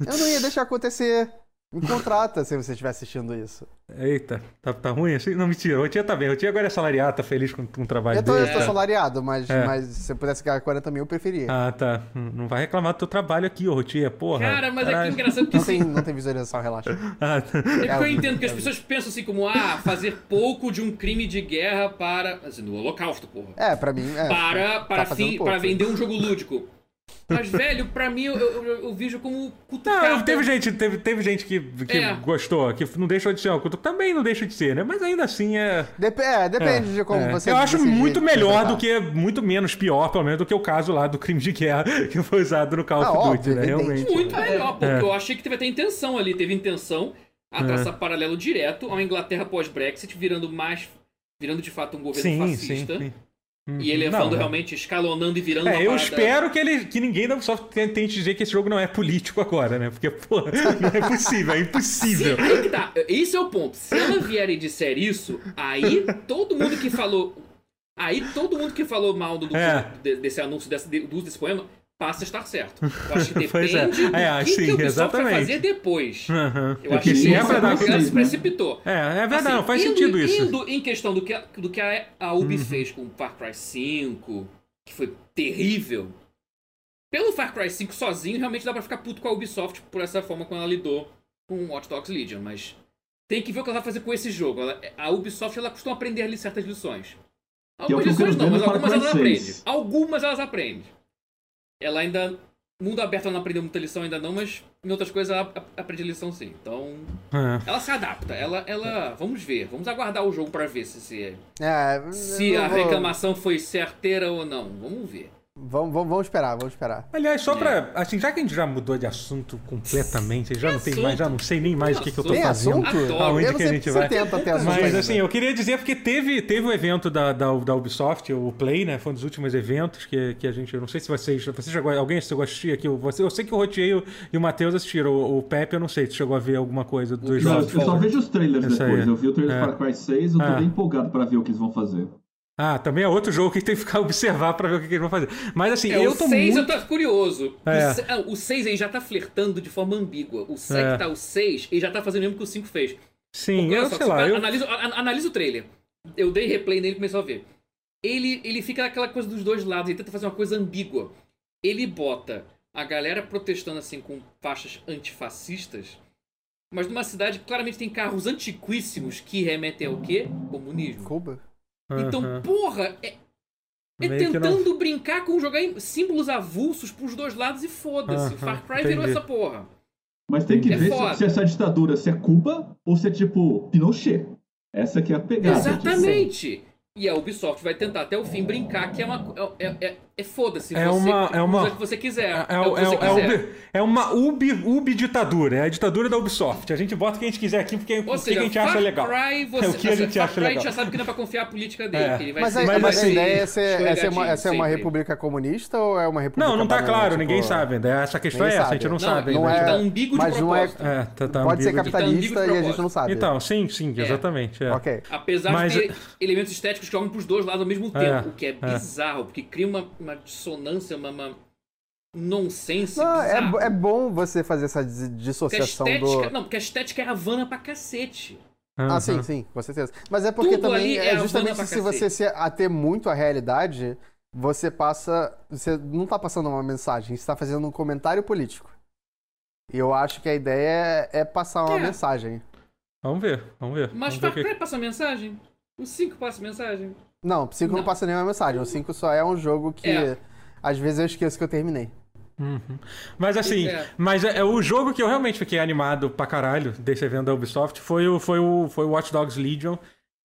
eu não ia deixar acontecer. Me contrata se você estiver assistindo isso. Eita, tá, tá ruim assim? Não, mentira. O Tia tá bem. O Tia agora é salariado, tá feliz com, com o trabalho Eu tô, dele. eu tô tá? salariado, mas, É. mas se eu pudesse ganhar 40 mil, eu preferia. Ah, tá. Não vai reclamar do teu trabalho aqui, ô Tia, porra. Cara, mas é que engraçado que Não tem, não tem visualização, relaxa. Ah, tá. É porque eu É, entendo que as pessoas pensam assim como, ah, fazer pouco de um crime de guerra para. Assim, no holocausto, porra. É, pra mim. É, Para, tá para, fazendo fim, pouco. para vender um jogo lúdico. Mas, velho, pra mim eu, eu, eu- vejo como Não, cutucada. teve gente, teve, teve gente que, que É. gostou, que não deixou de ser uma cutuca. Também não deixa de ser, né? Mas ainda assim é. Dep é, depende é, de como é. você. Eu acho muito melhor do que. Muito menos pior, pelo menos, do que o caso lá do crime de guerra que foi usado no Call Ah, of Duty, óbvio, né? Realmente. Muito melhor, porque É. eu achei que teve até intenção ali. Teve intenção a traçar paralelo direto ao Inglaterra pós-Brexit, virando mais. virando de fato um governo Sim, sim, fascista. Sim. E elevando Não, realmente, escalonando e virando É, eu espero que, ele, que ninguém da Ubisoft tente dizer que esse jogo não é político agora, né? Porque, pô, não é possível, é impossível. Sim, aí que tá. Esse é o ponto. Se ela vier e disser isso, aí todo mundo que falou. Aí todo mundo que falou mal do, do- É. de- desse anúncio, desse, de- do uso desse poema, passa a estar certo. Eu acho que Pois é. depende do É, que, sim, que o Ubisoft exatamente. vai fazer depois. Aham. Eu acho se que é dar. isso- ela se precipitou. É, é verdade, Assim, não, faz indo- sentido isso. Uhum. Indo em questão do que, a- do que a, a Ubi fez com o Far Cry 5, que foi terrível. Pelo Far Cry 5 sozinho, realmente dá pra ficar puto com a Ubisoft por essa forma como ela lidou com Watch Dogs Legion, mas tem que ver o que ela vai fazer com esse jogo. Ela- a Ubisoft ela costuma aprender ali certas lições. É Algumas lições não, mas algumas elas aprendem. 6. Algumas elas aprendem. Ela ainda. Mundo aberto ela não aprendeu muita lição ainda não, mas em outras coisas ela ap- aprende lição sim. Então. É. Ela se adapta. Ela. ela vamos ver. Vamos aguardar o jogo pra ver se, se, É, se eu a vou- reclamação foi certeira ou não. Vamos ver. Vamos, vamos, vamos esperar, vamos esperar. Aliás, É. só pra. Assim, já que a gente já mudou de assunto completamente, já não tem mais, já não sei nem mais o que, que eu tô Tem fazendo. assunto? Aonde eu que a gente se vai? assunto Mas assim, eu queria dizer porque teve, teve o evento da, da, da Ubisoft, o Play, né? Foi um dos últimos eventos que, que a gente. Eu não sei se vocês. Você chegou, alguém chegou a assistir aqui? Você, eu sei que o Rotier e o- e o Matheus assistiram. O, o Pepe, eu não sei se chegou a ver alguma coisa dos Não, eu jogos. só vejo os trailers Essa depois. aí. Eu vi o trailer É. do Far Cry 6, eu tô Ah. bem empolgado pra ver o que eles vão fazer. Ah, também é outro jogo que tem que ficar observar pra ver o que, que eles vão fazer. Mas assim, É, eu o tô 6 muito. eu tô curioso. É. O, se- ah, o 6 aí já tá flertando de forma ambígua. O 7 É. tá o 6 e já tá fazendo o mesmo que o 5 fez. Sim, Porque, eu só, sei lá. Eu... Analisa, o trailer. Eu dei replay nele e comecei a ver. Ele, ele fica naquela coisa dos dois lados, ele tenta fazer uma coisa ambígua. Ele bota a galera protestando assim com faixas antifascistas, mas numa cidade que claramente tem carros antiquíssimos que remetem ao quê? Comunismo. Cuba? Então, Aham. porra, é, é tentando brincar com jogar símbolos avulsos pros dois lados e foda-se. Aham, Far Cry virou entendi. essa porra. Mas tem que É ver se- foda. se, essa ditadura se é Cuba ou se é tipo Pinochet. Essa que é a pegada. Exatamente. E a Ubisoft vai tentar até o fim brincar que é uma. É, é, é, é foda-se. É você uma- é uma- usa o que você quiser. É, É, o que é, você é, quiser. Ubi- é uma Ubi, Ubi ditadura, é a ditadura da Ubisoft. A gente bota o que a gente quiser aqui porque, Ou porque seja, a gente Far acha legal. Você, É o que a gente Far acha Cry, a legal. gente já sabe que não é pra confiar a política dele. É. Que ele vai Mas, ser, mas mas a ideia é ser, é ser uma, é ser uma república comunista ou é uma república Não, não tá banana, claro, tipo- ninguém sabe. Essa questão é essa, a gente sabe. não, Não, sabe. não é- Tá ambíguo de é- propósito. É, tá, tá Pode ser capitalista e a gente não sabe. Então, sim, sim, exatamente. é. Ok. Apesar de ter elementos estéticos que jogam pros dois lados ao mesmo tempo, É, o que é é. bizarro, porque cria uma, uma dissonância, uma, uma nonsense Não, é, é bom você fazer essa dis- Porque dissociação estética, do. Não, porque a estética é Havana pra cacete. Ah, Aham. sim, sim, com certeza. Mas é porque Tudo também ali é é justamente se você se ater muito à realidade, você passa. Você não tá passando uma mensagem, você tá fazendo um comentário político. E eu acho que a ideia é, é passar uma É. mensagem. Vamos ver, vamos ver. Mas vamos ver Far o que- passa mensagem? O 5 passa mensagem? Não, o 5 não. Não. passa nenhuma mensagem. O 5 só é um jogo que. É. Às vezes eu esqueço que eu terminei. Mas assim, É. mas é, é o jogo que eu realmente fiquei animado pra caralho desse evento da Ubisoft foi o, foi o, foi o Watch Dogs Legion.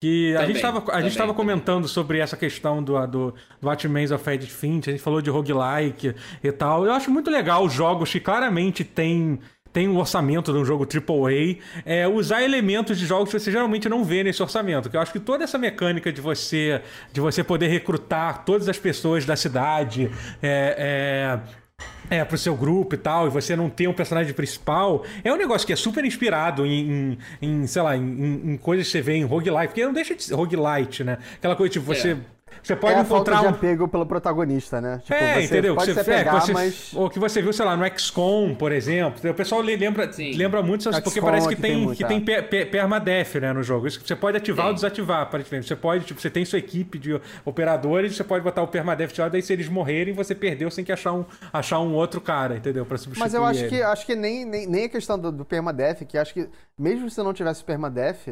Que a Também, gente tava, a também, gente tava também. comentando sobre essa questão do, do, do Watchmen's of Edith Finch, a gente falou de roguelike e tal. Eu acho muito legal os jogos que claramente têm tem um orçamento de um jogo AAA, é usar elementos de jogos que você geralmente não vê nesse orçamento. Que eu acho que toda essa mecânica de você, de você poder recrutar todas as pessoas da cidade, é, é é, pro seu grupo e tal, e você não ter um personagem principal, é um negócio que é super inspirado em, em, em sei lá, em, em, coisas que você vê em roguelite, porque não deixa de ser roguelite, né? Aquela coisa tipo, você. É você pode é encontrar falta um... de apego pelo protagonista, né? Tipo, é, entendeu? Pode você, se apegar, é, você, mas... Ou que você viu, sei lá, no XCOM, por exemplo. O pessoal lembra, lembra muito, porque parece que, tem, muito, que tem é. permadeath, né, no jogo. Isso que você pode ativar Sim. ou desativar, aparentemente. Você pode, tipo, você tem sua equipe de operadores, você pode botar o permadeath lá, daí se eles morrerem, você perdeu sem que achar um, achar um outro cara, entendeu? Pra substituir Mas eu acho ele. que, acho que nem, nem, nem a questão do, do permadeath, que acho que mesmo se não tivesse permadeath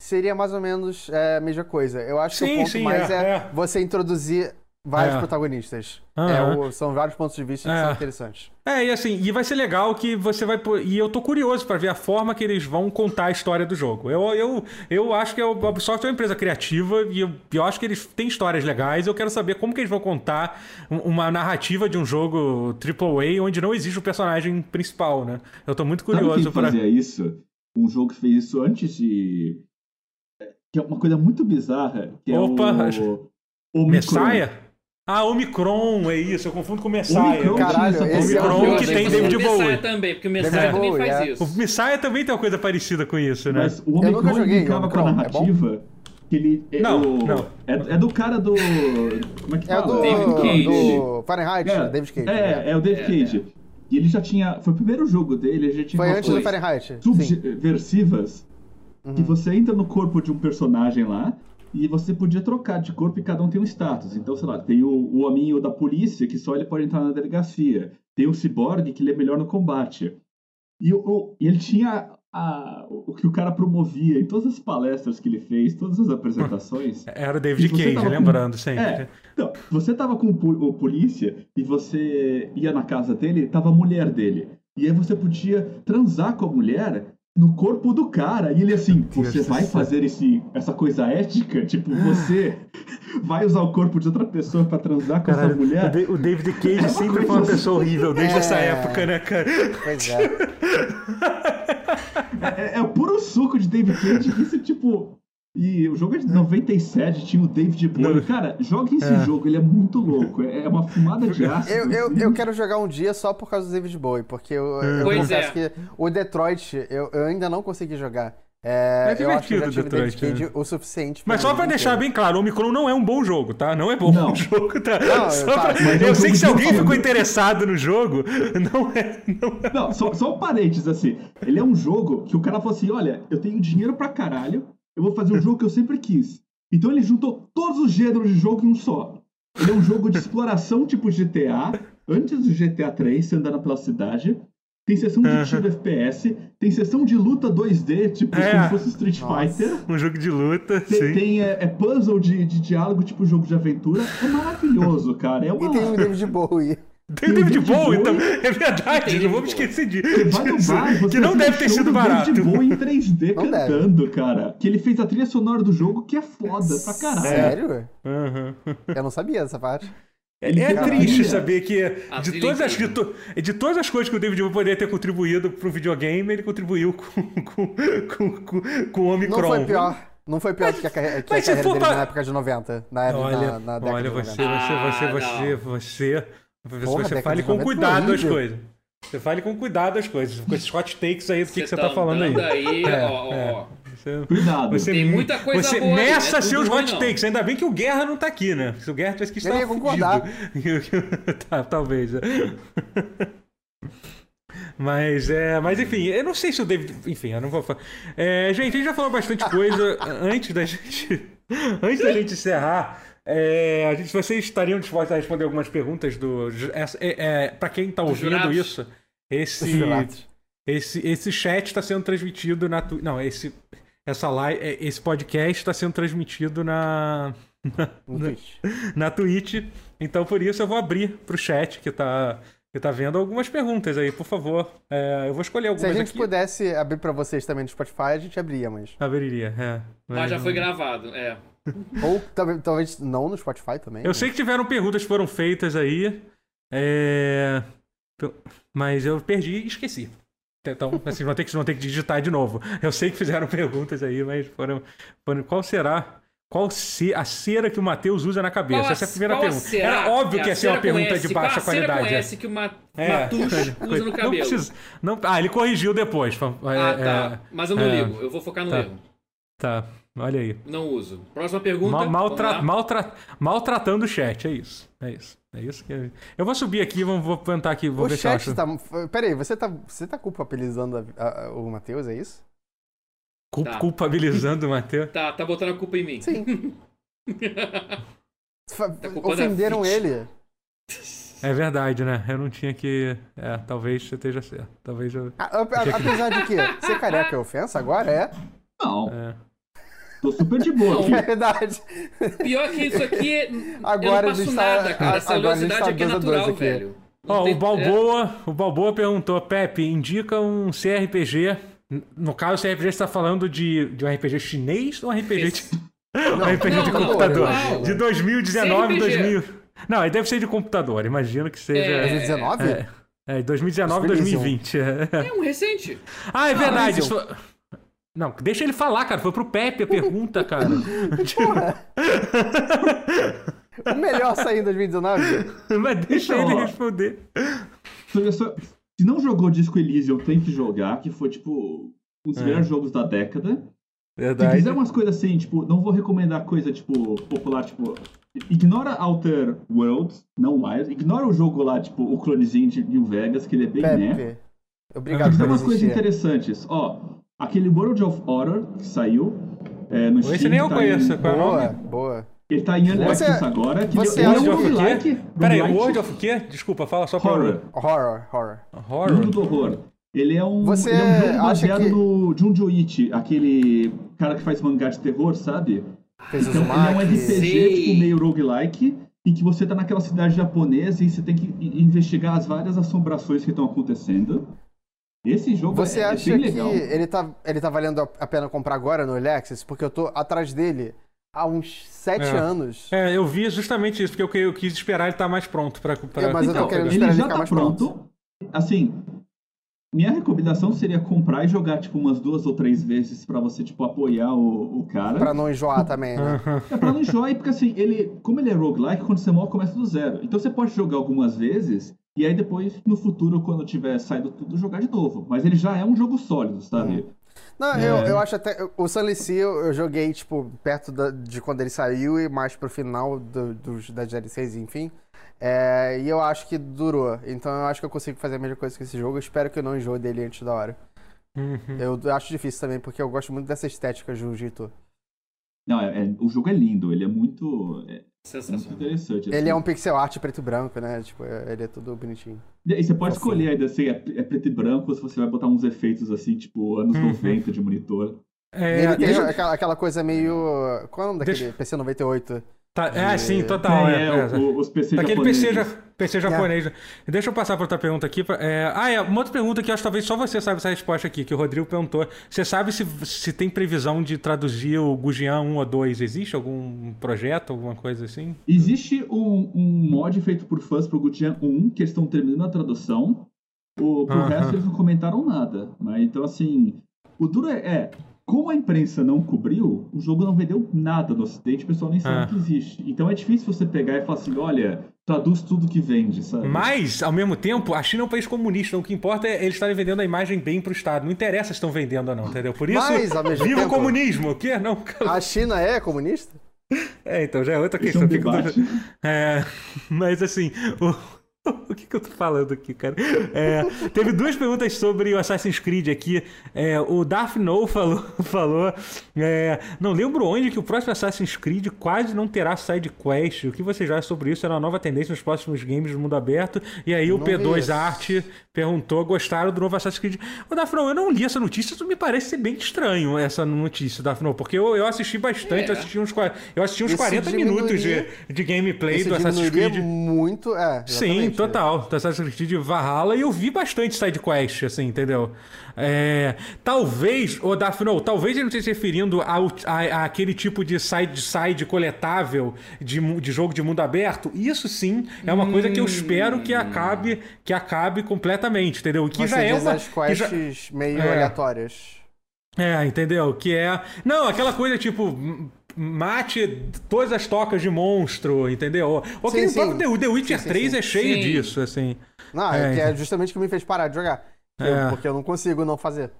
seria mais ou menos é, a mesma coisa. Eu acho sim, que o ponto sim, mais é, é, é, você introduzir vários é. protagonistas. Uhum. O, são vários pontos de vista que são interessantes. É, e assim, e vai ser legal que você vai. E eu tô curioso para ver a forma que eles vão contar a história do jogo. Eu, eu, eu acho que a Ubisoft é uma empresa criativa e eu, eu acho que eles têm histórias legais. Eu quero saber como que eles vão contar uma narrativa de um jogo AAA onde não existe o personagem principal, né? Eu tô muito curioso para. fazia isso? Um jogo que fez isso antes de que é uma coisa muito bizarra, que é Opa, o... o Messiah? Ah, Omicron, é isso, eu confundo com o Messiah. Omicron, Caralho, esse Omicron é que tem David Bowie. O Messiah também, porque o Messiah também faz é. isso. O Messiah também tem uma coisa parecida com isso, né? Mas o Omicron brincava com a é narrativa... É que ele, é não, o, não. É, é, do cara do. Como é que é fala? Do, David Cage. Do Fahrenheit, é, David Cage. É, é, é o David Cage. E ele já tinha. Foi o primeiro jogo dele, ele já tinha. Foi antes do Fahrenheit. Subversivas Uhum. Que você entra no corpo de um personagem lá e você podia trocar de corpo e cada um tem um status. Então, sei lá, tem o, o hominho da polícia que só ele pode entrar na delegacia. Tem o ciborgue que ele é melhor no combate. E, o, e ele tinha a, o que o cara promovia em todas as palestras que ele fez, todas as apresentações. Era o David Cage, lembrando sempre. É, então, você tava com o, o polícia e você ia na casa dele, tava a mulher dele. E aí você podia transar com a mulher no corpo do cara. E ele assim, você vai fazer esse, essa coisa ética? Tipo, você vai usar o corpo de outra pessoa para transar com Caralho, essa mulher? O David Cage é sempre foi uma pessoa horrível desde é... essa época, né, cara? Pois é. é. é. É, o puro suco de David Cage. Isso, tipo, e o jogo é de 97, tinha o David Bowie. Cara, jogue esse é. jogo, ele é muito louco. É uma fumada de ácido. Eu, eu, eu, quero jogar um dia só por causa do David Bowie, porque eu, eu confesso é. que o Detroit eu, eu ainda não consegui jogar. É, é divertido o Detroit. Cage né? o suficiente Mas só pra deixar bem claro, o Omicron não é um bom jogo, tá? Não é bom não. jogo, tá? Não, tá, pra... Eu sei que se alguém ficou interessado no jogo, não é. Não, é... não só, só um parênteses assim. Ele é um jogo que o cara falou assim: olha, eu tenho dinheiro pra caralho, eu vou fazer um jogo que eu sempre quis. Então ele juntou todos os gêneros de jogo em um só. Ele é um jogo de exploração tipo GTA, antes do GTA 3, você andando pela cidade. Tem sessão de tiro FPS, tem sessão de luta 2D, tipo é. como se fosse Street Nossa. Fighter. Um jogo de luta, tem, sim. Tem é, é puzzle de, de diálogo, tipo jogo de aventura. É maravilhoso, cara. É uma... E tem o David Bowie. Tem David Bowie, então, é verdade, não vamos esquecer disso. Bar, que não deve ter sido barato. David Bowie em 3D não cantando, deve. cara. Que ele fez a trilha sonora do jogo, que é foda pra caralho. Sério? Uhum. Eu não sabia dessa parte. É, é triste saber que de todas, as, de, to, de, todas as coisas que o David Bowie poderia ter contribuído pro videogame, ele contribuiu com, com, com, com, com o Omicron. Não foi pior. Não foi pior do que a, que a carreira dele pra... na época de 90. Na, olha, na, na década olha, você, você, você, você, você, Porra, você fale com cuidado as coisas. Você fale com cuidado as coisas. Com esses hot takes aí do que, que você tá, tá falando aí. aí é, ó, é. ó. Você, Cuidado. Você, Tem muita coisa você boa meça aí, seus hot takes. Ainda bem que o Guerra não tá aqui, né? Se o Guerra tivesse que estar fudido. concordar. tá, talvez. Mas, é, mas enfim, eu não sei se o David. Enfim, eu não vou falar. É, gente, a gente já falou bastante coisa antes da gente. Antes da gente encerrar. É, a gente, vocês estariam dispostos a responder algumas perguntas do. É, é, para quem está ouvindo isso, esse, esse, esse chat está sendo transmitido na. Não, esse, essa live, é, esse podcast está sendo transmitido na. Na, na Twitch. Então, por isso, eu vou abrir para o chat que está que tá vendo algumas perguntas aí, por favor. É, eu vou escolher algumas Se a gente aqui. pudesse abrir para vocês também no Spotify, a gente abria, mas. Abriria, é. Mas, mas já foi gravado, é. Ou talvez, não no Spotify também. Eu né? sei que tiveram perguntas que foram feitas aí. É... Mas eu perdi e esqueci. Então, vocês vão ter que, vão ter que digitar de novo. Eu sei que fizeram perguntas aí, mas foram. foram qual será? Qual se, a cera que o Matheus usa na cabeça? Qual Essa é a primeira pergunta. será Era óbvio que que ia ser uma pergunta conhece? de baixa qual a cera qualidade. conhece que o Ma É. Matush usa no Não cabelo? precisa. Não, ah, ele corrigiu depois. Ah, tá. Mas eu não é. ligo. Eu vou focar no Tá. erro. Tá, olha aí. Não uso. Próxima pergunta. Mal, maltra- maltra- maltratando o chat, é isso. É isso. É isso que. Eu vou subir aqui, vou, vou tentar aqui, vou o ver se eu chat acho. tá. Peraí, você tá, você tá culpabilizando a- a- a- o Matheus, é isso? Cul- Tá. Culpabilizando o Matheus. Tá, tá botando a culpa em mim. Sim. Tá Ofenderam ele. É verdade, né? Eu não tinha que. É, talvez você esteja certo. Talvez eu. A- a- a- apesar de que ser careca é ofensa, agora é. Não, É. tô super de boa aqui. É verdade. Pior que isso aqui, é- Agora eu não a passo gente tá- nada, cara. Essa agora velocidade tá aqui é natural, aqui. velho. Não Ó, tem- o Balboa, o Balboa perguntou, Pepe, indica um CRPG. No caso, o CRPG você tá falando de, de um RPG chinês ou um RPG de, um RPG não, de não, computador? não. De 2019, CRPG. 2000. Não, aí deve ser de computador, imagino que seja. É. 2019? É, é 2019, 2021. 2020. é. É um recente. Ah, é verdade. mas isso foi- Não, deixa ele falar, cara. Foi pro Pepe a pergunta, cara. Porra. o melhor sair em 2019? Mas deixa Então, ele responder. Se- se- Se não jogou Disco Elysium, tem que jogar, que foi, tipo, um dos É. melhores jogos da década. Se Verdade. quiser umas coisas assim, tipo, não vou recomendar coisa, tipo, popular, tipo. Ignora Outer Worlds, não mais. Ignora o jogo lá, tipo, o clonezinho de New Vegas, que ele é bem né. Pepe. Obrigado Tem por umas coisas interessantes. Ó, aquele World of Horror que saiu é, no Steam. Esse nem eu tá conheço. Em, Qual é o Boa, nome? boa. ele tá em Early Você- agora. Que você ele acha é um World of quê? roguelike. Peraí, World of quê? Desculpa, fala só pra Horror. Horror, horror. Horror. Mundo do horror. Ele é um, Você ele é um jogo acha baseado que- no Junjo Ichi, aquele cara que faz mangá de terror, sabe? Fez o Então, ele é um. RPG, tipo, meio roguelike, em que você tá naquela cidade japonesa e você tem que investigar as várias assombrações que estão acontecendo. Esse jogo Você é, é acha bem que legal. ele tá, ele tá valendo a pena comprar agora no Alexis? Porque eu tô atrás dele há uns sete É. anos. É, eu vi justamente isso, porque eu, que- eu quis esperar ele estar mais pronto pra. pra... É, mas eu tô Então, querendo ele esperar ele já ficar tá mais pronto. pronto. Assim, minha recomendação seria comprar e jogar, tipo, umas duas ou três vezes pra você, tipo, apoiar o, o cara. Pra não enjoar também, né? É pra não enjoar, porque assim, ele, como ele é roguelike, quando você morre, começa do zero. Então você pode jogar algumas vezes, e aí depois, no futuro, quando tiver saído tudo, jogar de novo. Mas ele já é um jogo sólido, sabe? Não, É. eu, eu acho até. O Sunny Sea eu, eu joguei, tipo, perto da- de quando ele saiu e mais pro final do, dos, das DLCs, enfim. É, e eu acho que durou. Então eu acho que eu consigo fazer a mesma coisa que esse jogo. Eu espero que eu não enjoe dele antes da hora. Uhum. Eu acho difícil também, porque eu gosto muito dessa estética Jiu-Jitsu. Não, é- é- o jogo é lindo, ele é muito, é, muito Sensacional. interessante. Ele assim. é um pixel art preto e branco, né? Tipo, ele é tudo bonitinho. E você pode Assim. escolher ainda se é, é preto e branco ou se você vai botar uns efeitos assim, tipo, anos Uhum. 90 de monitor. É, ele tem deixa- aquela, aquela coisa meio. Qual é o nome daquele Deixa- PC 98? Tá- é, sim, total. é, é, é, é. o- os PC Aquele japoneses. PC, ja- PC japonês. Deixa eu passar para outra pergunta aqui. pra- é, ah, é, uma outra pergunta que eu acho que talvez só você sabe essa resposta aqui, que o Rodrigo perguntou. Você sabe se, se tem previsão de traduzir o Gujian 1 ou 2? Existe algum projeto, alguma coisa assim? Existe um, um mod feito por fãs pro Gutian 1, que eles estão terminando a tradução. O, pro Aham. resto eles não comentaram nada. Mas então, assim, o duro é, é, como a imprensa não cobriu, o jogo não vendeu nada no ocidente, o pessoal nem sabe Ah. que existe. Então é difícil você pegar e falar assim, olha, traduz tudo que vende, sabe? Mas, ao mesmo tempo, a China é um país comunista. O que importa é eles estarem vendendo a imagem bem pro Estado. Não interessa se estão vendendo ou não, entendeu? Por isso, Mas, ao mesmo viva o tempo- comunismo! O quê? Não. A China é comunista? É, então já é outra Esse é questão. um É, mas assim, o, o que, que eu tô falando aqui, cara? É, teve duas perguntas sobre o Assassin's Creed aqui. É, o Darth No falou, falou é, não lembro onde que o próximo Assassin's Creed quase não terá side quest. O que vocês acham sobre isso? Era uma nova tendência nos próximos games do mundo aberto. E aí o Não vi P2 isso. Art perguntou, gostaram do novo Assassin's Creed? O Darth No, eu não li essa notícia, isso me parece ser bem estranho, essa notícia, Darth No, porque eu, eu assisti bastante, É. eu assisti uns, eu assisti uns Isso 40 minutos de, de gameplay do Assassin's Creed. muito. É, Sim. Total. total. Assassin's Creed Valhalla e eu vi bastante side quest, assim, entendeu? É, talvez, o Daphne, talvez ele não esteja se referindo ao, a, aquele tipo de side, side coletável de, de jogo de mundo aberto. Isso sim é uma hum. coisa que eu espero que acabe, que acabe completamente, entendeu? Que Você já é uma. As quests já, meio é, aleatórias. É, entendeu? Que é. Não, aquela coisa tipo mate todas as tocas de monstro, entendeu? O sim, sim. The, The Witcher sim, 3 é cheio sim. disso, assim. Não, é, é, que é justamente o que me fez parar de jogar. É. porque eu não consigo não fazer.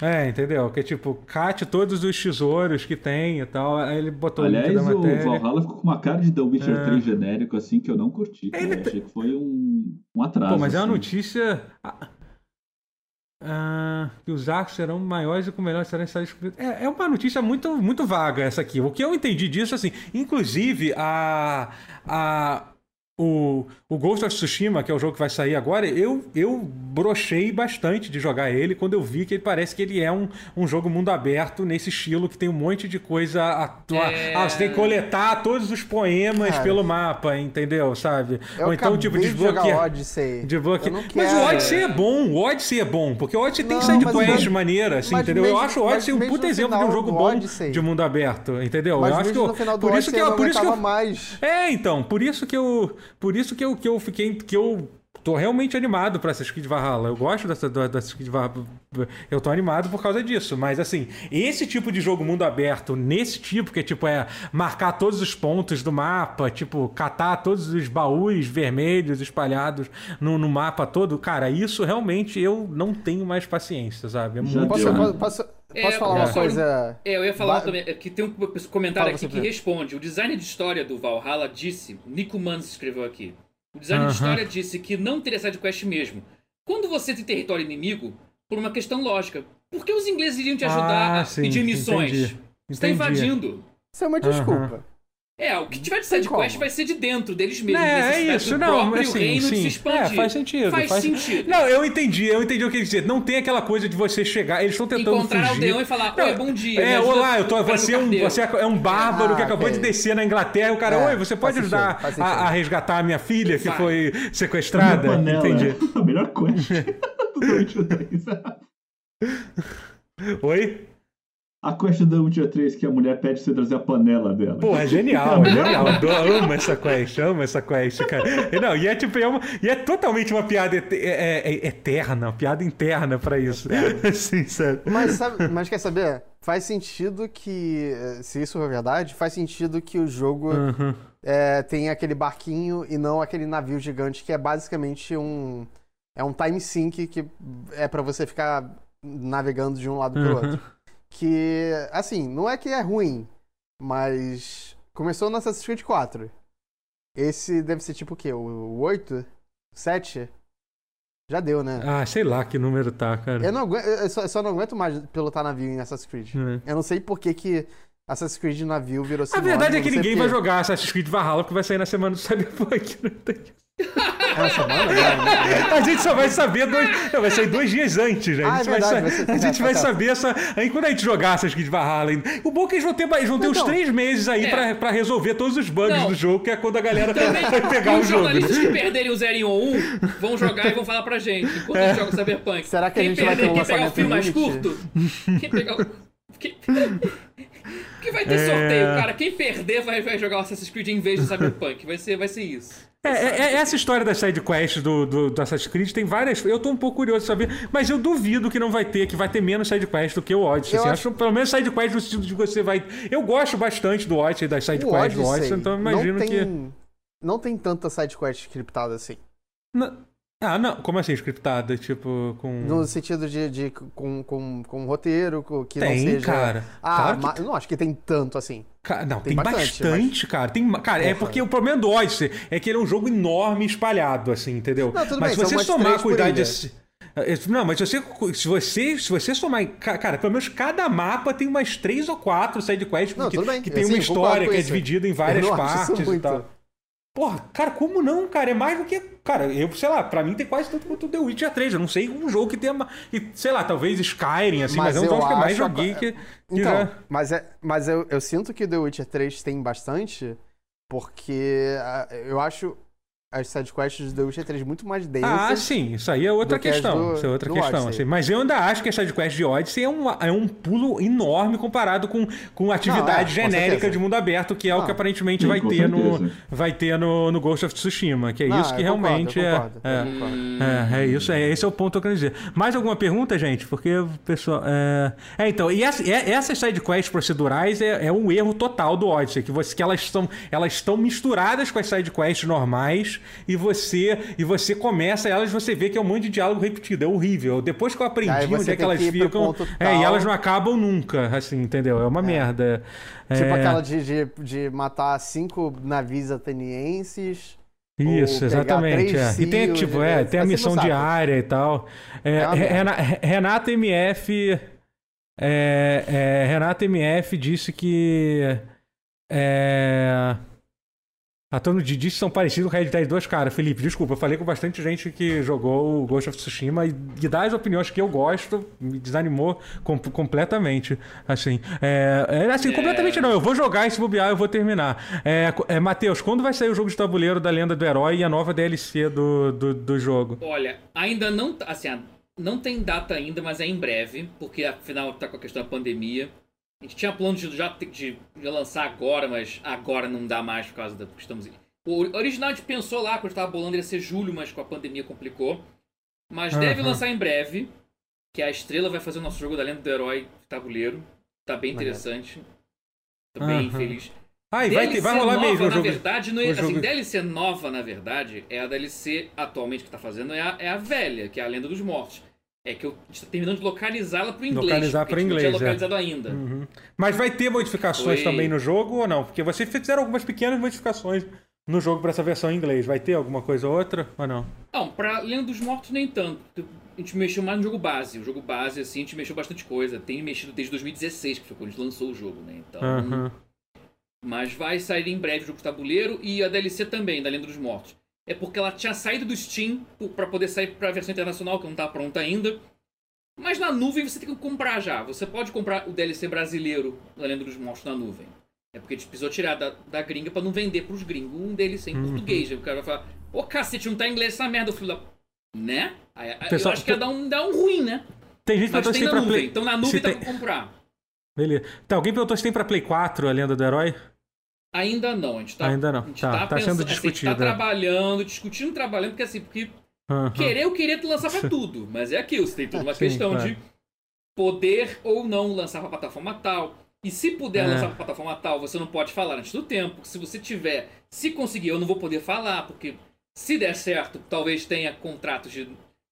É, entendeu? Que tipo, cate todos os tesouros que tem e tal. Aí ele botou Aliás, o o Valhalla ficou com uma cara de The Witcher é. 3 genérico, assim, que eu não curti. Ele... Achei que foi um, um atraso. Pô, mas assim. é uma assim. notícia. Uh, que os arcos serão maiores e com melhores serão instalados. É, é uma notícia muito, muito vaga essa aqui. O que eu entendi disso, assim, inclusive a, a, o, o Ghost of Tsushima, que é o jogo que vai sair agora, eu, eu brochei bastante de jogar ele quando eu vi que ele parece que ele é um, um jogo mundo aberto nesse estilo que tem um monte de coisa. A, é... ah, você tem que coletar todos os poemas Cara, pelo mapa, entendeu? Sabe? Ou então, tipo, desbloquear. Odyssey. Desbloquear. Mas o Odyssey é bom, o Odyssey é bom, porque o Odyssey tem sidequest maneira, assim, entendeu? Mesmo, eu acho o Odyssey um puta exemplo de um jogo bom Odyssey. de mundo aberto, entendeu? Mas eu acho que eu, por isso que eu, por isso que eu, mais. É, então, por isso que eu por isso que eu, que eu fiquei. que eu tô realmente animado pra Assassin's Creed Valhalla. Eu gosto dessa, Assassin's Creed Valhalla. Eu tô animado por causa disso. Mas assim, esse tipo de jogo mundo aberto, nesse tipo, que é tipo, é marcar todos os pontos do mapa, tipo, catar todos os baús vermelhos espalhados no, no mapa todo, cara, isso realmente eu não tenho mais paciência, sabe? É muito. Posso, posso, posso, é, posso falar uma coisa. É, eu ia falar ba... também. É que tem um comentário Fala aqui que responde. O design de história do Valhalla disse. Nico Mans escreveu aqui. O design uh -huh. de história disse que não teria sidequest mesmo. Quando você tem território inimigo, por uma questão lógica, por que os ingleses iriam te ajudar ah, a sim, pedir missões? Entendi. Você está invadindo. Isso é uma desculpa. Uh -huh. É, o que tiver de sidequest vai ser de dentro deles mesmos. É, é isso, não, mas assim, reino sim. se É, faz sentido. Faz, faz, sentido. Não, eu entendi, eu entendi o que ele dizer. Não tem aquela coisa de você chegar, eles estão tentando Encontrar fugir. aldeão e falar, oi, bom dia. É, olá, eu tô, você, é um, você é um bárbaro ah, que acabou okay. de descer na Inglaterra. O cara, é, oi, você pode ajudar a, a, resgatar a minha filha que foi sequestrada? Entendi. A melhor coisa. Oi? A quest da Ultra 3 que a mulher pede você trazer a panela dela. Pô, é genial, é genial. Eu amo essa quest, amo essa quest, cara. Não, e é tipo, é, uma, e é totalmente uma piada et, é, é, é, eterna, uma piada interna pra isso. Sim, sério. Mas, sabe, mas quer saber? Faz sentido que, se isso é verdade, faz sentido que o jogo uhum. é, tem aquele barquinho e não aquele navio gigante que é basicamente um. É um time sync que é para você ficar navegando de um lado pro uhum. outro que, assim, não é que é ruim, mas começou no Assassin's Creed 4. Esse deve ser tipo o quê? O 8? 7? Já deu, né? Ah, sei lá que número tá, cara. Eu, não aguento, eu, só, eu só não aguento mais pilotar navio em Assassin's Creed. É. Eu não sei por que, que Assassin's Creed navio virou A verdade é que ninguém vai jogar Assassin's Creed Valhalla porque vai sair na semana do Cyberpunk. Não tem... É semana? a gente só vai saber dois. Não, vai sair dois dias antes, né? A gente, ah, é verdade, vai, sa... a gente vai saber essa. Aí quando a gente jogar Assassin's Creed Valhalla. O bom é que eles vão ter, eles vão ter então, uns três meses aí é. pra, pra resolver todos os bugs não. do jogo, que é quando a galera Também, vai pegar o jogo. Os jornalistas né? que perderem o 0 em 1 vão jogar e vão falar pra gente. Enquanto é. a gente joga Cyberpunk. Será que a gente quem vai perder, ter um Quem pegar o filme mais curto? Quem pegar o. Quem... que vai ter é... sorteio, cara. Quem perder vai, vai jogar o Assassin's Creed em vez do Cyberpunk. Vai ser, vai ser isso. É, é, é essa história das sidequests do, do, do Assassin's Creed tem várias. Eu tô um pouco curioso de saber, mas eu duvido que não vai ter, que vai ter menos sidequests do que o Odyssey. Assim, acho... acho pelo menos sidequests no sentido de você vai. Eu gosto bastante do Odyssey, das sidequests do Odyssey, então eu imagino não tem, que. Não tem tanta sidequest scriptada assim. Não, ah, não. Como assim, scriptada? Tipo, com. No sentido de. de com, com, com roteiro que tem, não seja. cara. Ah, claro que... não acho que tem tanto assim. Cara, não, tem, tem bastante, bastante mas... cara. Tem, cara, é porque o problema do Odyssey é que ele é um jogo enorme espalhado, assim, entendeu? Não, tudo mas bem, se você somar a cuidade. Assim, não, mas se você, se você, se você somar. Cara, pelo menos cada mapa tem umas três ou quatro sidequests que, que tem assim, uma história que é dividida em várias partes e tal. Porra, cara, como não, cara? É mais do que. Cara, eu, sei lá, pra mim tem quase tanto quanto o The Witcher 3. Eu não sei um jogo que tenha. sei lá, talvez Skyrim, assim, mas, mas é um jogo que eu mais joguei que. que então, já... mas, é, mas eu, eu sinto que o The Witcher 3 tem bastante, porque eu acho. As sidequests do The Witcher 3 muito mais densas. Ah, sim, isso aí é outra questão. Do, isso é outra questão. Assim. Mas eu ainda acho que a sidequest de Odyssey é um, é um pulo enorme comparado com, com atividade Não, é, genérica com de mundo aberto, que é Não. o que aparentemente sim, vai, ter no, vai ter no, no Ghost of Tsushima. Que é Não, isso que realmente concordo, é, é, é, é, isso. É, esse é o ponto que eu quero dizer. Mais alguma pergunta, gente? Porque o pessoal. É, é então, e essa, essas sidequests procedurais é, é um erro total do Odyssey, que, você, que elas, estão, elas estão misturadas com as sidequests normais e você e você começa elas você vê que é um monte de diálogo repetido, é horrível. Depois que eu aprendi onde é que elas ficam, é, e elas não acabam nunca, assim, entendeu? É uma é. merda. Tipo é... aquela de, de, de matar cinco navios atenienses. Isso, exatamente. É. E tem, tipo, é, tem a missão diária e tal. É, é Renata MF. É, é, Renata MF disse que. É, a turma de Didi são parecidos com Red Dead 2, cara. Felipe, desculpa, eu falei com bastante gente que jogou o Ghost of Tsushima e, e das opiniões que eu gosto, me desanimou com, completamente. Assim, é, é assim, é... completamente não. Eu vou jogar esse bobear, eu vou terminar. É, é, Matheus, quando vai sair o jogo de tabuleiro da Lenda do Herói e a nova DLC do, do, do jogo? Olha, ainda não. Assim, não tem data ainda, mas é em breve, porque afinal tá com a questão da pandemia. A gente tinha plano de já de, de, lançar agora, mas agora não dá mais por causa da que estamos. O original a gente pensou lá, quando estava bolando, ia ser julho, mas com a pandemia complicou. Mas uhum. deve lançar em breve. Que a Estrela vai fazer o nosso jogo da Lenda do Herói tabuleiro. Tá bem interessante. Tô bem uhum. feliz. Ah, e vai, ter, vai rolar nova, mesmo na jogo. verdade, não é, assim, jogo... DLC nova, na verdade, é a DLC atualmente que tá fazendo, é a, é a velha, que é a Lenda dos Mortos. É que eu está terminando de localizá-la para o inglês. Localizar para inglês. Não tinha localizado é. ainda. Uhum. Mas vai ter modificações Foi... também no jogo ou não? Porque vocês fizeram algumas pequenas modificações no jogo para essa versão em inglês. Vai ter alguma coisa ou outra ou não? Não, para Lenda dos Mortos nem tanto. A gente mexeu mais no jogo base. O jogo base, assim, a gente mexeu bastante coisa. Tem mexido desde 2016, que foi quando a gente lançou o jogo, né? Então. Uhum. Mas vai sair em breve o jogo de tabuleiro e a DLC também, da Lenda dos Mortos. É porque ela tinha saído do Steam para poder sair para a versão internacional, que não tá pronta ainda. Mas na nuvem você tem que comprar já. Você pode comprar o DLC brasileiro da Lenda dos Mortos na nuvem. É porque a gente precisou tirar da, da gringa pra não vender pros gringos um DLC em uhum. português. O cara vai falar, ô cacete, não tá em inglês essa merda, filho da... Né? Aí, Pessoal, eu acho que ia dar um, dar um ruim, né? Tem gente Mas tem na nuvem, Play... então na nuvem dá tem... pra comprar. Beleza. Tá, alguém perguntou se tem pra Play 4 a Lenda do Herói? Ainda não, a gente tá, Ainda não. A gente tá, tá, tá pensando, sendo discutido. Assim, a gente tá trabalhando, discutindo, trabalhando, porque assim, porque Uhum. Querer, eu queria lançar pra tudo, mas é aquilo, você tem toda uma Sim, questão claro. de poder ou não lançar pra plataforma tal. E se puder é. lançar pra plataforma tal, você não pode falar antes do tempo. Se você tiver, se conseguir, eu não vou poder falar, porque se der certo, talvez tenha contratos de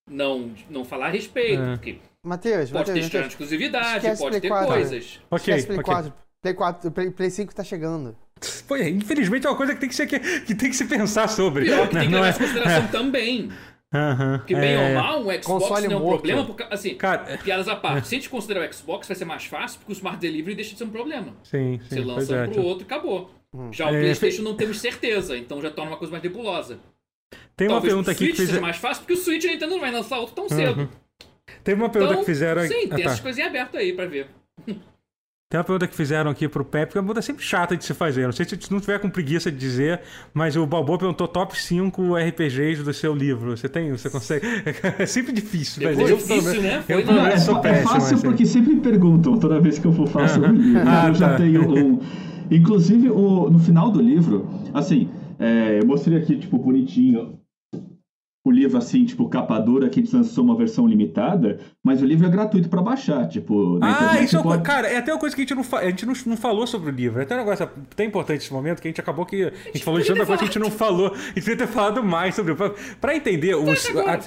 não, não falar a respeito. É. Porque Mateus, pode Mateus, ter exclusividade, pode ter 4. coisas. Ok, Play okay. 4. Play 4, Play, Play 5 tá chegando. Infelizmente é uma coisa que tem que, ser, que, que tem que se pensar sobre. Pior que tem que levar é... em consideração é. também. Uhum, porque bem é... ou mal, um Xbox Console não é um morto. problema. Porque, assim, Cara... piadas à parte. É. Se a gente considerar o Xbox, vai ser mais fácil, porque o Smart Delivery deixa de ser um problema. Sim, sim. Você lança um é, pro outro e acabou. Hum. Já o é, PlayStation não temos certeza, então já torna uma coisa mais nebulosa. Tem uma pergunta aqui que fizer... mais fácil, porque o Switch a Nintendo não vai lançar outro tão uhum. cedo. Tem uma pergunta então, que fizeram... Sim, tem ah, tá. essas coisinhas abertas aí pra ver. Tem uma pergunta que fizeram aqui pro Pepe, que é uma pergunta sempre chata de se fazer. Não sei se não tiver com preguiça de dizer, mas o Balbo perguntou top 5 RPGs do seu livro. Você tem, você consegue. É sempre difícil, mas eu, difícil, né? eu, eu não, é, sou péssimo, é fácil assim. porque sempre me perguntam toda vez que eu for falar sobre o livro. Ah, eu já tá. tenho um. Inclusive, o, no final do livro, assim, é, eu mostrei aqui, tipo, bonitinho o livro assim, tipo, capa dura, que a gente lançou uma versão limitada, mas o livro é gratuito para baixar, tipo... Ah, isso é pode... cara, é até uma coisa que a gente não, fa... a gente não, não falou sobre o livro, é até um negócio até importante esse momento, que a gente acabou que... A gente falou de tanta coisa que a gente não falou, a gente devia ter falado mais sobre o... Pra entender, os... A...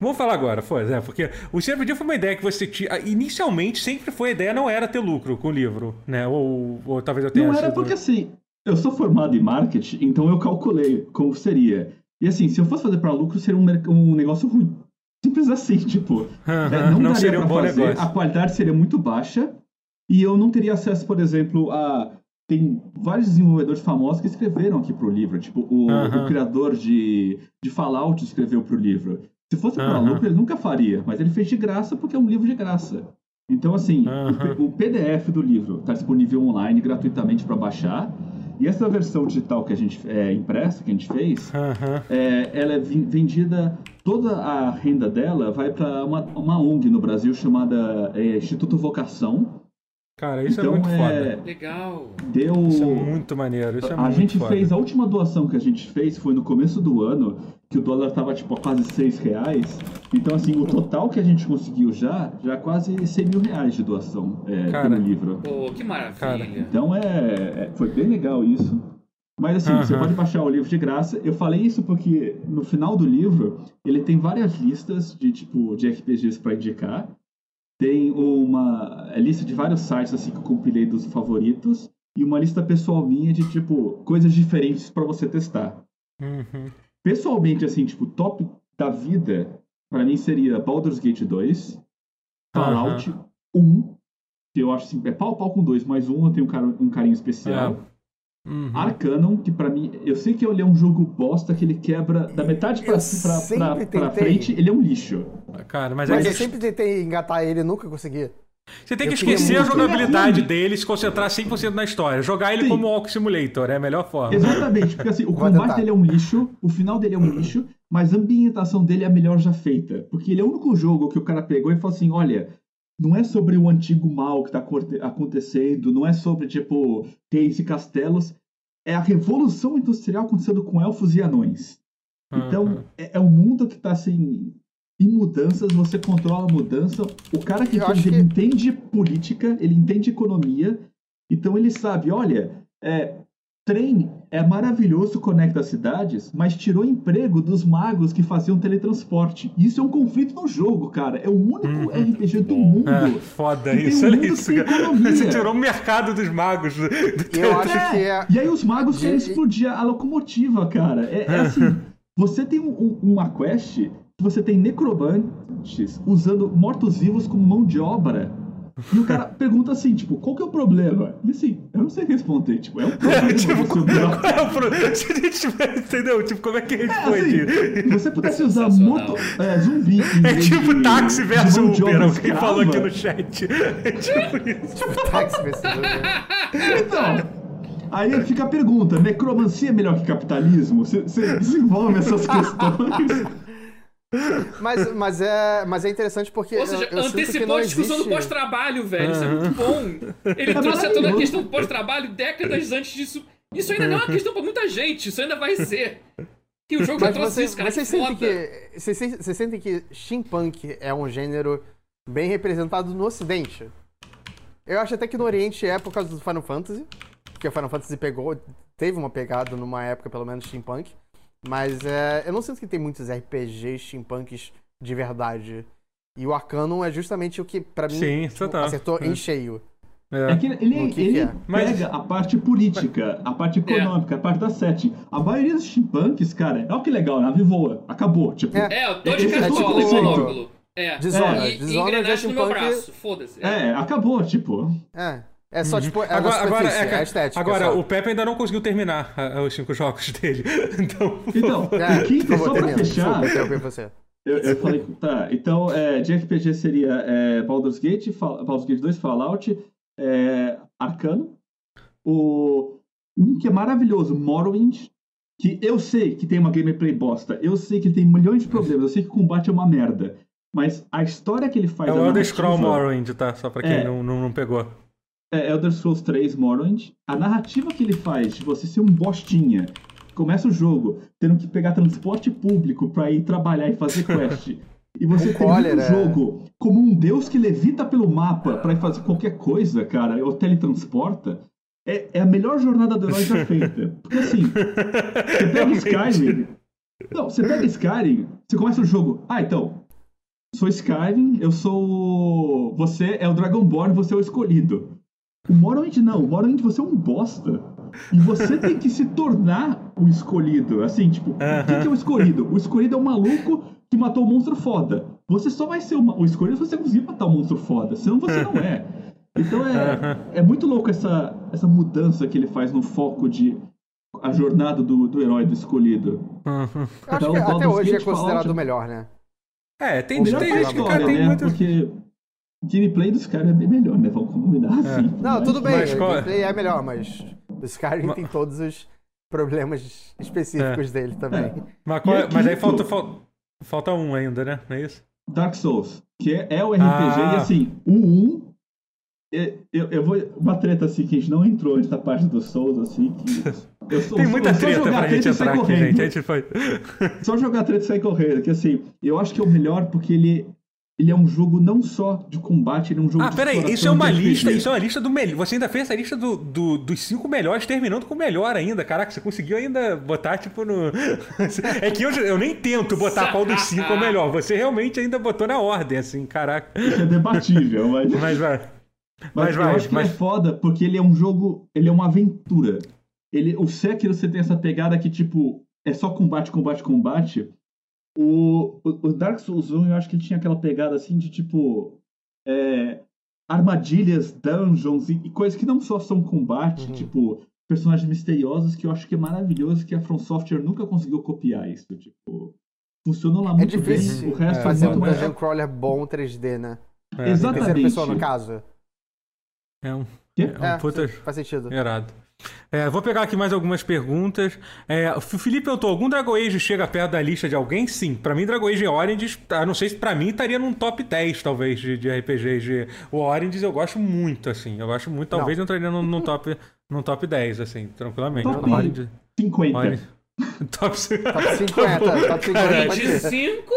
Vamos falar agora, foi, é, porque o dia foi uma ideia que você tinha. Inicialmente, sempre foi a ideia, não era ter lucro com o livro, né? Ou, ou talvez eu tenha. Não era porque assim, eu sou formado em marketing, então eu calculei como seria. E assim, se eu fosse fazer para lucro, seria um, um negócio ruim. Simples assim, tipo. Uhum, não, não daria um fazer, negócio. a qualidade seria muito baixa e eu não teria acesso, por exemplo, a. Tem vários desenvolvedores famosos que escreveram aqui pro livro. Tipo, o, uhum. o criador de, de Fallout escreveu pro livro. Se fosse para uhum. lucro, ele nunca faria, mas ele fez de graça porque é um livro de graça. Então, assim, o, o, PDF do livro está disponível online gratuitamente para baixar. E essa versão digital que a gente é, impressa, que a gente fez, é, ela é vendida, toda a renda dela vai para uma, uma ONG no Brasil chamada é, Instituto Vocação. Cara, isso então é muito é, foda. Legal. deu Isso é muito maneiro. Isso é a muito gente foda. fez, a última doação que a gente fez foi no começo do ano, que o dólar tava tipo a quase 6 reais. Então, assim, o total que a gente conseguiu já, já é quase 100 mil reais de doação é, Cara. pelo livro. Pô, que maravilha. Cara. Então é, é- foi bem legal isso. Mas assim, você pode baixar o livro de graça. Eu falei isso porque no final do livro ele tem várias listas de tipo de RPGs para indicar. Tem uma lista de vários sites assim que eu compilei dos favoritos e uma lista pessoal minha de tipo coisas diferentes para você testar. Uhum. Pessoalmente assim, tipo, top da vida para mim seria Baldur's Gate 2, Fallout 1, que eu acho assim, é pau a pau com 2, mas um eu tenho um, um carinho especial. Uhum. Arcanum, que pra mim, eu sei que ele é um jogo bosta que ele quebra da metade pra, pra, pra, pra frente, ele é um lixo. Cara, mas, é Mas que eu sempre tentei engatar ele e nunca consegui. você tem que eu esquecer a jogabilidade é dele e se concentrar 100% na história. Jogar ele Sim. como Walk Simulator é a melhor forma. Exatamente, porque assim, o combate dele é um lixo, o final dele é um lixo, mas a ambientação dele é a melhor já feita. Porque ele é o único jogo que o cara pegou e falou assim: olha, não é sobre o antigo mal que tá aconte- acontecendo, não é sobre, tipo, reis e castelos, é a revolução industrial acontecendo com elfos e anões. Então, Uhum. é, é um mundo que tá assim. Em mudanças, você controla a mudança. O cara que ele que- entende política, ele entende economia. Então ele sabe, olha, é, trem é maravilhoso, conecta as cidades, mas tirou emprego dos magos que faziam teletransporte. Isso é um conflito no jogo, cara. É o único Uhum. RPG do mundo. É, foda isso, olha mundo isso. Você tirou o mercado dos magos. do- Eu acho que é. E aí os magos querem explodir a locomotiva, cara. É, é assim, você tem um, um- uma quest que você tem necromantes usando mortos-vivos como mão de obra. E o cara pergunta assim, tipo, qual que é o problema? E assim, eu não sei responder, tipo, é um problema Tipo, você usar... qual é o pro- Se a gente entendeu? Tipo, como é que É, responde? assim, se você pudesse usar moto, é, zumbi É tipo de- táxi versus Uber, alguém falou aqui no chat. É tipo isso. Táxi vencedor, né? Então, aí fica a pergunta, necromancia é melhor que capitalismo? Você você desenvolve essas questões... Mas, mas, é, mas é interessante porque. Ou seja, eu, eu antecipou não a discussão existe... do pós-trabalho, velho. Isso é muito bom. Ele trouxe a toda a questão do pós-trabalho décadas antes disso. Isso ainda não é uma questão pra muita gente. Isso ainda vai ser. Que o jogo já Mas trouxe vocês, isso, cara. vocês que sentem que. Vocês, vocês sentem que steampunk é um gênero bem representado no ocidente? Eu acho até que no Oriente é por causa do Final Fantasy. Porque o Final Fantasy pegou. Teve uma pegada numa época, pelo menos, steampunk. Mas é, eu não sinto que tem muitos RPGs steampunks de verdade. E o Arcanum é justamente o que, pra mim, Sim, total. acertou É. em cheio. É. É que ele, que ele que é? Mas- pega a parte política, a parte econômica, a parte da setting. A maioria dos steampunks, cara, olha que legal, a nave voa, acabou. Tipo, É. É, eu tô de é cartola, tipo- é monóculo. É. E, e Dishonored é engrenagem no meu braço. Foda-se. é, acabou, tipo. É. É só, tipo, é Uhum. Agora, agora, é, é a estética. agora só. o Pepe ainda não conseguiu terminar ah, os cinco jogos dele. Então, Então, É, o quinto, por favor, só pra fechar, Desculpa, você. eu, eu falei, tá, então, é, de RPG seria é, Baldur's Gate, Fall- Baldur's Gate 2, Fallout, é, Arcano, o, um que é maravilhoso, Morrowind, que eu sei que tem uma gameplay bosta, eu sei que ele tem milhões de problemas, eu sei que o combate é uma merda, mas a história que ele faz... é o a Elder Scroll Morrowind, tá? Só pra quem É. não, não, não pegou. É Elder Scrolls 3 Morrowind, a narrativa que ele faz de você ser um bostinha, começa o jogo tendo que pegar transporte público pra ir trabalhar e fazer quest, e você Com termina o jogo como um deus que levita pelo mapa pra ir fazer qualquer coisa, cara, ou teletransporta, é, é a melhor jornada do herói já feita. Porque assim, você pega Skyrim... Não, você pega Skyrim, você começa o jogo, ah, então, sou Skyrim, eu sou. Você é o Dragonborn, você é o escolhido. O Morrowind não, o Morrowind você é um bosta. E você tem que se tornar o escolhido. Assim, tipo, o que, é o escolhido? O escolhido é um maluco que matou um monstro foda. Você só vai ser uma- o escolhido se você conseguir matar um monstro foda, senão você não é. Então é, é muito louco essa, essa mudança que ele faz no foco de a jornada do, do herói do escolhido. Eu acho Então, que até hoje é considerado o melhor, né? É, tem, O tem gente que história, cara, tem né? muito. Porque o gameplay dos caras é bem melhor, né? Vamos combinar assim. Não, tudo bem, mas o é? gameplay é melhor, mas O Skyrim tem todos os problemas específicos dele também. Mas, qual é- mas aí falta, falta, falta um ainda, né? Não é isso? Dark Souls, que é, é o RPG, Ah. e assim, o 1. é- Eu, eu vou. Uma treta assim que a gente não entrou antes da parte do Souls, assim. Que eu sou- Tem muita treta jogar pra gente treta e sair entrar aqui, correndo. gente. A gente foi. Só jogar treta e sair correndo. Que assim, eu acho que é o melhor porque ele, ele é um jogo não só de combate, ele é um jogo Ah, de peraí, exploração isso é uma RPG. lista, isso é uma lista do melhor. Você ainda fez essa lista do, do- dos cinco melhores, terminando com o melhor ainda. Caraca, você conseguiu ainda botar, tipo, no. É que eu, eu nem tento botar qual dos cinco é o melhor. Você realmente ainda botou na ordem, assim, caraca. Isso é debatível, mas. Mas vai. Mas, Mas eu vai, acho que mas- ele é foda porque ele é um jogo, ele é uma aventura. Ele, o Sekiro você tem essa pegada que tipo é só combate, combate, combate. O, o, Dark Souls 1 eu acho que ele tinha aquela pegada assim de tipo é, armadilhas, dungeons e, e coisas que não só são combate, Uhum. tipo personagens misteriosos que eu acho que é maravilhoso que a From Software nunca conseguiu copiar isso, tipo funcionou lá É muito difícil bem. O resto é, fazer muito um mais dungeon crawler bom 3D, né? É, Em terceira Exatamente. pessoa, no caso. É um, Quê? é um É, puta faz sentido. irado. É, vou pegar aqui mais algumas perguntas. É, o Felipe perguntou: algum Dragon Age chega perto da lista de alguém? Sim. Pra mim, Dragon Age Origins, ah, não sei se pra mim estaria num top 10, talvez, de, de RPGs. De... O Origins eu gosto muito, assim. Eu gosto muito, talvez não entraria num, num top, num top 10, assim, tranquilamente. Top Origins. 50. Origins. Top 50. Top 50, top 50 pode ser. 25?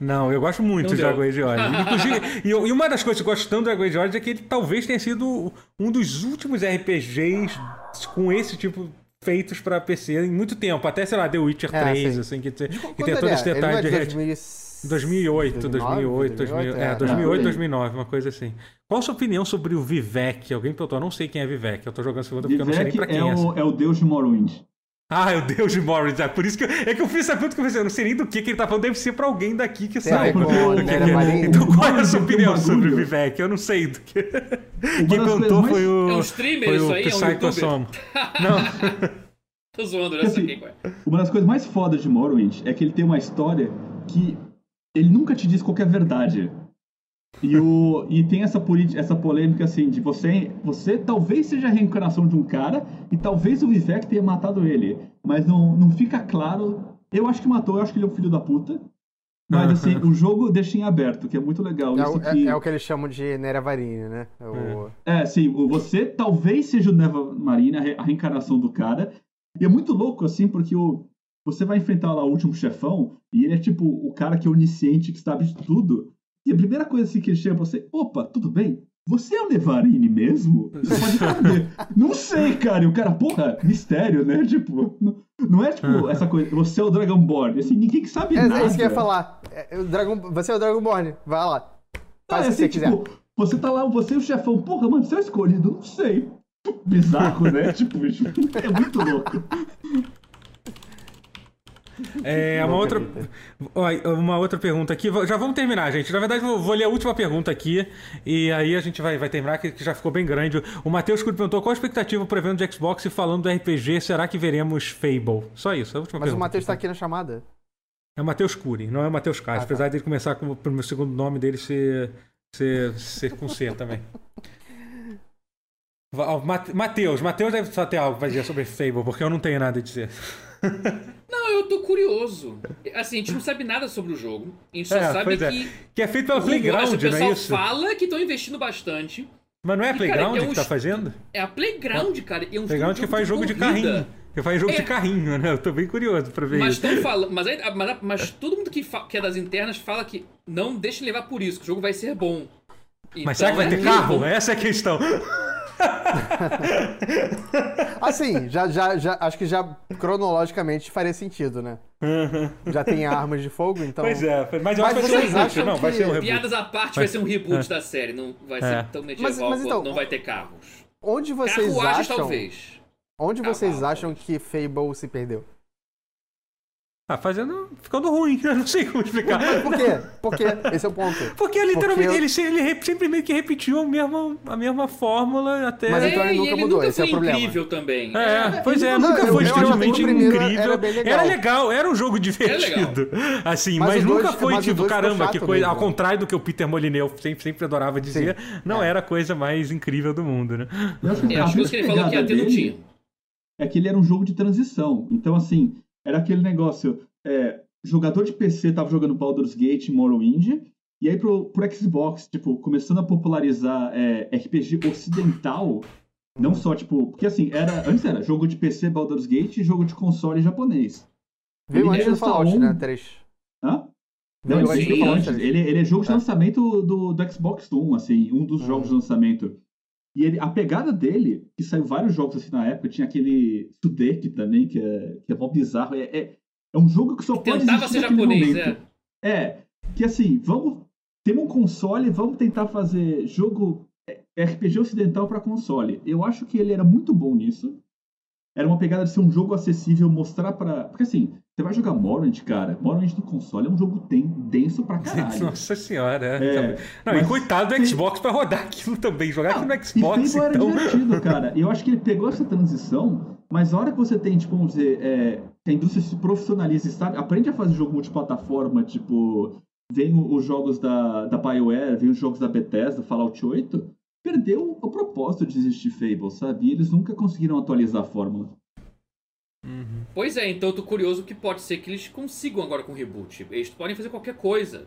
Não, eu gosto muito Não de. Dragon Age Origins. Inclusive, e, e uma das coisas que eu gosto tanto do Dragon Age Origins é que ele talvez tenha sido um dos últimos RPGs com esse tipo feitos pra PC em muito tempo. Até, sei lá, The Witcher É, 3, sim. assim, que, que tem todo é? esse Ele não detalhe é de... de ret- 2000 2008, 2008, 2000, é, 2008, 2009, uma coisa assim. Qual a sua opinião sobre o Vivek? Alguém perguntou, eu não sei quem é Vivek, eu tô jogando segunda porque eu não sei nem pra quem é, é. o, é o deus de Morrowind. Ah, é o Deus de Morris, é por isso que eu, é que eu fiz essa pergunta que eu pensei, eu não sei nem do que, que ele tá falando, deve ser pra alguém daqui que sabe. ver com o o que que é. Marinho? Então qual é a sua um opinião sobre o. Vivek? Eu não sei do que. Quem mais- foi o. É um streamer foi isso o aí? É um Psycho youtuber? Som. Não. Tô zoando, eu já Assim, saquei qual é. Uma das coisas mais fodas de Morrowind é que ele tem uma história que ele nunca te diz qualquer verdade. E, o, e tem essa, essa polêmica assim de você, você talvez seja a reencarnação de um cara e talvez o Vivek tenha matado ele. Mas não, não fica claro. Eu acho que matou, eu acho que ele é um filho da puta. Mas assim, o jogo deixa em aberto, que é muito legal. É, Isso o- é- que, é o que eles chamam de Neravarini, né? É o- É, sim, o- você talvez seja o Neva Marina, a re- a reencarnação do cara. E é muito louco, assim, porque o, você vai enfrentar lá o último chefão, e ele é tipo o cara que é onisciente, que sabe de tudo. E a primeira coisa assim que ele chega pra você, opa, tudo bem? Você é o Nevarini mesmo? Você pode não sei, cara. E o cara, porra, mistério, né? Tipo, não, não é tipo essa coisa, você é o Dragonborn. Assim, ninguém que sabe É, nada. é isso que eu ia falar. É, o Dragon, você é o Dragonborn, vai lá. Faz É, o que você assim, quiser. tipo, você tá lá, você e o chefão, porra, mano, você é o escolhido, não sei. Bizarro, né? tipo, é muito louco. É, uma outra, uma outra pergunta aqui. Já vamos terminar, gente. Na verdade, vou, vou ler a última pergunta aqui. E aí a gente vai, vai terminar, que, que já ficou bem grande. O Matheus Curi perguntou qual a expectativa pro evento de Xbox e falando do RPG, será que veremos Fable? Só isso, a última Mas o pergunta. Matheus tá aqui na chamada. É o Matheus Curi, não é o Matheus Castro. Ah, tá. Apesar dele começar com o meu segundo nome dele ser, ser, ser com C também. Matheus, Matheus deve só ter algo pra dizer sobre Fable, porque eu não tenho nada a dizer. Não, eu tô curioso. Assim, a gente não sabe nada sobre o jogo. A gente só É, sabe é. que. Que é feito pela Playground, o não é pessoal isso? fala que estão investindo bastante. Mas não é a E, cara, Playground é um que tá fazendo? É a Playground, cara. É um Playground que faz jogo de corrida. carrinho. Que faz jogo É. de carrinho, né? Eu tô bem curioso pra ver Mas isso. falando. Mas, aí- mas, mas todo mundo que, que é das internas fala que não deixe levar por isso, que o jogo vai ser bom. Mas será que vai ter Então, carro? Essa é a questão. Assim, já, já, já, acho que já cronologicamente faria sentido, né? Já tem armas de fogo, então. Pois é, mas eu Mas acho que vai ser um vocês reboot. acham Não, vai que- ser um reboot. Piadas à parte, vai ser um reboot da série. Não vai É. ser tão medieval Mas- mas quanto então, não vai ter carros. Onde vocês Carruagens, acham? talvez. Onde vocês Cavalo, acham que Fable se perdeu? Ah, fazendo. ficando ruim. Eu não sei como explicar. Por quê? Porque esse é o ponto. Porque literalmente Porque eu- ele, ele re- sempre meio que repetiu a mesma, a mesma fórmula até. Mas então é, ele nunca ele mudou, nunca esse é foi o problema. incrível também. É, pois é, Não, nunca eu- foi extremamente incrível. era legal. Era legal, era um jogo divertido. Assim, Mas mas, nunca dois- foi mas tipo, caramba, que coisa. mesmo. Ao contrário do que o Peter Molineux sempre, sempre adorava dizer, não é. era a coisa mais incrível do mundo, né? Eu acho que É, a que ele falou que ia ter, não tinha. é que ele era um jogo de transição. Então, assim, era aquele negócio. É, jogador de PC tava jogando Baldur's Gate e Morrowind, e aí pro, pro Xbox, tipo, começando a popularizar é, RPG ocidental, não só, tipo, porque assim, era, antes era jogo de PC Baldur's Gate e jogo de console japonês. Veio antes do Fallout, um... né? 3. Hã? Não, sim, antes. Ele, ele é jogo de É. lançamento do, do Xbox One, assim, um dos Uhum. jogos de lançamento. E ele, a pegada dele, que saiu vários jogos assim na época, tinha aquele Sudek também, que é, que é mó bizarro. É, é, é um jogo que só pode Tentava ser japonês, momento. é. É, que assim, vamos. Temos um console, vamos tentar fazer jogo é, RPG ocidental para console. Eu acho que ele era muito bom nisso. Era uma pegada de ser um jogo acessível, mostrar pra. Porque assim, você vai jogar Morrowind, cara. Morrowind no console é um jogo ten- denso pra caralho. Nossa senhora, é. É, Não, mas e coitado do tem- Xbox pra rodar aquilo também. Jogar aquilo no E Xbox, Fable era então. divertido, cara. E eu acho que ele pegou essa transição, mas a hora que você tem, tipo, vamos dizer, é, a indústria se profissionaliza sabe, aprende a fazer jogo multiplataforma, tipo, vem os jogos da, da BioWare, vem os jogos da Bethesda, Fallout 8, perdeu o propósito de existir Fable, sabe? E eles nunca conseguiram atualizar a fórmula. Uhum. Pois é, então eu tô curioso que pode ser que eles consigam agora com o reboot. Eles podem fazer qualquer coisa.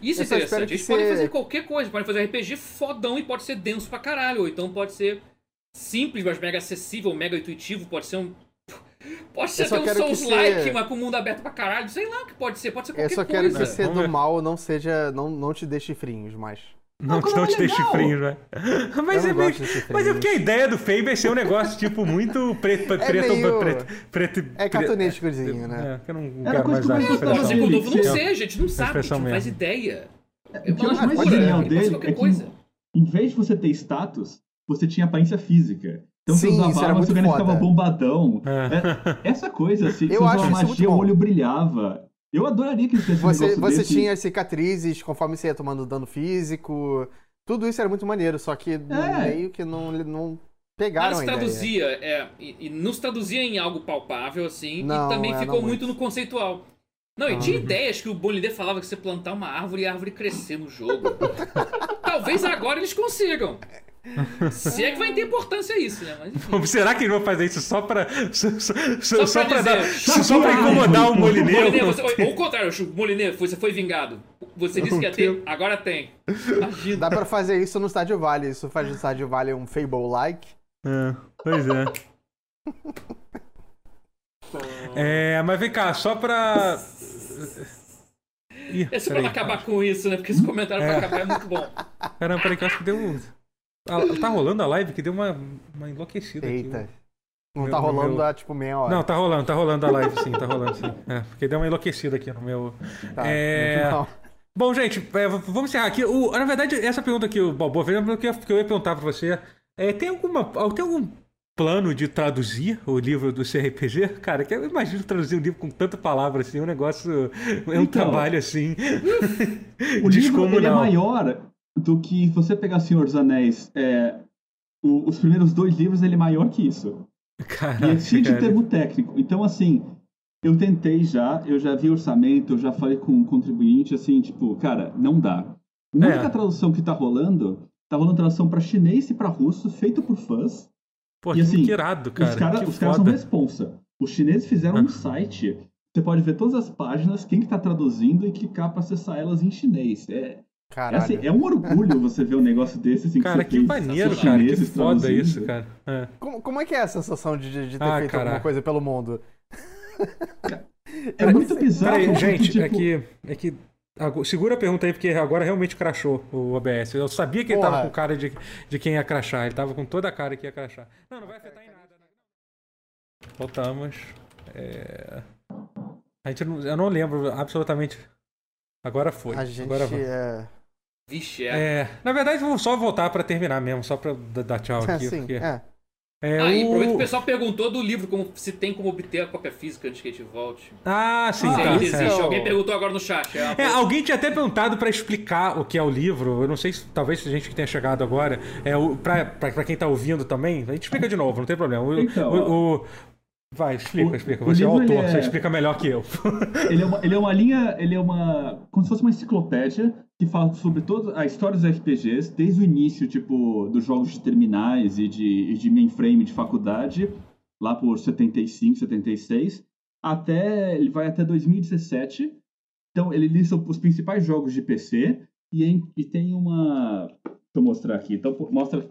Isso é Eu interessante. Eles podem fazer qualquer coisa. Podem fazer RPG fodão e pode ser denso pra caralho. Ou então pode ser simples, mas mega acessível, mega intuitivo. Pode ser um. Pode ser Eu até um Souls-like, mas com o mundo aberto pra caralho. Sei lá o que pode ser. Pode ser Eu qualquer só quero coisa. que ser do mal não seja. Não, não te dê chifrinhos mais. Não, não é te deixe frio, né? Mas é não meio. Mas é porque a ideia do Fable é ser um negócio, tipo, muito preto, É preto, meio- preto, preto. É preto- cartunísticozinho, né? É, que eu não Era quero coisa mais que eu usar essa expressão. que o novo não sei, a gente não sabe, a gente não faz ideia. É O que eu acho mais genial dele é que em vez de você ter status, você tinha aparência física. Então Sim, você usava muito seu cara ficava bombadão. É. É, essa coisa, assim, Eu você acho usava magia, o olho brilhava. Eu adoraria que eles fizessem um Você, negócio você desse. tinha cicatrizes conforme você ia tomando dano físico. Tudo isso era muito maneiro, só que meio que não, não Nada pegaram se a ideia. traduzia, é, e, e não se traduzia em algo palpável, assim, Não, e também é, ficou não muito muito. no conceitual. Não, e Ah. tinha ideias que o Bolidê falava que você plantar uma árvore e a árvore crescer no jogo. Talvez agora eles consigam. Se é que vai ter importância isso, né? Mas. Será que eles vão fazer isso só pra. Só, só, só, Só pra pra, dar, dizer. só, só pra incomodar o Molinê, Molineiro? você, ou, ou o contrário, Molinê, você foi vingado. Você disse que ia ter, agora tem. Imagina. Dá pra fazer isso no Stardew Valley. Isso faz do Stardew Valley um Fable-like. É, pois é. É, mas vem cá, só pra. Ih, Esse pra peraí. não acabar com isso, né? Porque esse comentário pra acabar é muito bom. Caramba, peraí que eu acho que deu Ah, Tá rolando a live que deu uma, uma enlouquecida Eita. aqui. Não Meu- tá rolando meu- há tipo meia hora. Não, tá rolando, tá rolando a live sim, tá rolando sim. É, porque deu uma enlouquecida aqui no meu. Tá, é... no. Bom, gente, é, vamos encerrar aqui. O, na verdade, essa pergunta aqui, o Balboa, fez, é que eu ia perguntar pra você. É, tem, alguma, tem algum plano de traduzir o livro do CRPG? Cara, que eu imagino traduzir um livro com tanta palavra assim, um negócio. É um Então, trabalho assim. O livro ele é maior do que se você pegar Senhor dos Anéis. é, o- os primeiros dois livros, ele é maior que isso. E Caraca, é cheio de termo técnico. Então, assim, eu tentei já, eu já vi orçamento, eu já falei com o contribuinte, assim, tipo, cara, não dá. A É. única tradução que tá rolando, tá rolando tradução pra chinês e pra russo, feito por fãs. Pô, e assim, que irado, cara. os cara- os caras são responsa. Os chineses fizeram Ah. um site, você pode ver todas as páginas, quem que tá traduzindo e clicar pra acessar elas em chinês. É, é, Caralho. assim, é um orgulho você ver um negócio desse, assim, Cara, que que maneiro, cara. Que foda isso, cara. É. Como, como é que é a sensação de, de- ter Ah, feito caraca. alguma coisa pelo mundo? É muito bizarro. Peraí, gente, é tipo, que. É que Segura a pergunta aí, porque agora realmente crashou o OBS. Eu sabia que ele tava Porra. com cara de, de quem ia crashar. Ele tava com toda a cara que ia crashar. Não, não vai afetar em nada. né? Voltamos. É... A gente não, eu não lembro absolutamente. Agora foi. A gente Agora é. Vixe, é. É, na verdade, eu vou só voltar pra terminar mesmo, só pra d- dar tchau aqui. Assim, porque- é. é, Ah, e o- aproveita que o pessoal perguntou do livro, como se tem como obter a cópia física antes que a gente volte. Ah, sim, Ah, Se tá. é. existe. é o- Alguém perguntou agora no chat. É, É, alguém tinha até perguntado pra explicar o que é o livro. Eu não sei se talvez a gente que tenha chegado agora. É pra quem tá ouvindo também, a gente explica de novo, não tem problema. O, Então, o- o- Vai, explica, o- explica. Você é o autor, é- você explica melhor que eu. Ele é, uma, ele é uma linha, ele é uma. como se fosse uma enciclopédia que fala sobre toda a história dos RPGs, desde o início, tipo, dos jogos de terminais e de, e de mainframe de faculdade, lá por 75, 76, até ele vai até 2017. Então ele lista os principais jogos de PC e, em, e tem uma. Deixa eu mostrar aqui. Então mostra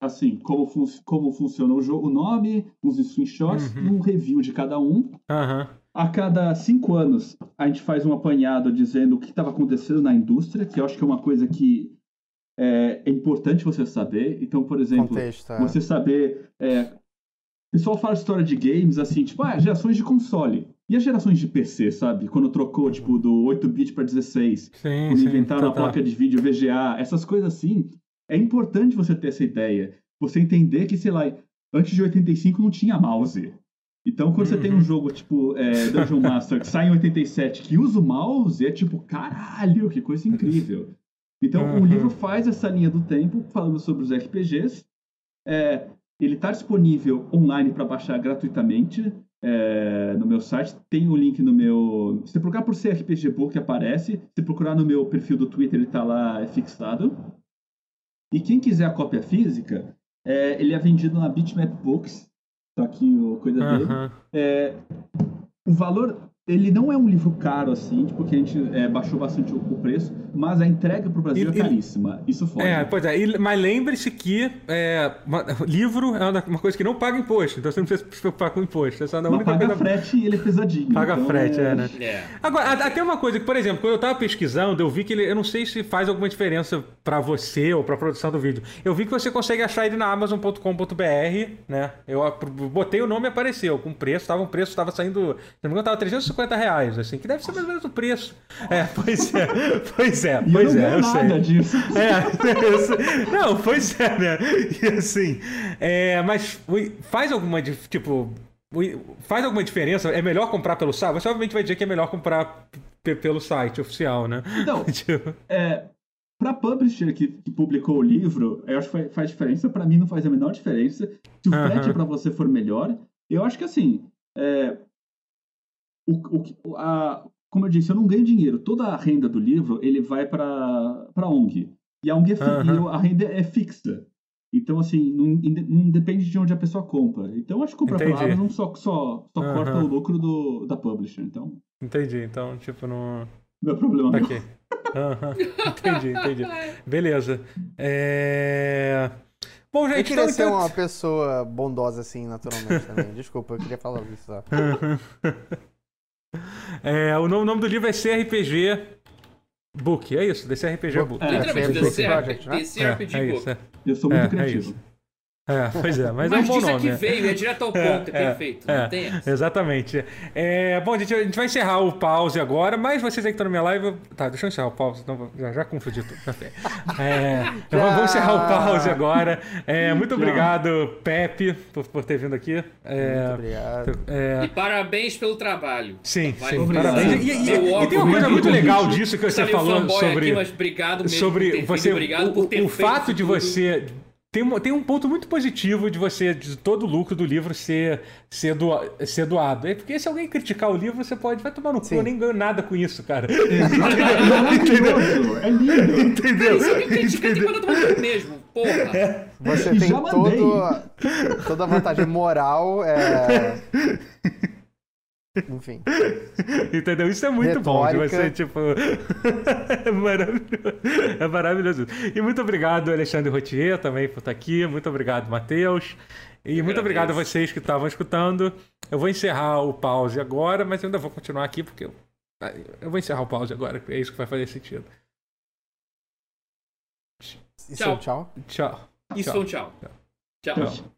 assim como, fun como funciona o jogo, o nome, uns screenshots uhum. e um review de cada um. Uhum. A cada cinco anos a gente faz um apanhado dizendo o que estava acontecendo na indústria, que eu acho que é uma coisa que é, é importante você saber. Então, por exemplo, Contexto, é. você saber. É, o pessoal fala história de games assim, tipo, ah, gerações de console. E as gerações de PC, sabe? Quando trocou, tipo, do 8-bit para 16. Sim, quando sim, inventaram a placa de vídeo VGA, essas coisas assim. É importante você ter essa ideia. Você entender que, sei lá, antes de 85 não tinha mouse. Então, quando uhum. você tem um uhum. jogo tipo é, Dungeon Master que sai em 87 que usa o mouse, é tipo, caralho, que coisa incrível. Então, uhum. o livro faz essa linha do tempo falando sobre os RPGs. É, ele está disponível online para baixar gratuitamente é, no meu site. Tem o um link no meu. Se procurar por CRPG Book, aparece. Se procurar no meu perfil do Twitter, ele está lá é fixado. E quem quiser a cópia física, é, ele é vendido na Bitmap Books. Tá aqui o coisa dele. É, o valor ele não é um livro caro assim, tipo, que a gente é, baixou bastante o, o, preço, mas a entrega para o Brasil e, é caríssima. Isso foi. É, pois é. E, mas lembre-se que é, uma, livro é uma, coisa que não paga imposto, então você não precisa se preocupar com imposto. Essa é a mas paga coisa... frete e ele é pesadinho. Paga então frete, é, é né? É. Agora, até uma coisa que, por exemplo, quando eu estava pesquisando, eu vi que ele, eu não sei se faz alguma diferença para você ou para a produção do vídeo. Eu vi que você consegue achar ele na Amazon.com.br, né? Eu botei o nome e apareceu com preço, tava um preço, estava saindo, se não me engano, estava 300 150 reais, assim, que deve ser mais ou menos o preço. É, pois é, pois é, pois é, eu sei. Disso. É, não, pois é, né? E assim, é, mas faz alguma, tipo, faz alguma diferença? É melhor comprar pelo site? Você obviamente vai dizer que é melhor comprar pelo site oficial, né? Não, tipo... é, para publisher que, que, publicou o livro, eu acho que faz, faz diferença. Para mim não faz a menor diferença. Se o frete para você for melhor, eu acho que assim, é, o, o, a, como eu disse, eu não ganho dinheiro. Toda a renda do livro ele vai para a ONG. E a ONG é uhum. a renda é fixa. Então, assim, não, não, depende de onde a pessoa compra. Então, acho que comprar pela Amazon só, só, só uhum. corta o lucro do, da publisher. Então... Entendi. Então, tipo, não. Meu problema não. Ok. Uhum. Entendi, entendi. Beleza. É... Bom, gente, eu queria então, ser então... uma pessoa bondosa assim, naturalmente também. Desculpa, eu queria falar isso só. É, o nome, do livro é CRPG Book, é isso, desse RPG Book. É, Literalmente, desse RPG, RPG é, Book. É, eu sou muito é, criativo. É, pois é, mas, mas é um bom nome. Mas é que veio, é direto ao ponto, é, é perfeito. É, tem exatamente. É, bom, gente, a gente vai encerrar o pause agora, mas vocês aí que estão na minha live... Tá, deixa eu encerrar o pause, não, já, já confundi tudo. É, vamos encerrar o pause agora. É, muito obrigado, Pepe, por, por ter vindo aqui. É, muito obrigado. É, e parabéns pelo trabalho. Sim, sim, parabéns. E, e, e, e, tem uma coisa muito legal disso que você falou sobre... Aqui, mas obrigado mesmo sobre você, obrigado por ter o, o fato de você tem um, tem um ponto muito positivo de você, de todo o lucro do livro ser, ser, do, ser doado. É porque se alguém criticar o livro, você pode, vai tomar no cu, eu nem ganho nada com isso, cara. Entendeu? É lindo. Entendeu? Se alguém critica, tem que tomar no cu mesmo, porra. É. Você tem todo, toda a vantagem moral. É... Enfim. Entendeu? Isso é muito Retórica. bom de você, tipo. é, maravilhoso. é maravilhoso. E muito obrigado, Alexandre Rotier, também por estar aqui. Muito obrigado, Matheus. E muito obrigado a vocês que estavam escutando. Eu vou encerrar o pause agora, mas eu ainda vou continuar aqui porque eu, eu vou encerrar o pause agora, é isso que vai fazer sentido. Isso tchau. É tchau. Tchau. Isso tchau. foi um tchau. Tchau. tchau. tchau.